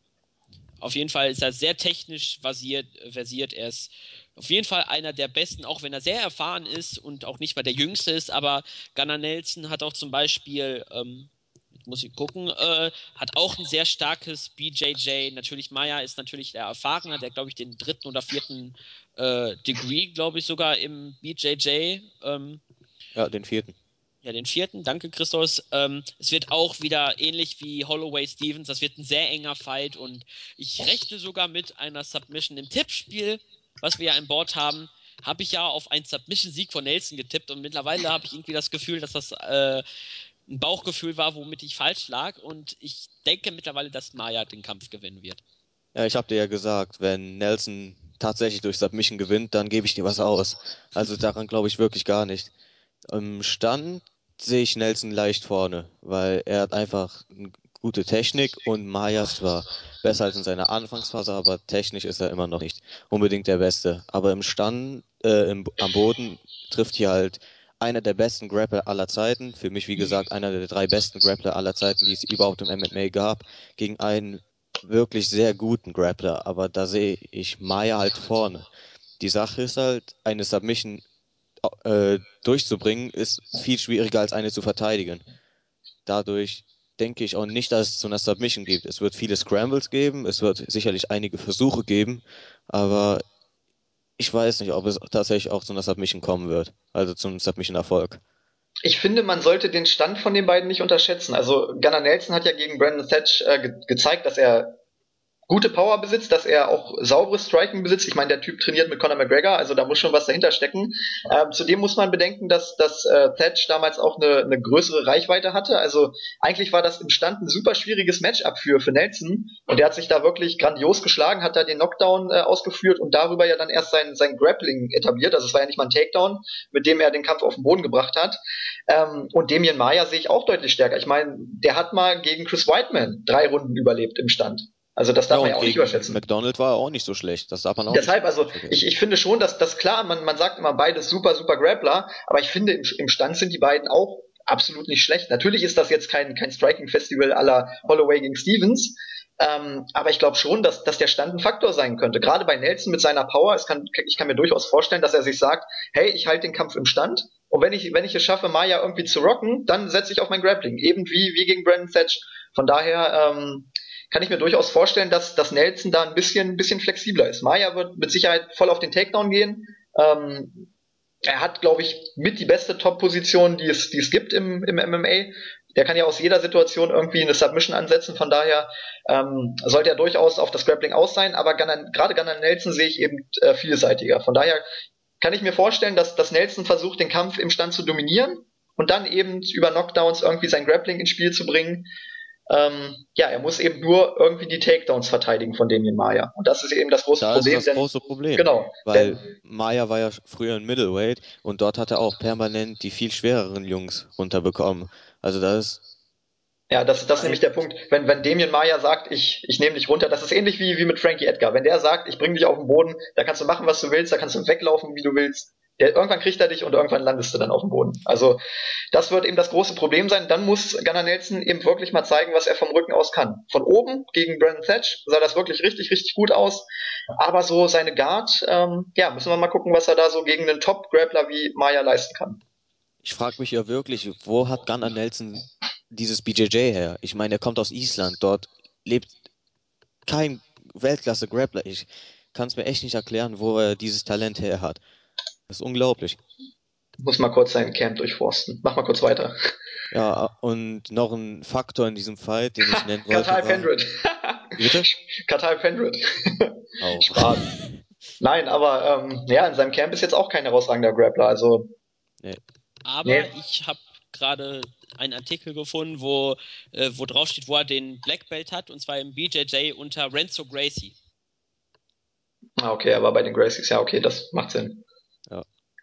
Auf jeden Fall ist er sehr technisch versiert. versiert. Er ist auf jeden Fall einer der besten, auch wenn er sehr erfahren ist und auch nicht mal der Jüngste ist. Aber Gunnar Nelson hat auch zum Beispiel, ähm, muss ich gucken, äh, hat auch ein sehr starkes BJJ. Natürlich Maya ist natürlich der Erfahrener, der glaube ich den dritten oder vierten äh, Degree, glaube ich sogar im BJJ. Ähm, ja, den vierten. Ja, den vierten. Danke, Christos. Ähm, es wird auch wieder ähnlich wie Holloway Stevens. Das wird ein sehr enger Fight und ich rechne sogar mit einer Submission im Tippspiel, was wir ja an Bord haben. Habe ich ja auf einen Submission-Sieg von Nelson getippt und mittlerweile habe ich irgendwie das Gefühl, dass das äh, ein Bauchgefühl war, womit ich falsch lag und ich denke mittlerweile, dass Maya den Kampf gewinnen wird. Ja, ich habe dir ja gesagt, wenn Nelson tatsächlich durch Submission gewinnt, dann gebe ich dir was aus. Also daran glaube ich wirklich gar nicht. Im Stand sehe ich Nelson leicht vorne, weil er hat einfach eine gute Technik und Maya zwar besser als in seiner Anfangsphase, aber technisch ist er immer noch nicht unbedingt der Beste. Aber im Stand, äh, im, am Boden trifft hier halt einer der besten Grappler aller Zeiten. Für mich, wie gesagt, einer der drei besten Grappler aller Zeiten, die es überhaupt im MMA gab, gegen einen wirklich sehr guten Grappler. Aber da sehe ich Maya halt vorne. Die Sache ist halt, eine Submission äh, durchzubringen, ist viel schwieriger als eine zu verteidigen. Dadurch denke ich auch nicht, dass es zu einer Submission gibt. Es wird viele Scrambles geben, es wird sicherlich einige Versuche geben, aber ich weiß nicht, ob es tatsächlich auch zu einer Submission kommen wird, also zum Submission-Erfolg. Ich finde, man sollte den Stand von den beiden nicht unterschätzen. Also Gunnar Nelson hat ja gegen Brandon Thatch äh, ge gezeigt, dass er gute Power besitzt, dass er auch sauberes Striking besitzt. Ich meine, der Typ trainiert mit Conor McGregor, also da muss schon was dahinter stecken. Ähm, zudem muss man bedenken, dass, dass äh, Thatch damals auch eine, eine größere Reichweite hatte. Also eigentlich war das im Stand ein super schwieriges Matchup für, für Nelson und der hat sich da wirklich grandios geschlagen, hat da den Knockdown äh, ausgeführt und darüber ja dann erst sein, sein Grappling etabliert. Also es war ja nicht mal ein Takedown, mit dem er den Kampf auf den Boden gebracht hat. Ähm, und Damien Maya sehe ich auch deutlich stärker. Ich meine, der hat mal gegen Chris Whiteman drei Runden überlebt im Stand. Also das darf ja, man ja auch nicht überschätzen. McDonald war auch nicht so schlecht. Das darf man auch Deshalb, also ich, ich finde schon, dass das klar, man, man sagt immer beides super, super Grappler, aber ich finde im, im Stand sind die beiden auch absolut nicht schlecht. Natürlich ist das jetzt kein, kein Striking-Festival aller Holloway gegen Stevens, ähm, aber ich glaube schon, dass, dass der Stand ein Faktor sein könnte. Gerade bei Nelson mit seiner Power, es kann, ich kann mir durchaus vorstellen, dass er sich sagt, hey, ich halte den Kampf im Stand und wenn ich, wenn ich es schaffe, Maya irgendwie zu rocken, dann setze ich auf mein Grappling. Eben wie, wie gegen Brandon Thatch. Von daher, ähm, kann ich mir durchaus vorstellen, dass, dass Nelson da ein bisschen, ein bisschen flexibler ist. Maya wird mit Sicherheit voll auf den Takedown gehen. Ähm, er hat, glaube ich, mit die beste Top-Position, die es, die es gibt im, im MMA. Der kann ja aus jeder Situation irgendwie eine Submission ansetzen, von daher ähm, sollte er durchaus auf das Grappling aus sein, aber gerade Gunnar Nelson sehe ich eben äh, vielseitiger. Von daher kann ich mir vorstellen, dass, dass Nelson versucht, den Kampf im Stand zu dominieren und dann eben über Knockdowns irgendwie sein Grappling ins Spiel zu bringen. Ähm, ja, er muss eben nur irgendwie die Takedowns verteidigen von Damien Maya. Und das ist eben das große da Problem. Ist das große Problem. Genau. Weil denn, Maya war ja früher ein Middleweight und dort hat er auch permanent die viel schwereren Jungs runterbekommen. Also das ist ja, das, das ist nämlich der Punkt. Wenn, wenn Damien Maya sagt, ich, ich nehme dich runter, das ist ähnlich wie, wie mit Frankie Edgar. Wenn der sagt, ich bringe dich auf den Boden, da kannst du machen, was du willst, da kannst du weglaufen, wie du willst, der, irgendwann kriegt er dich und irgendwann landest du dann auf dem Boden. Also das wird eben das große Problem sein. Dann muss Gunnar Nelson eben wirklich mal zeigen, was er vom Rücken aus kann. Von oben gegen Brandon Thatch sah das wirklich richtig, richtig gut aus. Aber so seine Guard, ähm, ja, müssen wir mal gucken, was er da so gegen einen Top-Grappler wie Maya leisten kann. Ich frage mich ja wirklich, wo hat Gunnar Nelson dieses BJJ her? Ich meine, er kommt aus Island, dort lebt kein Weltklasse-Grappler. Ich kann es mir echt nicht erklären, wo er dieses Talent her hat. Das ist unglaublich. Muss mal kurz sein Camp durchforsten. Mach mal kurz weiter. Ja, und noch ein Faktor in diesem Fight, den ich nennen wollte. Katal Pendred. Bitte? Katal Pendred. Oh. Spaß. Nein, aber ähm, ja, in seinem Camp ist jetzt auch kein herausragender Grappler, also. Nee. Aber nee. ich habe gerade einen Artikel gefunden, wo, äh, wo drauf steht, wo er den Black Belt hat, und zwar im BJJ unter Renzo Gracie. Ah, okay, aber bei den Gracies, ja, okay, das macht Sinn.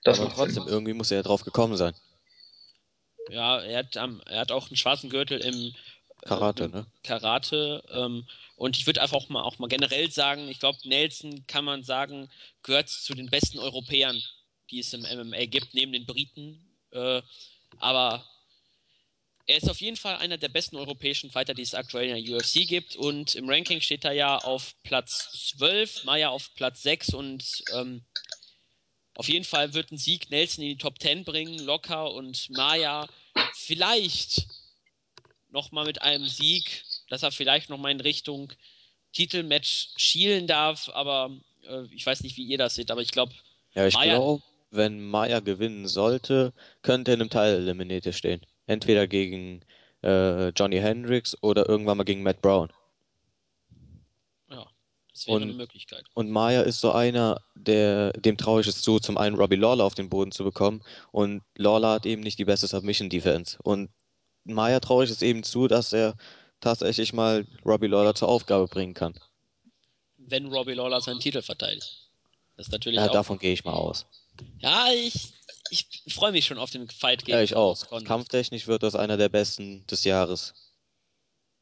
Das aber macht trotzdem, Sinn. irgendwie muss er ja drauf gekommen sein. Ja, er hat, ähm, er hat auch einen schwarzen Gürtel im Karate, äh, ne? Karate. Ähm, und ich würde einfach auch mal, auch mal generell sagen, ich glaube, Nelson kann man sagen, gehört zu den besten Europäern, die es im MMA gibt, neben den Briten. Äh, aber er ist auf jeden Fall einer der besten europäischen Fighter, die es aktuell in der UFC gibt. Und im Ranking steht er ja auf Platz 12, Maya auf Platz 6 und ähm, auf jeden Fall wird ein Sieg Nelson in die Top 10 bringen, locker und Maya vielleicht nochmal mit einem Sieg, dass er vielleicht nochmal in Richtung Titelmatch schielen darf, aber äh, ich weiß nicht, wie ihr das seht, aber ich glaube, Ja, ich Maya- glaube, wenn Maya gewinnen sollte, könnte er in einem Teil Eliminator stehen. Entweder gegen äh, Johnny Hendricks oder irgendwann mal gegen Matt Brown. Das wäre Und- eine Möglichkeit. Und Maya ist so einer, der, dem traue ich es zu, zum einen Robbie Lawler auf den Boden zu bekommen. Und Lawler hat eben nicht die beste Submission-Defense. Und Maya traue ich es eben zu, dass er tatsächlich mal Robbie Lawler zur Aufgabe bringen kann. Wenn Robbie Lawler seinen Titel verteidigt. Das ist natürlich Ja, auch. davon gehe ich mal aus. Ja, ich, ich freue mich schon auf den Fight gegen Ja, ich auch. Kampftechnisch wird das einer der besten des Jahres.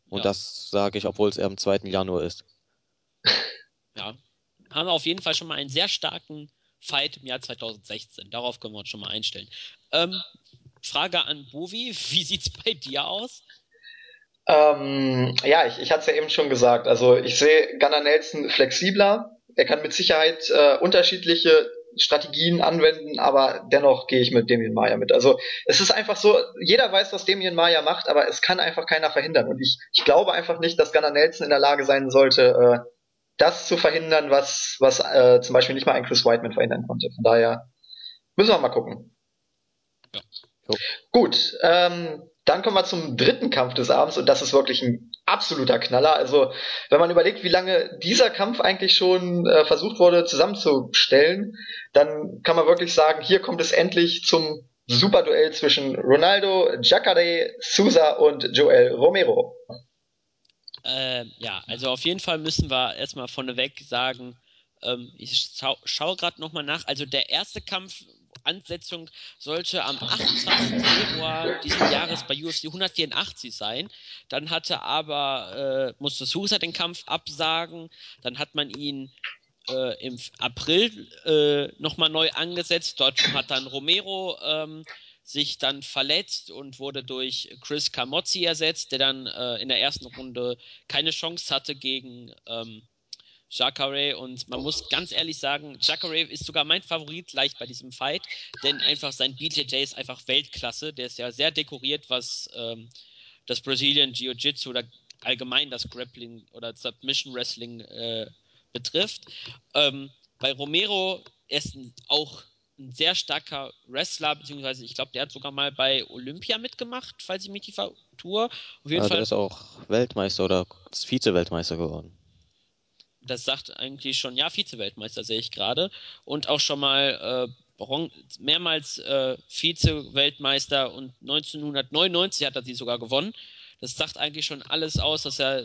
Und Ja. das sage ich, obwohl es eher am 2. Januar ist. Ja. Haben wir auf jeden Fall schon mal einen sehr starken Fight im Jahr 2016. Darauf können wir uns schon mal einstellen. Ähm, Frage an Bovi, wie sieht's bei dir aus? Ähm, ja, ich, ich hatte es ja eben schon gesagt. Also ich sehe Gunnar Nelson flexibler. Er kann mit Sicherheit äh, unterschiedliche Strategien anwenden, aber dennoch gehe ich mit Damien Maya mit. Also es ist einfach so, jeder weiß, was Damien Maya macht, aber es kann einfach keiner verhindern. Und ich, ich glaube einfach nicht, dass Gunnar Nelson in der Lage sein sollte, äh, das zu verhindern, was, was äh, zum Beispiel nicht mal ein Chris Whiteman verhindern konnte. Von daher müssen wir mal gucken. Ja. Jo. Gut, ähm, dann kommen wir zum dritten Kampf des Abends und das ist wirklich ein absoluter Knaller. Also wenn man überlegt, wie lange dieser Kampf eigentlich schon äh, versucht wurde zusammenzustellen, dann kann man wirklich sagen, hier kommt es endlich zum Superduell zwischen Ronaldo, Jacare Souza und Joel Romero. Ähm, ja, also auf jeden Fall müssen wir erstmal vorneweg sagen, ähm, ich schau, schaue gerade nochmal nach. Also der erste Kampf, Ansetzung, sollte am 28. Februar diesen Jahres bei UFC 184 sein. Dann hatte aber, äh, musste Sousa den Kampf absagen. Dann hat man ihn äh, im April äh, nochmal neu angesetzt. Dort hat dann Romero ähm, sich dann verletzt und wurde durch Chris Camozzi ersetzt, der dann äh, in der ersten Runde keine Chance hatte gegen ähm, Jacare und man muss ganz ehrlich sagen, Jacare ist sogar mein Favorit leicht bei diesem Fight, denn einfach sein BJJ ist einfach Weltklasse. Der ist ja sehr dekoriert, was ähm, das Brazilian Jiu-Jitsu oder allgemein das Grappling oder Submission Wrestling äh, betrifft. Ähm, bei Romero er ist auch ein sehr starker Wrestler, beziehungsweise ich glaube, der hat sogar mal bei Olympia mitgemacht, falls ich mich nicht vertue. Auf jeden Ja, Fall der ist auch Weltmeister oder Vize-Weltmeister geworden. das sagt eigentlich schon, ja, Vize-Weltmeister sehe ich gerade. Und auch schon mal äh, mehrmals äh, Vize-Weltmeister und 1999 hat er sie sogar gewonnen. Das sagt eigentlich schon alles aus, dass er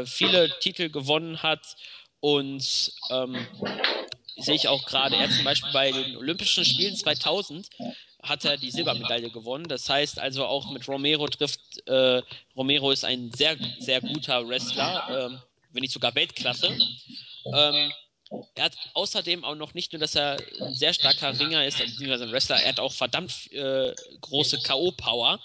äh, viele Titel gewonnen hat und ähm, sehe ich auch gerade, er zum Beispiel bei den Olympischen Spielen 2000 hat er die Silbermedaille gewonnen. Das heißt also auch mit Romero trifft, äh, Romero ist ein sehr, sehr guter Wrestler, ähm, wenn nicht sogar Weltklasse. Ähm, er hat außerdem auch noch nicht nur, dass er ein sehr starker Ringer ist, beziehungsweise ein Wrestler, er hat auch verdammt äh, große K.O.-Power.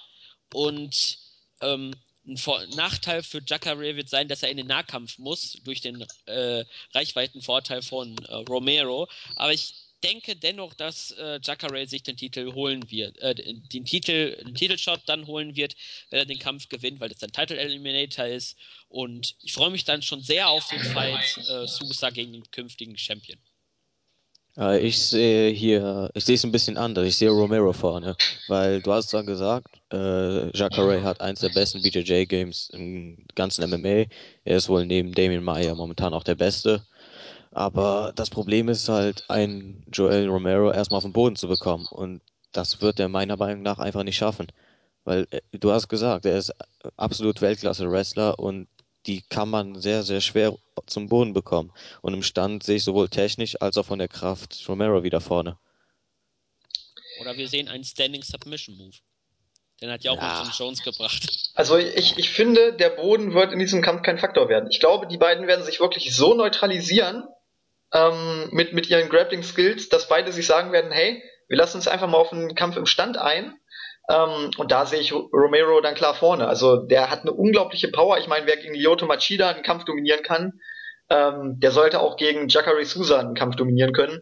Und ähm, ein Vor Nachteil für Jacare wird sein, dass er in den Nahkampf muss, durch den äh, Reichweitenvorteil von äh, Romero. Aber ich denke dennoch, dass äh, Jacare sich den Titel holen wird, äh, den Titel, den Titelshot dann holen wird, wenn er den Kampf gewinnt, weil das ein Title Eliminator ist. Und ich freue mich dann schon sehr auf den Fight äh, Sousa gegen den künftigen Champion. Äh, Ich sehe hier, ich sehe es ein bisschen anders. Ich sehe Romero vorne, weil du hast dann gesagt, äh, Jacare hat eins der besten BJJ-Games im ganzen MMA. Er ist wohl neben Damien Maya momentan auch der Beste. Aber das Problem ist halt, einen Joel Romero erstmal auf den Boden zu bekommen. Und das wird er meiner Meinung nach einfach nicht schaffen. Weil äh, du hast gesagt, er ist absolut Weltklasse-Wrestler und die kann man sehr, sehr schwer zum Boden bekommen. Und im Stand sehe ich sowohl technisch als auch von der Kraft Romero wieder vorne. Oder wir sehen einen Standing Submission Move. Den hat ja auch ja. John Jones gebracht. Also ich, ich finde, der Boden wird in diesem Kampf kein Faktor werden. Ich glaube, die beiden werden sich wirklich so neutralisieren ähm, mit, mit ihren Grappling Skills, dass beide sich sagen werden, hey, wir lassen uns einfach mal auf einen Kampf im Stand ein. Ähm, und da sehe ich Romero dann klar vorne. Also der hat eine unglaubliche Power. Ich meine, wer gegen Lyoto Machida einen Kampf dominieren kann, ähm, der sollte auch gegen Jacare Souza einen Kampf dominieren können.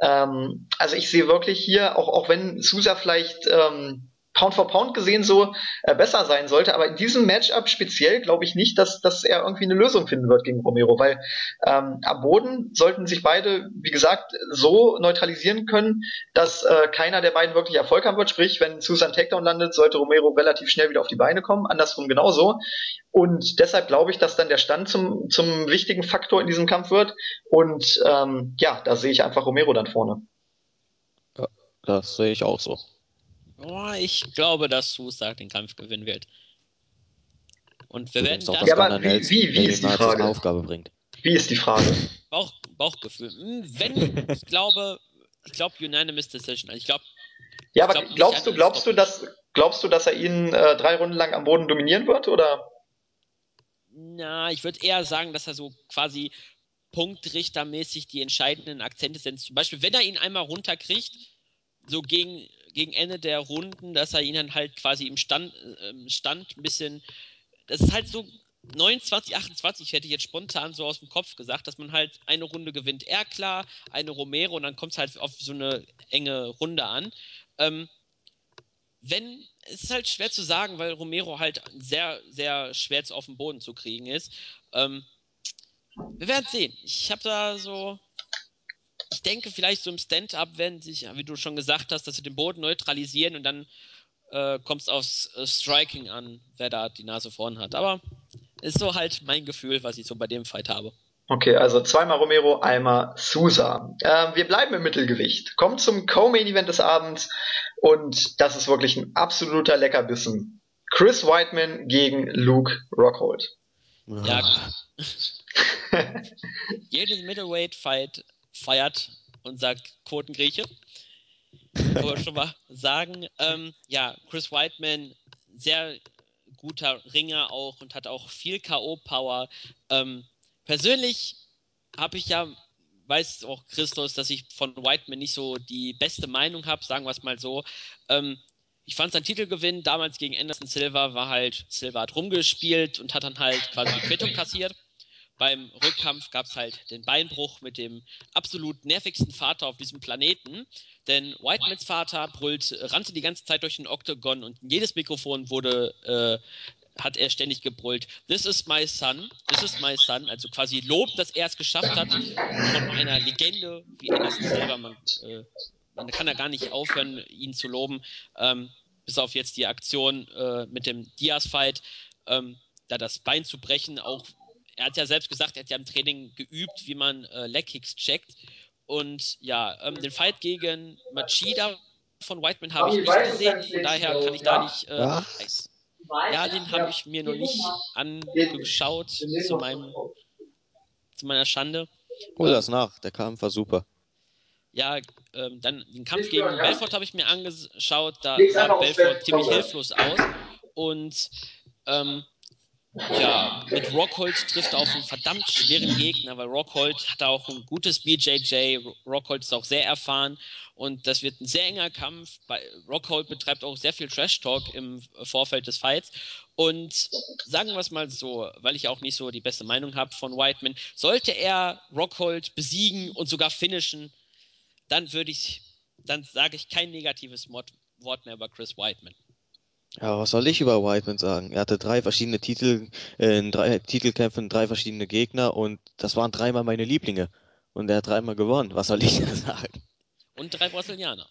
Ähm, also ich sehe wirklich hier, auch, auch wenn Souza vielleicht ähm, Pound for Pound gesehen so äh, besser sein sollte. Aber in diesem Matchup speziell glaube ich nicht, dass, dass er irgendwie eine Lösung finden wird gegen Romero, weil ähm, am Boden sollten sich beide, wie gesagt, so neutralisieren können, dass äh, keiner der beiden wirklich Erfolg haben wird. Sprich, wenn Susan Takedown landet, sollte Romero relativ schnell wieder auf die Beine kommen. Andersrum genauso. Und deshalb glaube ich, dass dann der Stand zum, zum wichtigen Faktor in diesem Kampf wird. Und ähm, ja, da sehe ich einfach Romero dann vorne. Ja, das sehe ich auch so. Oh, ich glaube, dass Sousa den Kampf gewinnen wird. Und wir werden dann. Ja, aber wie, wie, wie ist die Frage? Aufgabe bringt. Wie ist die Frage? Bauch, Bauchgefühl. Hm, wenn, ich glaube, ich glaube Unanimous Decision. Also ich glaube. Ja, aber glaub glaubst du, glaubst du, dass, glaubst du, dass er ihn äh, drei Runden lang am Boden dominieren wird, oder? Na, ich würde eher sagen, dass er so quasi punktrichtermäßig die entscheidenden Akzente setzt. Zum Beispiel, wenn er ihn einmal runterkriegt, so gegen gegen Ende der Runden, dass er ihn dann halt quasi im Stand, äh, Stand ein bisschen. Das ist halt so 29, 28 hätte ich jetzt spontan so aus dem Kopf gesagt, dass man halt eine Runde gewinnt er klar, eine Romero und dann kommt es halt auf so eine enge Runde an. Ähm, wenn, es ist halt schwer zu sagen, weil Romero halt sehr, sehr schwer auf dem Boden zu kriegen ist. Ähm, wir werden sehen. Ich habe da so ich denke, vielleicht so im Stand-up werden sich, wie du schon gesagt hast, dass sie den Boden neutralisieren und dann äh, kommt es aufs äh, Striking an, wer da die Nase vorn hat. Aber ist so halt mein Gefühl, was ich so bei dem Fight habe. Okay, also zweimal Romero, einmal Sousa. Ähm, wir bleiben im Mittelgewicht. Kommt zum Co-Main-Event des Abends und das ist wirklich ein absoluter Leckerbissen. Chris Whiteman gegen Luke Rockhold. Ja. Jedes Middleweight-Fight feiert unser Quotengrieche. Kann man schon mal sagen. Ähm, ja, Chris Whiteman, sehr guter Ringer auch und hat auch viel K.O.-Power. Ähm, persönlich habe ich ja, weiß auch Christus, dass ich von Whiteman nicht so die beste Meinung habe, sagen wir es mal so. Ähm, ich fand sein Titelgewinn damals gegen Anderson Silva war halt, Silva hat rumgespielt und hat dann halt quasi die Quittung kassiert. Beim Rückkampf gab es halt den Beinbruch mit dem absolut nervigsten Vater auf diesem Planeten. Denn Whitemans Vater brüllt, rannte die ganze Zeit durch den Oktagon und jedes Mikrofon wurde, äh, hat er ständig gebrüllt, This is my son, this is my son, also quasi Lob, dass er es geschafft hat, von einer Legende wie Anderson Silver, man, äh, man kann da gar nicht aufhören, ihn zu loben, ähm, bis auf jetzt die Aktion äh, mit dem Diaz-Fight, ähm, da das Bein zu brechen, auch er hat ja selbst gesagt, er hat ja im Training geübt, wie man äh, Leg-Kicks checkt. Und ja, ähm, den Fight gegen Machida von Whiteman habe ich nicht gesehen, von daher kann ich da nicht. Äh, ja, den habe ich mir noch nicht angeschaut, zu, meinem, zu meiner Schande. Hol das ähm, nach, der Kampf war super. Ja, ähm, dann den Kampf gegen Belfort habe ich mir angeschaut, da sah Belfort ziemlich hilflos aus. Und ähm, ja, mit Rockhold trifft er auf einen verdammt schweren Gegner, weil Rockhold hat auch ein gutes BJJ. Rockhold ist auch sehr erfahren und das wird ein sehr enger Kampf. Rockhold betreibt auch sehr viel Trash-Talk im Vorfeld des Fights. Und sagen wir es mal so, weil ich auch nicht so die beste Meinung habe von Whiteman, sollte er Rockhold besiegen und sogar finishen, dann würde ich, dann sage ich kein negatives Wort mehr über Chris Whiteman. Ja, was soll ich über Whiteman sagen? Er hatte drei verschiedene Titel, äh, in drei Titelkämpfen, drei verschiedene Gegner und das waren dreimal meine Lieblinge. Und er hat dreimal gewonnen. Was soll ich da sagen? Und drei Brasilianer.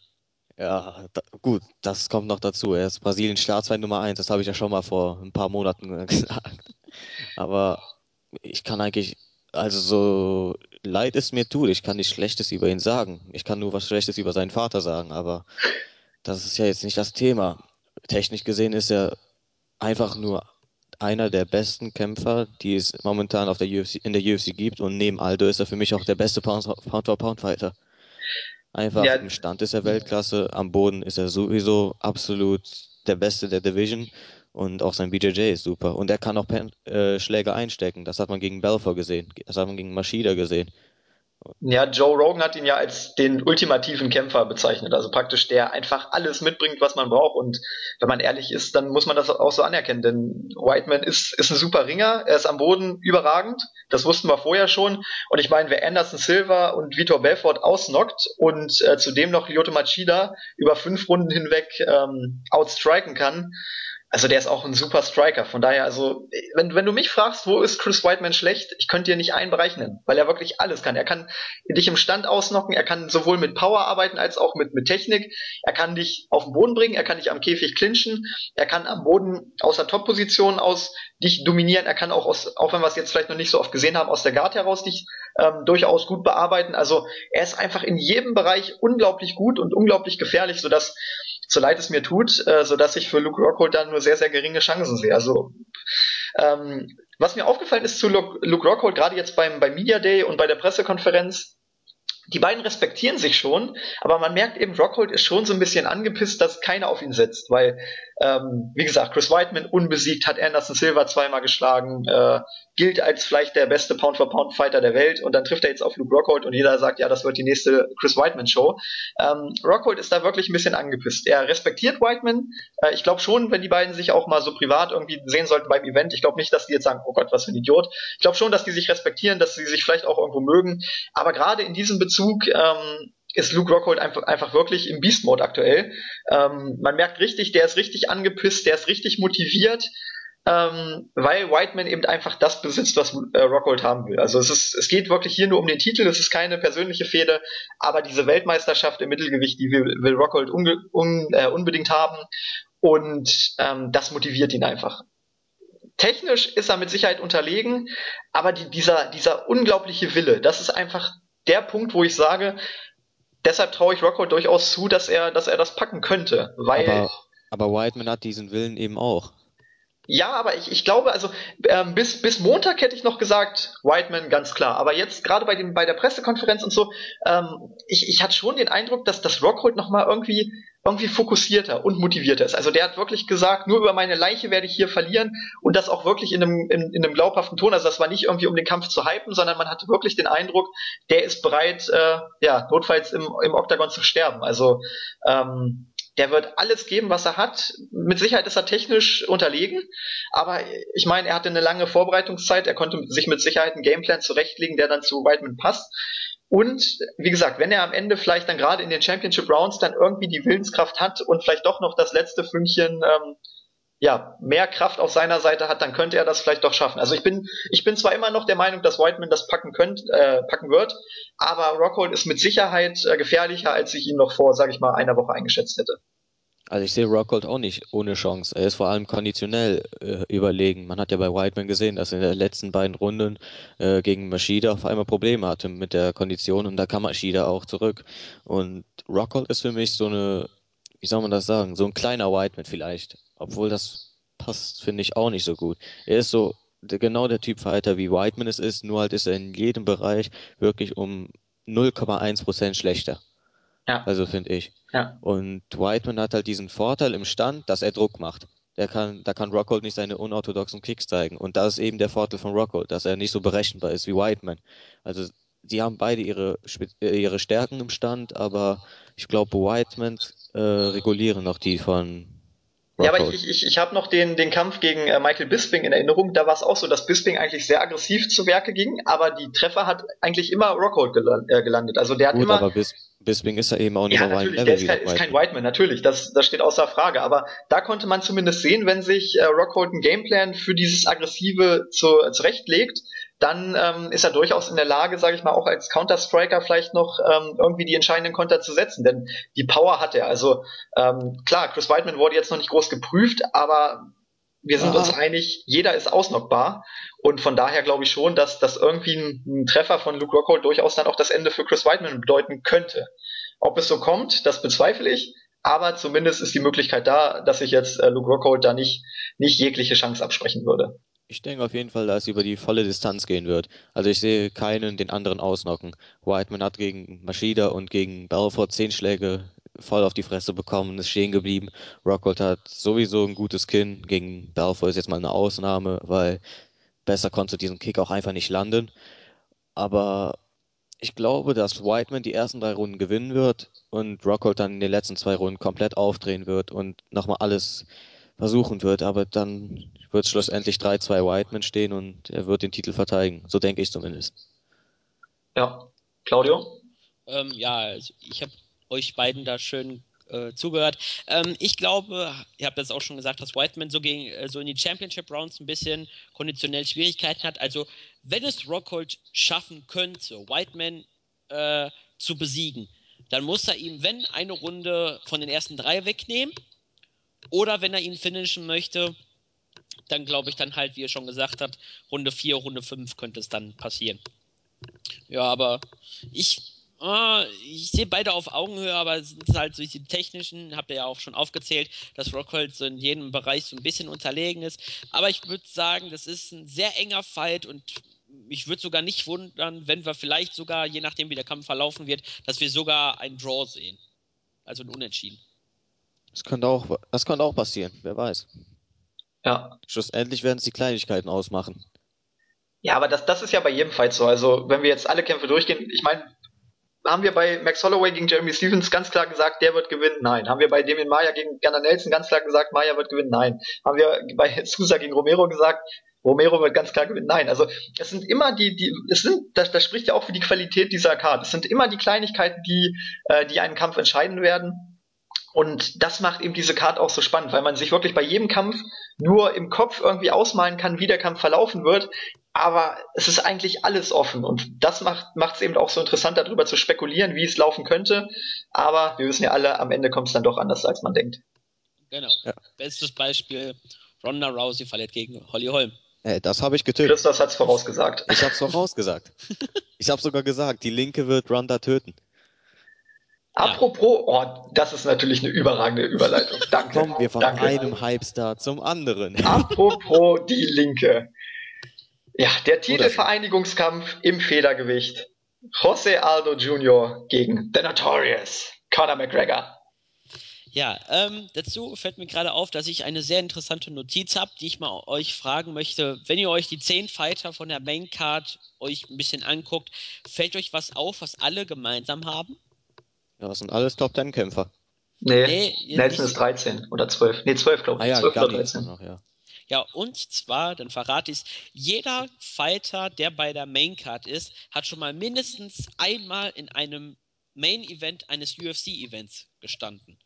Ja, da, gut, das kommt noch dazu. Er ist Brasiliens Staatsfeind Nummer eins. Das habe ich ja schon mal vor ein paar Monaten gesagt. Aber ich kann eigentlich, also so leid es mir tut, ich kann nichts Schlechtes über ihn sagen. Ich kann nur was Schlechtes über seinen Vater sagen, aber das ist ja jetzt nicht das Thema technisch gesehen ist er einfach nur einer der besten Kämpfer, die es momentan auf der UFC, in der UFC gibt. Und neben Aldo ist er für mich auch der beste Pound-for-Pound-Fighter. Einfach ja. im Stand ist er Weltklasse, am Boden ist er sowieso absolut der Beste der Division und auch sein BJJ ist super. Und er kann auch äh, Schläge einstecken. Das hat man gegen Belfort gesehen. Das hat man gegen Machida gesehen. Ja, Joe Rogan hat ihn ja als den ultimativen Kämpfer bezeichnet. Also praktisch der einfach alles mitbringt, was man braucht. Und wenn man ehrlich ist, dann muss man das auch so anerkennen. Denn Whiteman ist, ist ein super Ringer. Er ist am Boden überragend. Das wussten wir vorher schon. Und ich meine, wer Anderson Silva und Vitor Belfort ausnockt und äh, zudem noch Lyoto Machida über fünf Runden hinweg ähm, outstriken kann, also der ist auch ein super Striker. Von daher, also, wenn, wenn du mich fragst, wo ist Chris Whiteman schlecht, ich könnte dir nicht einen Bereich nennen, weil er wirklich alles kann. Er kann dich im Stand ausnocken, er kann sowohl mit Power arbeiten als auch mit, mit Technik. Er kann dich auf den Boden bringen, er kann dich am Käfig clinchen, er kann am Boden aus der Top-Position aus dich dominieren, er kann auch aus, auch wenn wir es jetzt vielleicht noch nicht so oft gesehen haben, aus der Guard heraus dich ähm, durchaus gut bearbeiten. Also er ist einfach in jedem Bereich unglaublich gut und unglaublich gefährlich, sodass so leid es mir tut, äh, so dass ich für Luke Rockhold dann nur sehr, sehr geringe Chancen sehe. Also ähm, was mir aufgefallen ist zu Luke, Luke Rockhold, gerade jetzt beim, beim Media Day und bei der Pressekonferenz, die beiden respektieren sich schon, aber man merkt eben, Rockhold ist schon so ein bisschen angepisst, dass keiner auf ihn setzt, weil ähm, wie gesagt, Chris Whiteman unbesiegt, hat Anderson Silva zweimal geschlagen, äh, gilt als vielleicht der beste Pound-for-Pound-Fighter der Welt und dann trifft er jetzt auf Luke Rockhold und jeder sagt, ja, das wird die nächste Chris Whiteman-Show. Ähm, Rockhold ist da wirklich ein bisschen angepisst. Er respektiert Whiteman. Äh, ich glaube schon, wenn die beiden sich auch mal so privat irgendwie sehen sollten beim Event, ich glaube nicht, dass die jetzt sagen, oh Gott, was für ein Idiot. Ich glaube schon, dass die sich respektieren, dass sie sich vielleicht auch irgendwo mögen. Aber gerade in diesem Bezug ähm, ist Luke Rockhold einfach, einfach wirklich im Beast-Mode aktuell. Ähm, man merkt richtig, der ist richtig angepisst, der ist richtig motiviert, ähm, weil Whiteman eben einfach das besitzt, was äh, Rockhold haben will. Also es, ist, es geht wirklich hier nur um den Titel, es ist keine persönliche Fehde, aber diese Weltmeisterschaft im Mittelgewicht, die will, will Rockhold un, äh, unbedingt haben und ähm, das motiviert ihn einfach. Technisch ist er mit Sicherheit unterlegen, aber die, dieser, dieser unglaubliche Wille, das ist einfach der Punkt, wo ich sage, deshalb traue ich Rocco durchaus zu, dass er, dass er das packen könnte, weil. Aber, aber Whiteman hat diesen Willen eben auch. Ja, aber ich, ich glaube, also ähm, bis, bis Montag hätte ich noch gesagt, Whiteman ganz klar. Aber jetzt gerade bei, bei der Pressekonferenz und so, ähm, ich, ich hatte schon den Eindruck, dass das Rockhold nochmal irgendwie irgendwie fokussierter und motivierter ist. Also der hat wirklich gesagt, nur über meine Leiche werde ich hier verlieren und das auch wirklich in einem, in, in einem glaubhaften Ton. Also das war nicht irgendwie um den Kampf zu hypen, sondern man hatte wirklich den Eindruck, der ist bereit, äh, ja, notfalls im, im Oktagon zu sterben. Also ähm, der wird alles geben, was er hat. Mit Sicherheit ist er technisch unterlegen, aber ich meine, er hatte eine lange Vorbereitungszeit, er konnte sich mit Sicherheit einen Gameplan zurechtlegen, der dann zu Whiteman passt. Und wie gesagt, wenn er am Ende vielleicht dann gerade in den Championship Rounds dann irgendwie die Willenskraft hat und vielleicht doch noch das letzte Fünkchen ähm, ja, mehr Kraft auf seiner Seite hat, dann könnte er das vielleicht doch schaffen. Also ich bin, ich bin zwar immer noch der Meinung, dass Whiteman das packen könnt, äh, packen wird, aber Rockhold ist mit Sicherheit äh, gefährlicher, als ich ihn noch vor, sage ich mal, einer Woche eingeschätzt hätte. Also ich sehe Rockhold auch nicht ohne Chance. Er ist vor allem konditionell äh, überlegen. Man hat ja bei Whiteman gesehen, dass er in den letzten beiden Runden äh, gegen Maschida auf einmal Probleme hatte mit der Kondition und da kam Maschida auch zurück. Und Rockhold ist für mich so eine, wie soll man das sagen, so ein kleiner Whiteman vielleicht. Obwohl das passt, finde ich auch nicht so gut. Er ist so genau der Typ Fighter, wie Whiteman es ist, nur halt ist er in jedem Bereich wirklich um 0,1 Prozent schlechter. Ja. Also finde ich. Ja. Und Whiteman hat halt diesen Vorteil im Stand, dass er Druck macht. Der kann, da kann Rockhold nicht seine unorthodoxen Kicks zeigen. Und das ist eben der Vorteil von Rockhold, dass er nicht so berechenbar ist wie Whiteman. Also die haben beide ihre, äh, ihre Stärken im Stand, aber ich glaube, Whiteman äh, regulieren noch die von ja, aber ich, ich, ich habe noch den, den Kampf gegen äh, Michael Bisping in Erinnerung. Da war es auch so, dass Bisping eigentlich sehr aggressiv zu Werke ging, aber die Treffer hat eigentlich immer Rockhold äh, gelandet. Also der hat Gut, immer. Aber Bis, Bisping ist ja eben auch nicht ja, auf Level. Der ist kein, ist kein Whiteman, natürlich. Das, das steht außer Frage. Aber da konnte man zumindest sehen, wenn sich äh, Rockhold einen Gameplan für dieses Aggressive zu, zurechtlegt, dann ähm, ist er durchaus in der Lage, sage ich mal, auch als Counter-Striker vielleicht noch ähm, irgendwie die entscheidenden Konter zu setzen, denn die Power hat er. Also ähm, klar, Chris Whiteman wurde jetzt noch nicht groß geprüft, aber wir sind ja. uns einig, jeder ist ausnockbar und von daher glaube ich schon, dass, dass irgendwie ein, ein Treffer von Luke Rockhold durchaus dann auch das Ende für Chris Whiteman bedeuten könnte. Ob es so kommt, das bezweifle ich, aber zumindest ist die Möglichkeit da, dass sich jetzt äh, Luke Rockhold da nicht nicht jegliche Chance absprechen würde. Ich denke auf jeden Fall, dass es über die volle Distanz gehen wird. Also ich sehe keinen den anderen ausnocken. Whiteman hat gegen Maschida und gegen Belfort zehn Schläge voll auf die Fresse bekommen, ist stehen geblieben. Rockhold hat sowieso ein gutes Kinn. Gegen Belfort ist jetzt mal eine Ausnahme, weil besser konnte diesen Kick auch einfach nicht landen. Aber ich glaube, dass Whiteman die ersten drei Runden gewinnen wird und Rockhold dann in den letzten zwei Runden komplett aufdrehen wird und nochmal alles versuchen wird, aber dann wird schlussendlich 3-2 Whiteman stehen und er wird den Titel verteidigen. So denke ich zumindest. Ja. Claudio? Ähm, ja, also ich habe euch beiden da schön äh, zugehört. Ähm, ich glaube, ihr habt das auch schon gesagt, dass Whiteman so, gegen, äh, so in die Championship Rounds ein bisschen konditionell Schwierigkeiten hat. Also, wenn es Rockhold schaffen könnte, Whiteman äh, zu besiegen, dann muss er ihm, wenn eine Runde von den ersten drei wegnehmen oder wenn er ihn finishen möchte, dann glaube ich dann halt, wie er schon gesagt hat, Runde 4, Runde 5 könnte es dann passieren. Ja, aber ich, äh, ich sehe beide auf Augenhöhe, aber es sind halt so die technischen, habt ihr ja auch schon aufgezählt, dass Rockhold so in jedem Bereich so ein bisschen unterlegen ist. Aber ich würde sagen, das ist ein sehr enger Fight und mich würde sogar nicht wundern, wenn wir vielleicht sogar, je nachdem wie der Kampf verlaufen wird, dass wir sogar einen Draw sehen. Also ein Unentschieden. Das könnte auch, das könnte auch passieren, wer weiß. Ja. Schlussendlich werden es die Kleinigkeiten ausmachen. Ja, aber das, das ist ja bei jedem Fight so. Also, wenn wir jetzt alle Kämpfe durchgehen, ich meine, haben wir bei Max Holloway gegen Jeremy Stevens ganz klar gesagt, der wird gewinnen? Nein. Haben wir bei Damien Maya gegen Gunnar Nelson ganz klar gesagt, Maya wird gewinnen? Nein. Haben wir bei Sousa gegen Romero gesagt, Romero wird ganz klar gewinnen? Nein. Also, es sind immer die, die, es sind, das, das spricht ja auch für die Qualität dieser Karte. Es sind immer die Kleinigkeiten, die, äh, die einen Kampf entscheiden werden. Und das macht eben diese Karte auch so spannend, weil man sich wirklich bei jedem Kampf nur im Kopf irgendwie ausmalen kann, wie der Kampf verlaufen wird. Aber es ist eigentlich alles offen und das macht es eben auch so interessant, darüber zu spekulieren, wie es laufen könnte. Aber wir wissen ja alle, am Ende kommt es dann doch anders, als man denkt. Genau. Ja. Bestes Beispiel: Ronda Rousey verliert gegen Holly Holm. Hey, das habe ich getötet. Christoph hat es vorausgesagt. Ich habe es vorausgesagt. ich habe sogar gesagt, die Linke wird Ronda töten. Apropos, oh, das ist natürlich eine überragende Überleitung. Danke. Kommen wir von Danke. einem Hypestar zum anderen. Apropos die Linke. Ja, der Titelvereinigungskampf im Federgewicht. Jose Aldo Jr. gegen The Notorious Conor McGregor. Ja, ähm, dazu fällt mir gerade auf, dass ich eine sehr interessante Notiz habe, die ich mal euch fragen möchte. Wenn ihr euch die zehn Fighter von der Main Card euch ein bisschen anguckt, fällt euch was auf, was alle gemeinsam haben? Ja, das sind alles Top Ten Kämpfer. Nee, nee Nelson ist 13 oder 12. Nee, 12 glaube ich. Ah, ja, 12 oder 13. Noch, ja. ja, und zwar, dann verrate ich es, jeder Fighter, der bei der Main Card ist, hat schon mal mindestens einmal in einem Main Event eines UFC Events gestanden.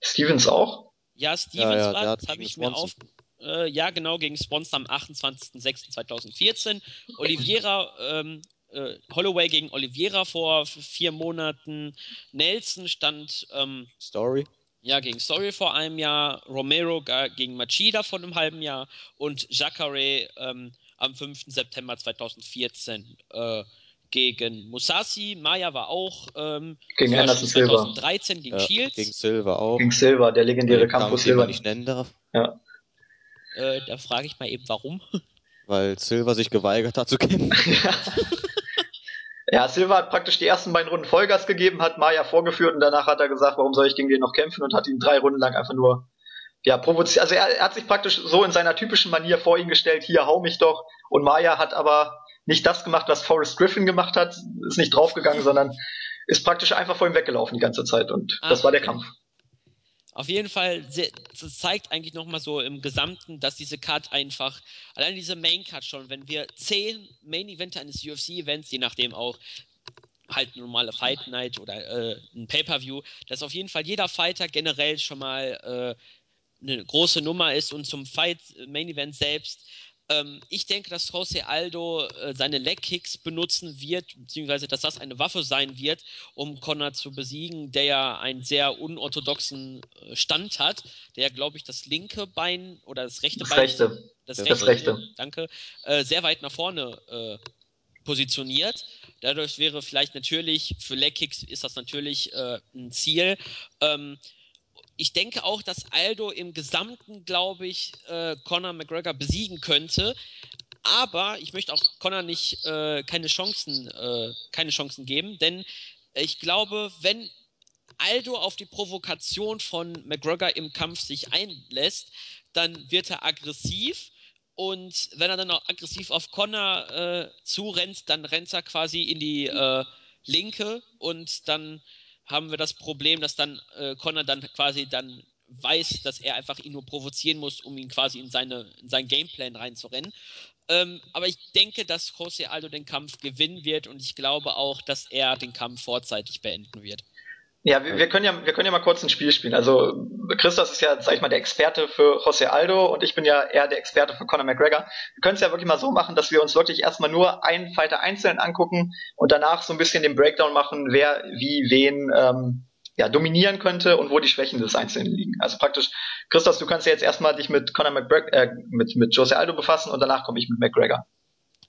Stevens auch? Ja, Stevens ja, ja, war, das habe ich mir auf. Äh, ja, genau, gegen Sponsor am 28.06.2014. Oliveira ähm, äh, Holloway gegen Oliveira vor vier Monaten. Nelson stand. Ähm, Story. Ja, gegen Story vor einem Jahr. Romero gegen Machida vor einem halben Jahr. Und Jacare ähm, am 5. September 2014 äh, gegen Musashi. Maya war auch ähm, gegen Anderson 2013 Silva. gegen ja, Shields. Gegen Silva auch. Gegen Silva, der legendäre Campus Silva. nicht nennen darf. Ja. Äh, da frage ich mal eben, warum. Weil Silva sich geweigert hat zu kämpfen. ja. Silva hat praktisch die ersten beiden Runden Vollgas gegeben, hat Maya vorgeführt und danach hat er gesagt, warum soll ich gegen den noch kämpfen und hat ihn drei Runden lang einfach nur ja, provoziert. Also er, er, hat sich praktisch so in seiner typischen Manier vor ihn gestellt, hier hau mich doch. Und Maya hat aber nicht das gemacht, was Forrest Griffin gemacht hat, ist nicht draufgegangen, sondern ist praktisch einfach vor ihm weggelaufen die ganze Zeit und ah, das war der Kampf. Auf jeden Fall, das zeigt eigentlich nochmal so im Gesamten, dass diese Card einfach, allein diese Main Card schon, wenn wir zehn Main Events eines UFC-Events, je nachdem auch, halt normale Fight Night oder äh, ein Pay-Per-View, dass auf jeden Fall jeder Fighter generell schon mal äh, eine große Nummer ist und zum Fight Main Event selbst ähm, ich denke, dass Jose Aldo äh, seine Leg-Kicks benutzen wird, beziehungsweise dass das eine Waffe sein wird, um Connor zu besiegen, der ja einen sehr unorthodoxen äh, Stand hat, der, glaube ich, das linke Bein oder das rechte das Bein. Rechte. Das, das rechte. rechte. Danke. Äh, sehr weit nach vorne äh, positioniert. Dadurch wäre vielleicht natürlich, für Leg-Kicks ist das natürlich äh, ein Ziel. Ähm, ich denke auch, dass Aldo im Gesamten, glaube ich, äh, Conor McGregor besiegen könnte. Aber ich möchte auch Conor nicht äh, keine Chancen, äh, keine Chancen geben, denn ich glaube, wenn Aldo auf die Provokation von McGregor im Kampf sich einlässt, dann wird er aggressiv. Und wenn er dann auch aggressiv auf Connor äh, zurennt, dann rennt er quasi in die äh, Linke und dann haben wir das Problem, dass dann äh, Connor dann quasi dann weiß, dass er einfach ihn nur provozieren muss, um ihn quasi in, seine, in seinen Gameplan reinzurennen. Ähm, aber ich denke, dass José Aldo den Kampf gewinnen wird und ich glaube auch, dass er den Kampf vorzeitig beenden wird. Ja, wir, wir, können ja, wir können ja mal kurz ein Spiel spielen. Also Christos ist ja, sag ich mal, der Experte für José Aldo und ich bin ja eher der Experte für Conor McGregor. Wir können es ja wirklich mal so machen, dass wir uns wirklich erstmal nur einen Fighter einzeln angucken und danach so ein bisschen den Breakdown machen, wer wie wen ähm, ja, dominieren könnte und wo die Schwächen des Einzelnen liegen. Also praktisch, Christos, du kannst ja jetzt erstmal dich mit Conor McGregor, äh, mit, mit Jose Aldo befassen und danach komme ich mit McGregor.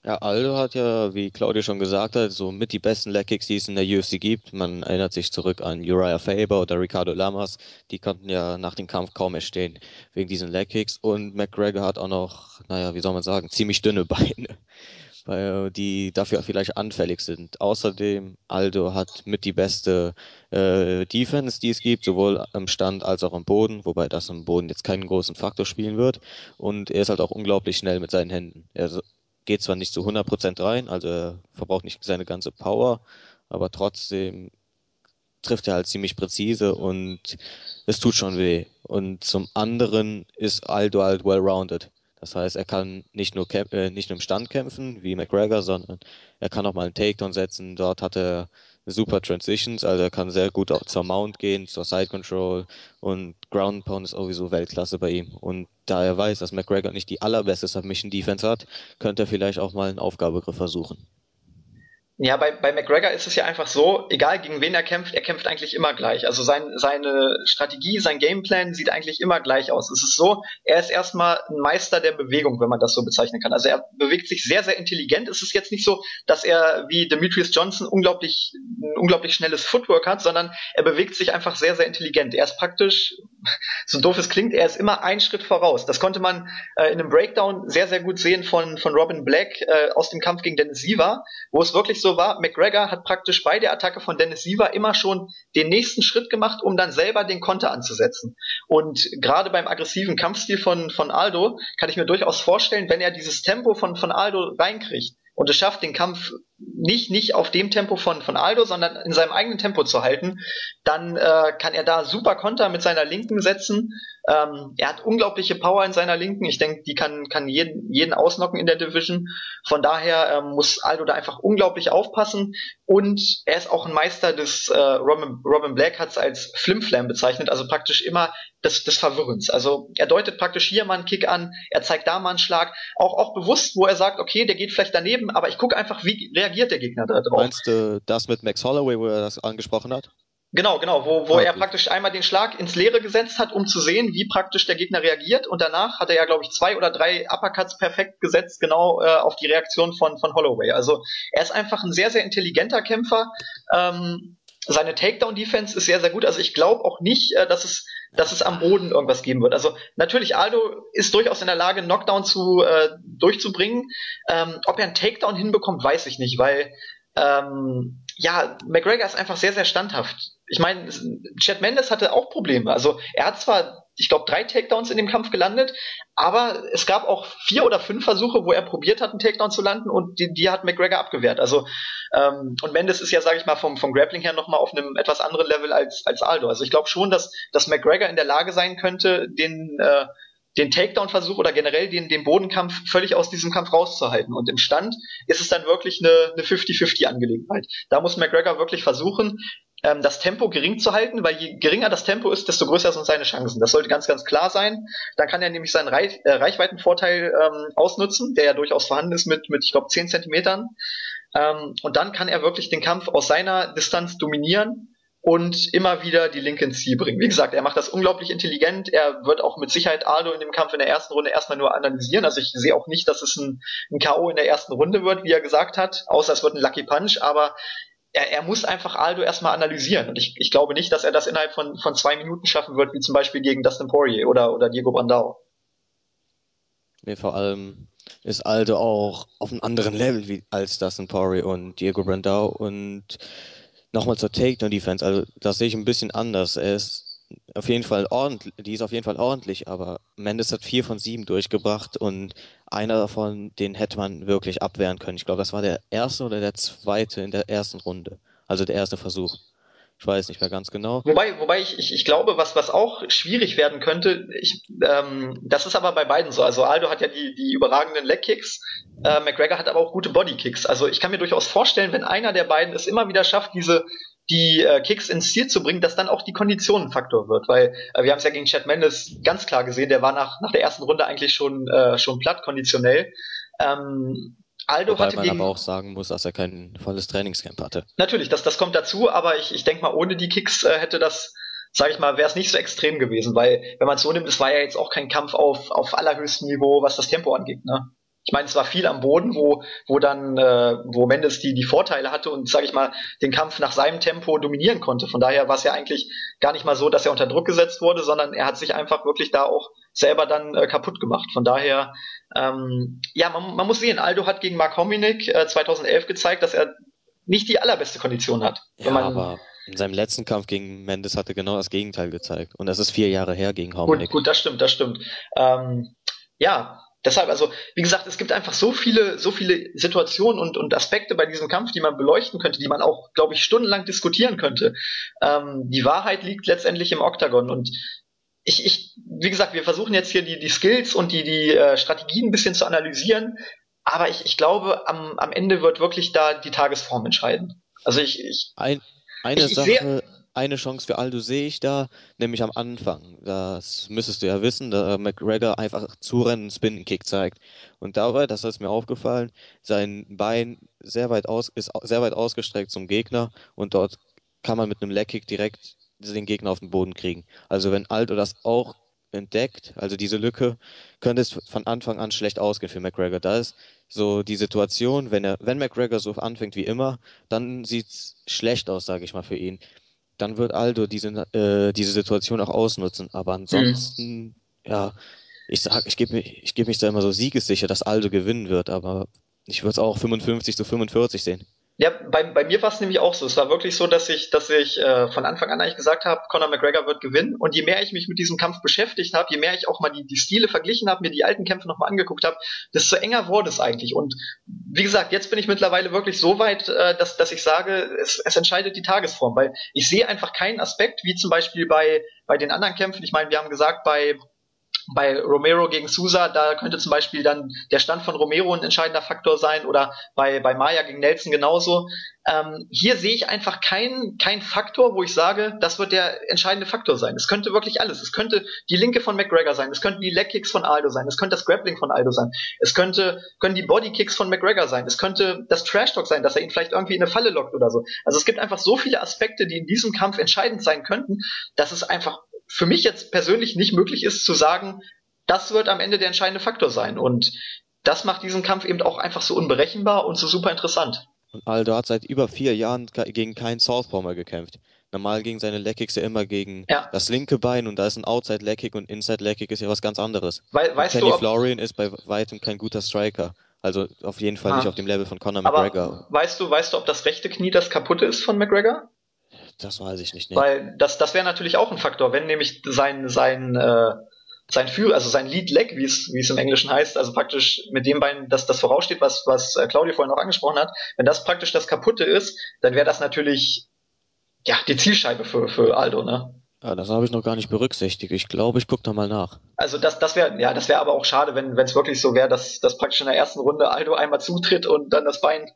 Ja, Aldo hat ja, wie Claudia schon gesagt hat, so mit die besten Leg Kicks, die es in der UFC gibt. Man erinnert sich zurück an Uriah Faber oder Ricardo Lamas. Die konnten ja nach dem Kampf kaum erstehen wegen diesen Leg Kicks. Und McGregor hat auch noch, naja, wie soll man sagen, ziemlich dünne Beine, weil die dafür vielleicht anfällig sind. Außerdem, Aldo hat mit die beste äh, Defense, die es gibt, sowohl am Stand als auch am Boden, wobei das am Boden jetzt keinen großen Faktor spielen wird. Und er ist halt auch unglaublich schnell mit seinen Händen. Er geht zwar nicht zu 100% rein, also er verbraucht nicht seine ganze Power, aber trotzdem trifft er halt ziemlich präzise und es tut schon weh. Und zum anderen ist Aldo halt well-rounded. Das heißt, er kann nicht nur, äh, nicht nur im Stand kämpfen, wie McGregor, sondern er kann auch mal einen Takedown setzen. Dort hat er super Transitions, also er kann sehr gut zur Mount gehen, zur Side Control und Ground Pound ist sowieso Weltklasse bei ihm. Und da er weiß, dass McGregor nicht die allerbeste Submission Defense hat, könnte er vielleicht auch mal einen Aufgabegriff versuchen. Ja, bei, bei McGregor ist es ja einfach so, egal gegen wen er kämpft, er kämpft eigentlich immer gleich. Also sein, seine Strategie, sein Gameplan sieht eigentlich immer gleich aus. Es ist so, er ist erstmal ein Meister der Bewegung, wenn man das so bezeichnen kann. Also er bewegt sich sehr, sehr intelligent. Es ist jetzt nicht so, dass er wie Demetrius Johnson unglaublich, ein unglaublich schnelles Footwork hat, sondern er bewegt sich einfach sehr, sehr intelligent. Er ist praktisch, so doof es klingt, er ist immer einen Schritt voraus. Das konnte man äh, in einem Breakdown sehr, sehr gut sehen von, von Robin Black äh, aus dem Kampf gegen Dennis Siva, wo es wirklich so war, McGregor hat praktisch bei der Attacke von Dennis Siva immer schon den nächsten Schritt gemacht, um dann selber den Konter anzusetzen. Und gerade beim aggressiven Kampfstil von, von Aldo kann ich mir durchaus vorstellen, wenn er dieses Tempo von, von Aldo reinkriegt und es schafft, den Kampf nicht, nicht auf dem Tempo von, von Aldo, sondern in seinem eigenen Tempo zu halten, dann äh, kann er da super Konter mit seiner Linken setzen. Ähm, er hat unglaubliche Power in seiner Linken. Ich denke, die kann, kann jeden, jeden ausnocken in der Division. Von daher ähm, muss Aldo da einfach unglaublich aufpassen. Und er ist auch ein Meister des, äh, Robin, Robin Black hat es als Flimflam bezeichnet, also praktisch immer des, des Verwirrens. Also er deutet praktisch hier mal einen Kick an, er zeigt da mal einen Schlag, auch, auch bewusst, wo er sagt, okay, der geht vielleicht daneben, aber ich gucke einfach, wie reagiert reagiert der Gegner da drauf. Meinst du das mit Max Holloway, wo er das angesprochen hat? Genau, genau, wo, wo ah, er praktisch einmal den Schlag ins Leere gesetzt hat, um zu sehen, wie praktisch der Gegner reagiert. Und danach hat er ja, glaube ich, zwei oder drei Uppercuts perfekt gesetzt, genau äh, auf die Reaktion von, von Holloway. Also er ist einfach ein sehr, sehr intelligenter Kämpfer. Ähm, seine Takedown-Defense ist sehr, sehr gut. Also ich glaube auch nicht, äh, dass es dass es am Boden irgendwas geben wird. Also natürlich, Aldo ist durchaus in der Lage, Knockdown zu äh, durchzubringen. Ähm, ob er einen Takedown hinbekommt, weiß ich nicht, weil ähm, ja, McGregor ist einfach sehr, sehr standhaft. Ich meine, Chad Mendes hatte auch Probleme. Also er hat zwar, ich glaube, drei Takedowns in dem Kampf gelandet, aber es gab auch vier oder fünf Versuche, wo er probiert hat, einen Takedown zu landen und die, die hat McGregor abgewehrt. Also ähm, und Mendes ist ja, sage ich mal, vom, vom Grappling her nochmal auf einem etwas anderen Level als, als Aldo. Also ich glaube schon, dass, dass McGregor in der Lage sein könnte, den äh, den Takedown-Versuch oder generell den, den Bodenkampf völlig aus diesem Kampf rauszuhalten. Und im Stand ist es dann wirklich eine, eine 50-50-Angelegenheit. Da muss McGregor wirklich versuchen, ähm, das Tempo gering zu halten, weil je geringer das Tempo ist, desto größer sind seine Chancen. Das sollte ganz, ganz klar sein. Dann kann er nämlich seinen Reich, äh, Reichweitenvorteil ähm, ausnutzen, der ja durchaus vorhanden ist mit, mit ich glaube, 10 Zentimetern. Ähm, und dann kann er wirklich den Kampf aus seiner Distanz dominieren und immer wieder die Linke ins Ziel bringen. Wie gesagt, er macht das unglaublich intelligent. Er wird auch mit Sicherheit Aldo in dem Kampf in der ersten Runde erstmal nur analysieren. Also ich sehe auch nicht, dass es ein, ein K.O. in der ersten Runde wird, wie er gesagt hat, außer es wird ein Lucky Punch. Aber er, er muss einfach Aldo erstmal analysieren. Und ich, ich glaube nicht, dass er das innerhalb von, von zwei Minuten schaffen wird, wie zum Beispiel gegen Dustin Poirier oder, oder Diego Brandao. Nee, vor allem ist Aldo auch auf einem anderen Level wie, als Dustin Poirier und Diego Brandao. Und nochmal zur Takedown-Defense, also das sehe ich ein bisschen anders. Er ist auf jeden Fall ordentlich, die ist auf jeden Fall ordentlich, aber Mendes hat vier von sieben durchgebracht und einer davon, den hätte man wirklich abwehren können. Ich glaube, das war der erste oder der zweite in der ersten Runde. Also der erste Versuch. Ich weiß nicht mehr ganz genau. Wobei, wobei ich, ich, ich glaube, was, was auch schwierig werden könnte, ich, ähm, das ist aber bei beiden so. Also Aldo hat ja die, die überragenden Leg-Kicks, äh, McGregor hat aber auch gute Body-Kicks. Also ich kann mir durchaus vorstellen, wenn einer der beiden es immer wieder schafft, diese die äh, Kicks ins Ziel zu bringen, dass dann auch die Kondition ein Faktor wird, weil äh, wir haben es ja gegen Chad Mendes ganz klar gesehen, der war nach, nach der ersten Runde eigentlich schon, äh, schon platt konditionell. Ähm, Aldo Wobei hatte man gegen, aber auch sagen muss, dass er kein volles Trainingscamp hatte. Natürlich, das, das kommt dazu, aber ich, ich denke mal, ohne die Kicks äh, hätte das, sage ich mal, wäre es nicht so extrem gewesen, weil wenn man es so nimmt, es war ja jetzt auch kein Kampf auf, auf allerhöchstem Niveau, was das Tempo angeht. Ne? Ich meine, es war viel am Boden, wo, wo dann, äh, wo Mendes die, die Vorteile hatte und, sage ich mal, den Kampf nach seinem Tempo dominieren konnte. Von daher war es ja eigentlich gar nicht mal so, dass er unter Druck gesetzt wurde, sondern er hat sich einfach wirklich da auch selber dann äh, kaputt gemacht. Von daher, ähm, ja, man, man muss sehen, Aldo hat gegen Mark Hominick äh, 2011 gezeigt, dass er nicht die allerbeste Kondition hat. Ja, aber in seinem letzten Kampf gegen Mendes hat er genau das Gegenteil gezeigt. Und das ist vier Jahre her gegen Hominick. Gut, gut, das stimmt, das stimmt. Ähm, ja, deshalb, also, wie gesagt, es gibt einfach so viele, so viele Situationen und, und Aspekte bei diesem Kampf, die man beleuchten könnte, die man auch, glaube ich, stundenlang diskutieren könnte. Ähm, die Wahrheit liegt letztendlich im Oktagon und ich, ich, wie gesagt, wir versuchen jetzt hier die, die Skills und die, die äh, Strategien ein bisschen zu analysieren, aber ich, ich glaube, am, am Ende wird wirklich da die Tagesform entscheiden. Also ich, ich Ein, eine ich, Sache, eine Chance für Aldo sehe ich da, nämlich am Anfang. Das müsstest du ja wissen, da McGregor einfach zurennen, Spin-Kick zeigt. Und dabei, das ist mir aufgefallen, sein Bein sehr weit aus, ist sehr weit ausgestreckt zum Gegner und dort kann man mit einem Leg-Kick direkt den Gegner auf den Boden kriegen. Also wenn Aldo das auch entdeckt, also diese Lücke, könnte es von Anfang an schlecht ausgehen für McGregor. Da ist so die Situation, wenn er, wenn McGregor so anfängt wie immer, dann sieht es schlecht aus, sage ich mal, für ihn dann wird Aldo diese, äh, diese Situation auch ausnutzen. Aber ansonsten, mhm. ja, ich sag, ich gebe mich, ich gebe mich da immer so siegessicher, dass Aldo gewinnen wird, aber ich würde es auch 55 zu 45 sehen. Ja, bei, bei mir war es nämlich auch so. Es war wirklich so, dass ich, dass ich äh, von Anfang an eigentlich gesagt habe, Conor McGregor wird gewinnen. Und je mehr ich mich mit diesem Kampf beschäftigt habe, je mehr ich auch mal die, die Stile verglichen habe, mir die alten Kämpfe nochmal angeguckt habe, desto enger wurde es eigentlich. Und wie gesagt, jetzt bin ich mittlerweile wirklich so weit, äh, dass, dass ich sage, es, es entscheidet die Tagesform, weil ich sehe einfach keinen Aspekt, wie zum Beispiel bei, bei den anderen Kämpfen. Ich meine, wir haben gesagt, bei bei Romero gegen Sousa, da könnte zum Beispiel dann der Stand von Romero ein entscheidender Faktor sein oder bei, bei Maya gegen Nelson genauso. Ähm, hier sehe ich einfach keinen kein Faktor, wo ich sage, das wird der entscheidende Faktor sein. Es könnte wirklich alles. Es könnte die Linke von McGregor sein, es könnten die Legkicks von Aldo sein, es könnte das Grappling von Aldo sein, es könnte, können die Bodykicks von McGregor sein, es könnte das Trash Talk sein, dass er ihn vielleicht irgendwie in eine Falle lockt oder so. Also es gibt einfach so viele Aspekte, die in diesem Kampf entscheidend sein könnten, dass es einfach für mich jetzt persönlich nicht möglich ist zu sagen, das wird am Ende der entscheidende Faktor sein. Und das macht diesen Kampf eben auch einfach so unberechenbar und so super interessant. Und Aldo hat seit über vier Jahren gegen keinen Southpaw mehr gekämpft. Normal gegen seine Leckkicks ja immer gegen ja. das linke Bein und da ist ein Outside Leckkick und Inside Leckkick ist ja was ganz anderes. We weißt Kenny du, Florian ist bei weitem kein guter Striker. Also auf jeden Fall ah. nicht auf dem Level von Conor McGregor. Aber weißt du, weißt du, ob das rechte Knie das kaputte ist von McGregor? Das weiß ich nicht. Nee. Weil das, das wäre natürlich auch ein Faktor, wenn nämlich sein, sein, äh, sein Führer, also sein Lead Leg, wie es, wie es im Englischen heißt, also praktisch mit dem Bein, dass das voraussteht, was, was äh, Claudio vorhin noch angesprochen hat, wenn das praktisch das kaputte ist, dann wäre das natürlich, ja, die Zielscheibe für, für Aldo, ne? Ja, das habe ich noch gar nicht berücksichtigt. Ich glaube, ich gucke da mal nach. Also das, das wäre, ja, das wäre aber auch schade, wenn es wirklich so wäre, dass, dass praktisch in der ersten Runde Aldo einmal zutritt und dann das Bein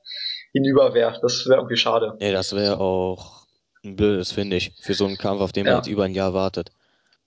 hinüber wäre. Das wäre irgendwie schade. Nee, das wäre auch ein blödes, finde ich, für so einen Kampf, auf den man jetzt über ein Jahr wartet.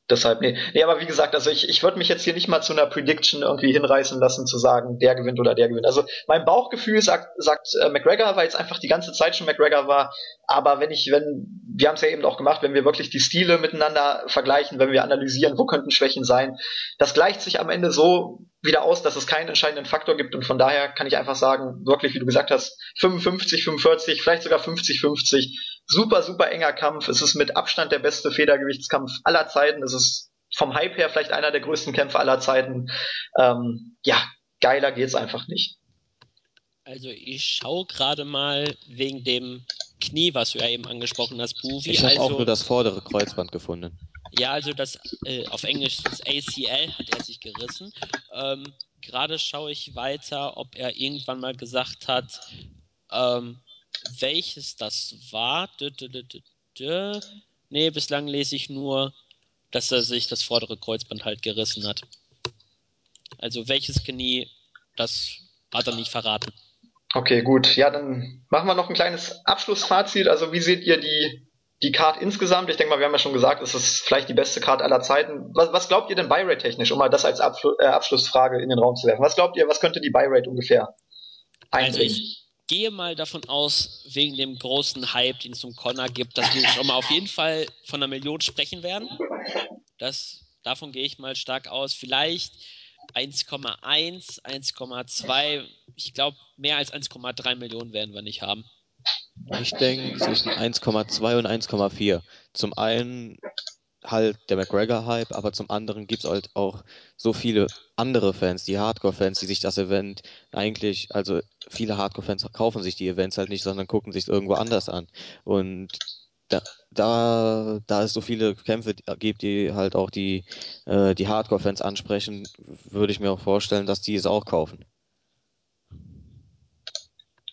deshalb, nee. Nee, aber wie gesagt, also ich, ich würde mich jetzt hier nicht mal zu einer Prediction irgendwie hinreißen lassen, zu sagen, der gewinnt oder der gewinnt. Also mein Bauchgefühl sagt, sagt äh, McGregor, weil es einfach die ganze Zeit schon McGregor war. Aber wenn ich, wenn, wir haben es ja eben auch gemacht, wenn wir wirklich die Stile miteinander vergleichen, wenn wir analysieren, wo könnten Schwächen sein, das gleicht sich am Ende so wieder aus, dass es keinen entscheidenden Faktor gibt und von daher kann ich einfach sagen, wirklich, wie du gesagt hast, 55, 45, vielleicht sogar 50, 50. Super, super enger Kampf. Es ist mit Abstand der beste Federgewichtskampf aller Zeiten. Es ist vom Hype her vielleicht einer der größten Kämpfe aller Zeiten. Ähm, ja, geiler geht's einfach nicht. Also ich schaue gerade mal wegen dem Knie, was du ja eben angesprochen hast, Buvi. Ich habe also, auch nur das vordere Kreuzband gefunden. Ja, also das äh, auf Englisch das ACL hat er sich gerissen. Ähm, Gerade schaue ich weiter, ob er irgendwann mal gesagt hat, ähm, welches das war. Dö, dö, dö, nee, bislang lese ich nur, dass er sich das vordere Kreuzband halt gerissen hat. Also welches Knie, das hat er nicht verraten. Okay, gut. Ja, dann machen wir noch ein kleines Abschlussfazit. Also wie seht ihr die, die Card insgesamt? Ich denke mal, wir haben ja schon gesagt, es ist vielleicht die beste Card aller Zeiten. Was, was glaubt ihr denn Buy-Rate technisch, um mal das als Abfl äh, Abschlussfrage in den Raum zu werfen? Was glaubt ihr, was könnte die Buy-Rate ungefähr Also ich gehe mal davon aus, wegen dem großen Hype, den es um Connor gibt, dass wir schon mal auf jeden Fall von einer Million sprechen werden. Das, davon gehe ich mal stark aus. Vielleicht 1,1, 1,2. Ich glaube, mehr als 1,3 Millionen werden wir nicht haben. Ich denke zwischen 1,2 und 1,4. Zum einen halt der McGregor-Hype, aber zum anderen gibt es halt auch so viele andere Fans, die Hardcore-Fans, die sich das Event eigentlich, also viele Hardcore-Fans kaufen sich die Events halt nicht, sondern gucken sich irgendwo anders an. Und da, da, da es so viele Kämpfe gibt, die halt auch die, äh, die Hardcore-Fans ansprechen, würde ich mir auch vorstellen, dass die es auch kaufen.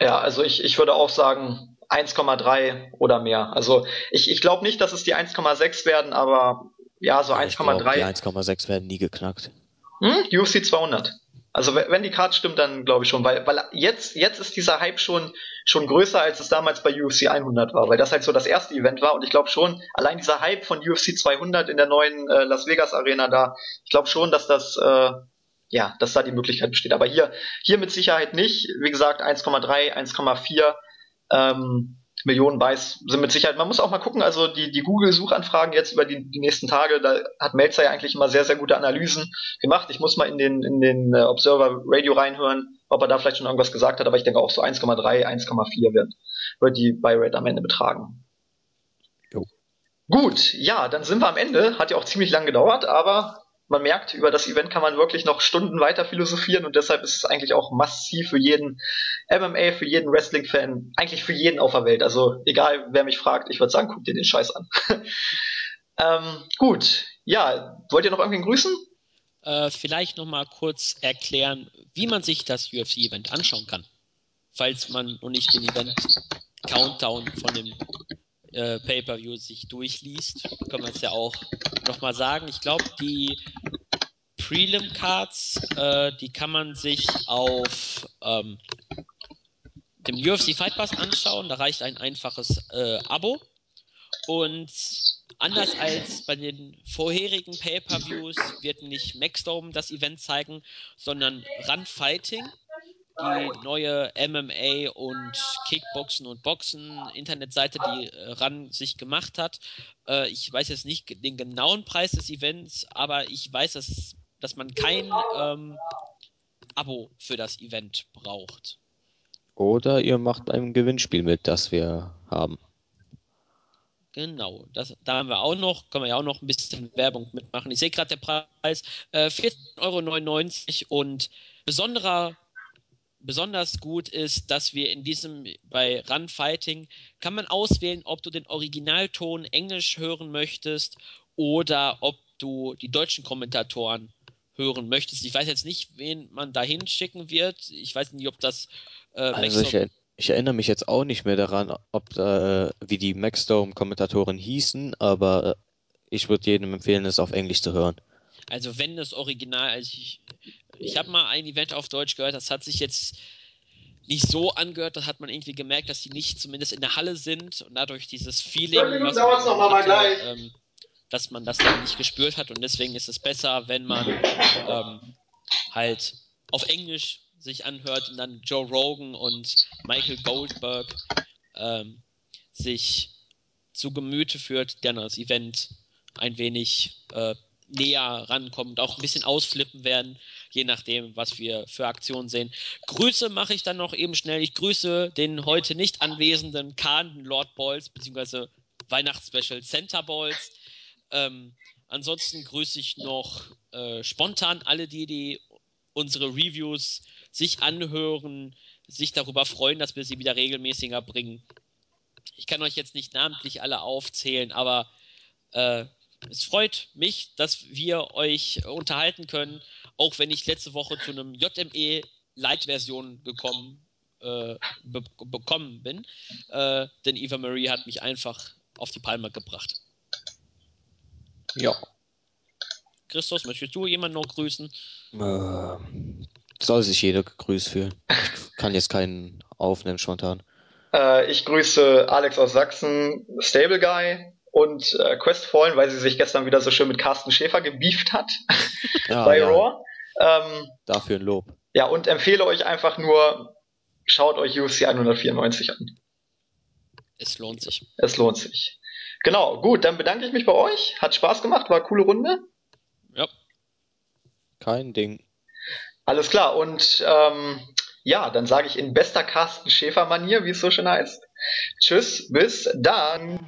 Ja, also ich, ich würde auch sagen 1,3 oder mehr. Also ich, ich glaube nicht, dass es die 1,6 werden, aber ja, so 1,3. Die 1,6 werden nie geknackt. Hm? UFC 200. Also wenn die Karte stimmt, dann glaube ich schon, weil, weil jetzt, jetzt ist dieser Hype schon, schon größer, als es damals bei UFC 100 war, weil das halt so das erste Event war und ich glaube schon, allein dieser Hype von UFC 200 in der neuen äh, Las Vegas Arena da, ich glaube schon, dass das, äh, ja, dass da die Möglichkeit besteht. Aber hier, hier mit Sicherheit nicht. Wie gesagt, 1,3, 1,4 ähm, Millionen Buys sind mit Sicherheit. Man muss auch mal gucken, also die, die Google-Suchanfragen jetzt über die, die nächsten Tage, da hat Melzer ja eigentlich immer sehr, sehr gute Analysen gemacht. Ich muss mal in den, in den äh, Observer Radio reinhören, ob er da vielleicht schon irgendwas gesagt hat, aber ich denke auch so 1,3, 1,4 wird, wird die Buy-Rate am Ende betragen. Jo. Gut, ja, dann sind wir am Ende. Hat ja auch ziemlich lang gedauert, aber man merkt, über das Event kann man wirklich noch Stunden weiter philosophieren und deshalb ist es eigentlich auch massiv für jeden MMA, für jeden Wrestling-Fan, eigentlich für jeden auf der Welt. Also egal, wer mich fragt, ich würde sagen, guck dir den Scheiß an. ähm, gut, ja, wollt ihr noch irgendwen grüßen? Äh, vielleicht noch mal kurz erklären, wie man sich das UFC-Event anschauen kann, falls man noch nicht den Event Countdown von dem äh, Pay-per-View sich durchliest, können wir es ja auch nochmal sagen. Ich glaube, die Prelim-Cards, äh, die kann man sich auf ähm, dem UFC Fight Pass anschauen. Da reicht ein einfaches äh, Abo. Und anders als bei den vorherigen Pay-per-Views wird nicht Maxdome das Event zeigen, sondern Run Fighting die neue MMA und Kickboxen und Boxen Internetseite, die äh, RAN sich gemacht hat. Äh, ich weiß jetzt nicht den genauen Preis des Events, aber ich weiß, dass, dass man kein ähm, Abo für das Event braucht. Oder ihr macht ein Gewinnspiel mit, das wir haben. Genau, das, da haben wir auch noch, können wir ja auch noch ein bisschen Werbung mitmachen. Ich sehe gerade der Preis, äh, 14,99 Euro und besonderer besonders gut ist, dass wir in diesem, bei Run Fighting, kann man auswählen, ob du den Originalton Englisch hören möchtest oder ob du die deutschen Kommentatoren hören möchtest. Ich weiß jetzt nicht, wen man da hinschicken wird. Ich weiß nicht, ob das. Äh, also ich, er, ich, erinnere mich jetzt auch nicht mehr daran, ob äh, wie die Maxdome-Kommentatoren hießen, aber äh, ich würde jedem empfehlen, es auf Englisch zu hören. Also wenn das Original, also ich, ich habe mal ein Event auf Deutsch gehört, das hat sich jetzt nicht so angehört, da hat man irgendwie gemerkt, dass die nicht zumindest in der Halle sind und dadurch dieses Feeling, was man hatte, ähm, dass man das dann nicht gespürt hat und deswegen ist es besser, wenn man ähm, halt auf Englisch sich anhört und dann Joe Rogan und Michael Goldberg ähm, sich zu Gemüte führt, dann das Event ein wenig äh, näher rankommen und auch ein bisschen ausflippen werden, je nachdem, was wir für Aktionen sehen. Grüße mache ich dann noch eben schnell. Ich grüße den heute nicht anwesenden Kahn Lord Balls, beziehungsweise Weihnachtsspecial Center Balls. Ähm, ansonsten grüße ich noch äh, spontan alle die, die unsere Reviews sich anhören, sich darüber freuen, dass wir sie wieder regelmäßiger bringen. Ich kann euch jetzt nicht namentlich alle aufzählen, aber äh, es freut mich, dass wir euch unterhalten können, auch wenn ich letzte Woche zu einem JME Light-Version gekommen äh, be bekommen bin. Äh, denn Eva Marie hat mich einfach auf die Palme gebracht. Ja. Christus, möchtest du jemanden noch grüßen? Äh, soll sich jeder gegrüßt fühlen. Ich kann jetzt keinen aufnehmen spontan. Äh, ich grüße Alex aus Sachsen, Stable Guy und äh, Questfallen, weil sie sich gestern wieder so schön mit Carsten Schäfer gebieft hat Ah, bei ja. Raw. Ähm, Dafür ein Lob. ja, und empfehle euch einfach nur, schaut euch UFC 194 an. Es lohnt sich. Es lohnt sich. Genau, gut, dann bedanke ich mich bei euch. Hat Spaß gemacht, war eine coole Runde. Ja. Kein Ding. Alles klar, und ähm, ja, dann sage ich in bester Carsten Schäfer-Manier, wie es so schön heißt. Tschüss, bis dann.